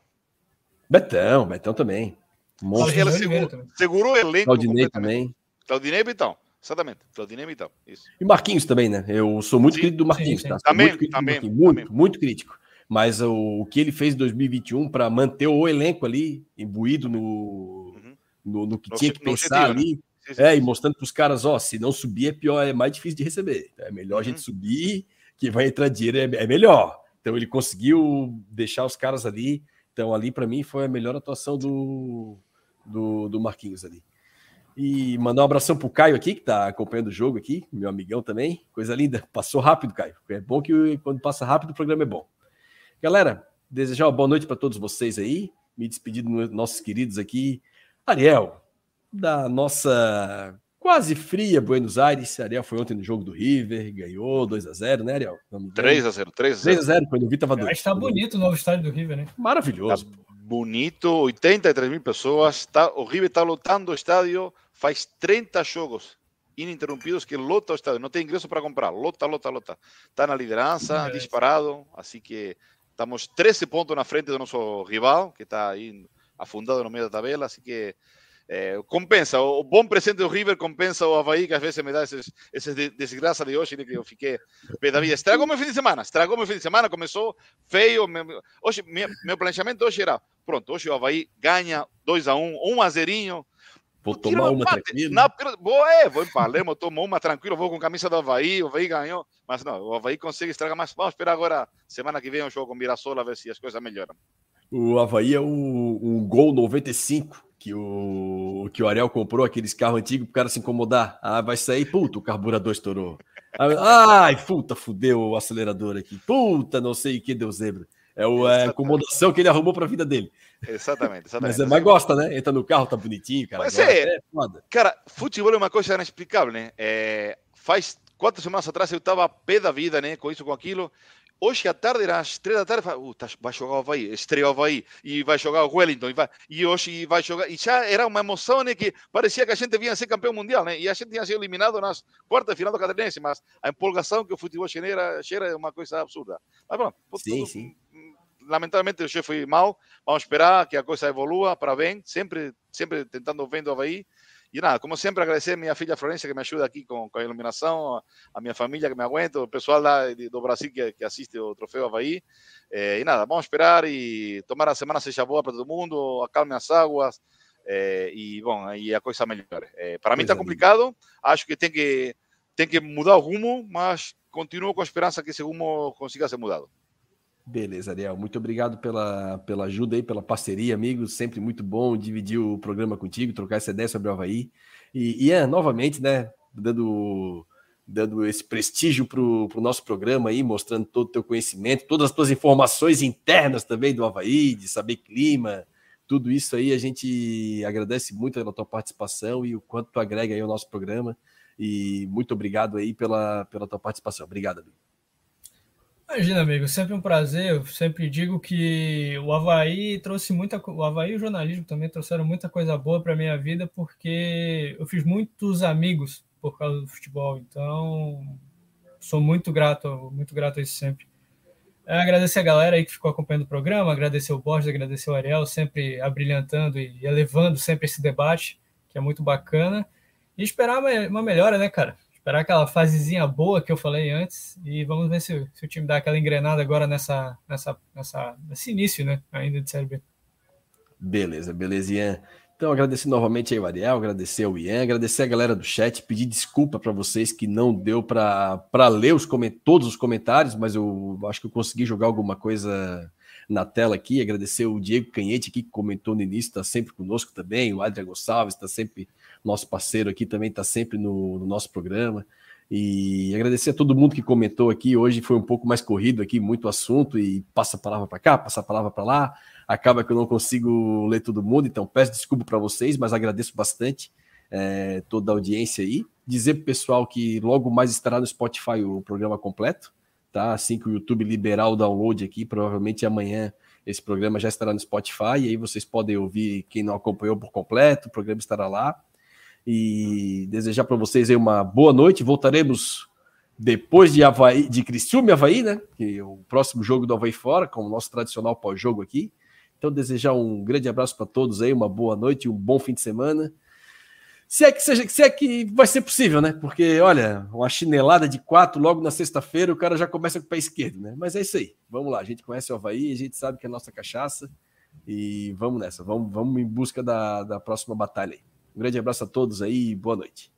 Betão, Betão também. Monstro. segurou, segurou o elenco. Claudinei também. Claudinei e Betão. Exatamente, Claudinei e Betão. Isso. E Marquinhos também, né? Eu sou muito sim, crítico do Marquinhos, sim, sim. tá? Também, muito crítico também, Marquinhos, muito, também. muito crítico. Mas o, o, que ele fez em 2021 para manter o elenco ali, imbuído no, uhum. no, no, que no, tinha que pensar ali. Né? É, e mostrando para os caras, ó, se não subir é pior, é mais difícil de receber. É melhor uhum. a gente subir que vai entrar dinheiro é, é melhor. Então ele conseguiu deixar os caras ali Então ali para mim foi a melhor atuação do, do, do Marquinhos ali. E mandar um abração pro Caio aqui, que tá acompanhando o jogo aqui, meu amigão também. Coisa linda. Passou rápido, Caio. É bom que quando passa rápido o programa é bom. Galera, desejar uma boa noite para todos vocês aí. Me despedir dos nossos queridos aqui. Ariel, da nossa quase fria Buenos Aires. Ariel foi ontem no jogo do River, ganhou 2 a 0 né, Ariel? 3 a 0 3 a 0 3 a 0 quando eu vi tava 2. Mas tá bonito o novo estádio do River, né? Maravilhoso. Tá bonito, 83 mil pessoas. Tá, o River está lotando o estádio faz 30 jogos ininterrumpidos que lota o estádio. Não tem ingresso para comprar. Lota, lota, lota. Está na liderança, é. disparado. Assim que estamos 13 pontos na frente do nosso rival, que está aí afundado no meio da tabela. Assim que é, compensa. O bom presente do River compensa o Havaí, que às vezes me dá esses, esses de, desgraça de hoje, né, que eu fiquei pé da vida. Estragou meu fim de semana, estragou meu fim de semana, começou feio. hoje, meu, meu planejamento hoje era, pronto, hoje o Havaí ganha 2 a 1 um, 1 um a 0 Vou tomar uma tranquilo. Na, vou, é, vou em Palermo, tomou uma tranquilo, vou com camisa do Havaí, o Havaí ganhou. Mas não, o Havaí consegue estragar mais. Vamos esperar agora, semana que vem, o jogo com Mirassol, ver se as coisas melhoram. O Havaí é um, um gol 95 que o, que o Ariel comprou, aqueles carros antigos, para o cara se incomodar. Ah, vai sair, puta, o carburador estourou. Ai, puta, fudeu o acelerador aqui. Puta, não sei o que deu zebra. É, o, é a acomodação que ele arrumou para a vida dele. Exatamente, exatamente. Mas, mas gosta, né? Entra no carro, tá bonitinho, cara. Mas é, é cara, futebol é uma coisa inexplicável, né? É, faz quatro semanas atrás eu estava pé da vida, né? Com isso, com aquilo. Hoje à tarde, às três da tarde, uh, tá, vai jogar o Havaí, estreia o Havaí, e vai jogar o Wellington, e, vai, e hoje vai jogar. E já era uma emoção né, que parecia que a gente vinha ser campeão mundial, né? E a gente tinha sido eliminado nas quartas final do Catarinense, mas a empolgação que o futebol gera, gera é uma coisa absurda. Mas bom, sim, tudo, sim. Lamentavelmente o chefe foi mal, vamos esperar que a coisa evolua para bem, sempre, sempre tentando vendo o Havaí. E nada, como sempre, agradecer a minha filha Florência que me ajuda aqui com, com a iluminação, a minha família que me aguenta, o pessoal lá do Brasil que, que assiste o Troféu Havaí. É, e nada, vamos esperar e tomar a semana seja boa para todo mundo, acalme as águas é, e, bom, aí a coisa melhore. É, para mim está complicado, acho que tem que tem que mudar o rumo, mas continuo com a esperança que esse rumo consiga ser mudado. Beleza, Ariel. Muito obrigado pela, pela ajuda aí, pela parceria, amigo. Sempre muito bom dividir o programa contigo, trocar essa ideia sobre o Havaí. E, Ian, novamente, né, dando, dando esse prestígio para o pro nosso programa aí, mostrando todo o teu conhecimento, todas as tuas informações internas também do Havaí, de saber clima, tudo isso aí. A gente agradece muito pela tua participação e o quanto tu agrega aí ao nosso programa. E muito obrigado aí pela, pela tua participação. Obrigado, amigo. Imagina, amigo, sempre um prazer. Eu sempre digo que o Havaí trouxe muita O Havaí e o jornalismo também trouxeram muita coisa boa para minha vida, porque eu fiz muitos amigos por causa do futebol. Então, sou muito grato, muito grato a isso sempre. É, agradecer a galera aí que ficou acompanhando o programa, agradecer o Borges, agradecer o Ariel, sempre abrilhantando e elevando sempre esse debate, que é muito bacana. E esperar uma melhora, né, cara? Esperar aquela fasezinha boa que eu falei antes e vamos ver se, se o time dá aquela engrenada agora nessa, nessa, nessa, nesse início, né, ainda de Série B. Beleza, beleza, Ian. Então, agradecer novamente aí o Ariel, agradecer o Ian, agradecer a galera do chat, pedir desculpa para vocês que não deu para ler os todos os comentários, mas eu acho que eu consegui jogar alguma coisa na tela aqui. Agradecer o Diego Canhete aqui, que comentou no início, está sempre conosco também, o Adriano Gonçalves está sempre nosso parceiro aqui também está sempre no, no, nosso programa. E agradecer a todo mundo que comentou aqui. Hoje foi um pouco mais corrido aqui, muito assunto, e passa a palavra para cá, passa a palavra para lá. Acaba que eu não consigo ler todo mundo, então peço desculpa para vocês, mas agradeço bastante é, toda a audiência aí. Dizer para o pessoal que logo mais estará no Spotify o programa completo, tá? Assim que o YouTube liberar o download aqui, provavelmente amanhã esse programa já estará no Spotify, e aí vocês podem ouvir quem não acompanhou por completo, o programa estará lá e desejar para vocês aí uma boa noite. Voltaremos depois de Havaí, de Criciúma e Havaí, né? Que é o próximo jogo do Havaí fora, com o nosso tradicional pós-jogo aqui. Então, desejar um grande abraço para todos aí, uma boa noite, um bom fim de semana. Se é que seja, se é que vai ser possível, né? Porque, olha, uma chinelada de quatro logo na sexta-feira, o cara já começa com o pé esquerdo, né? Mas é isso aí. Vamos lá, a gente conhece o Havaí, a gente sabe que é a nossa cachaça. E vamos nessa, vamos, vamos em busca da, da próxima batalha aí. Um grande abraço a todos aí boa noite.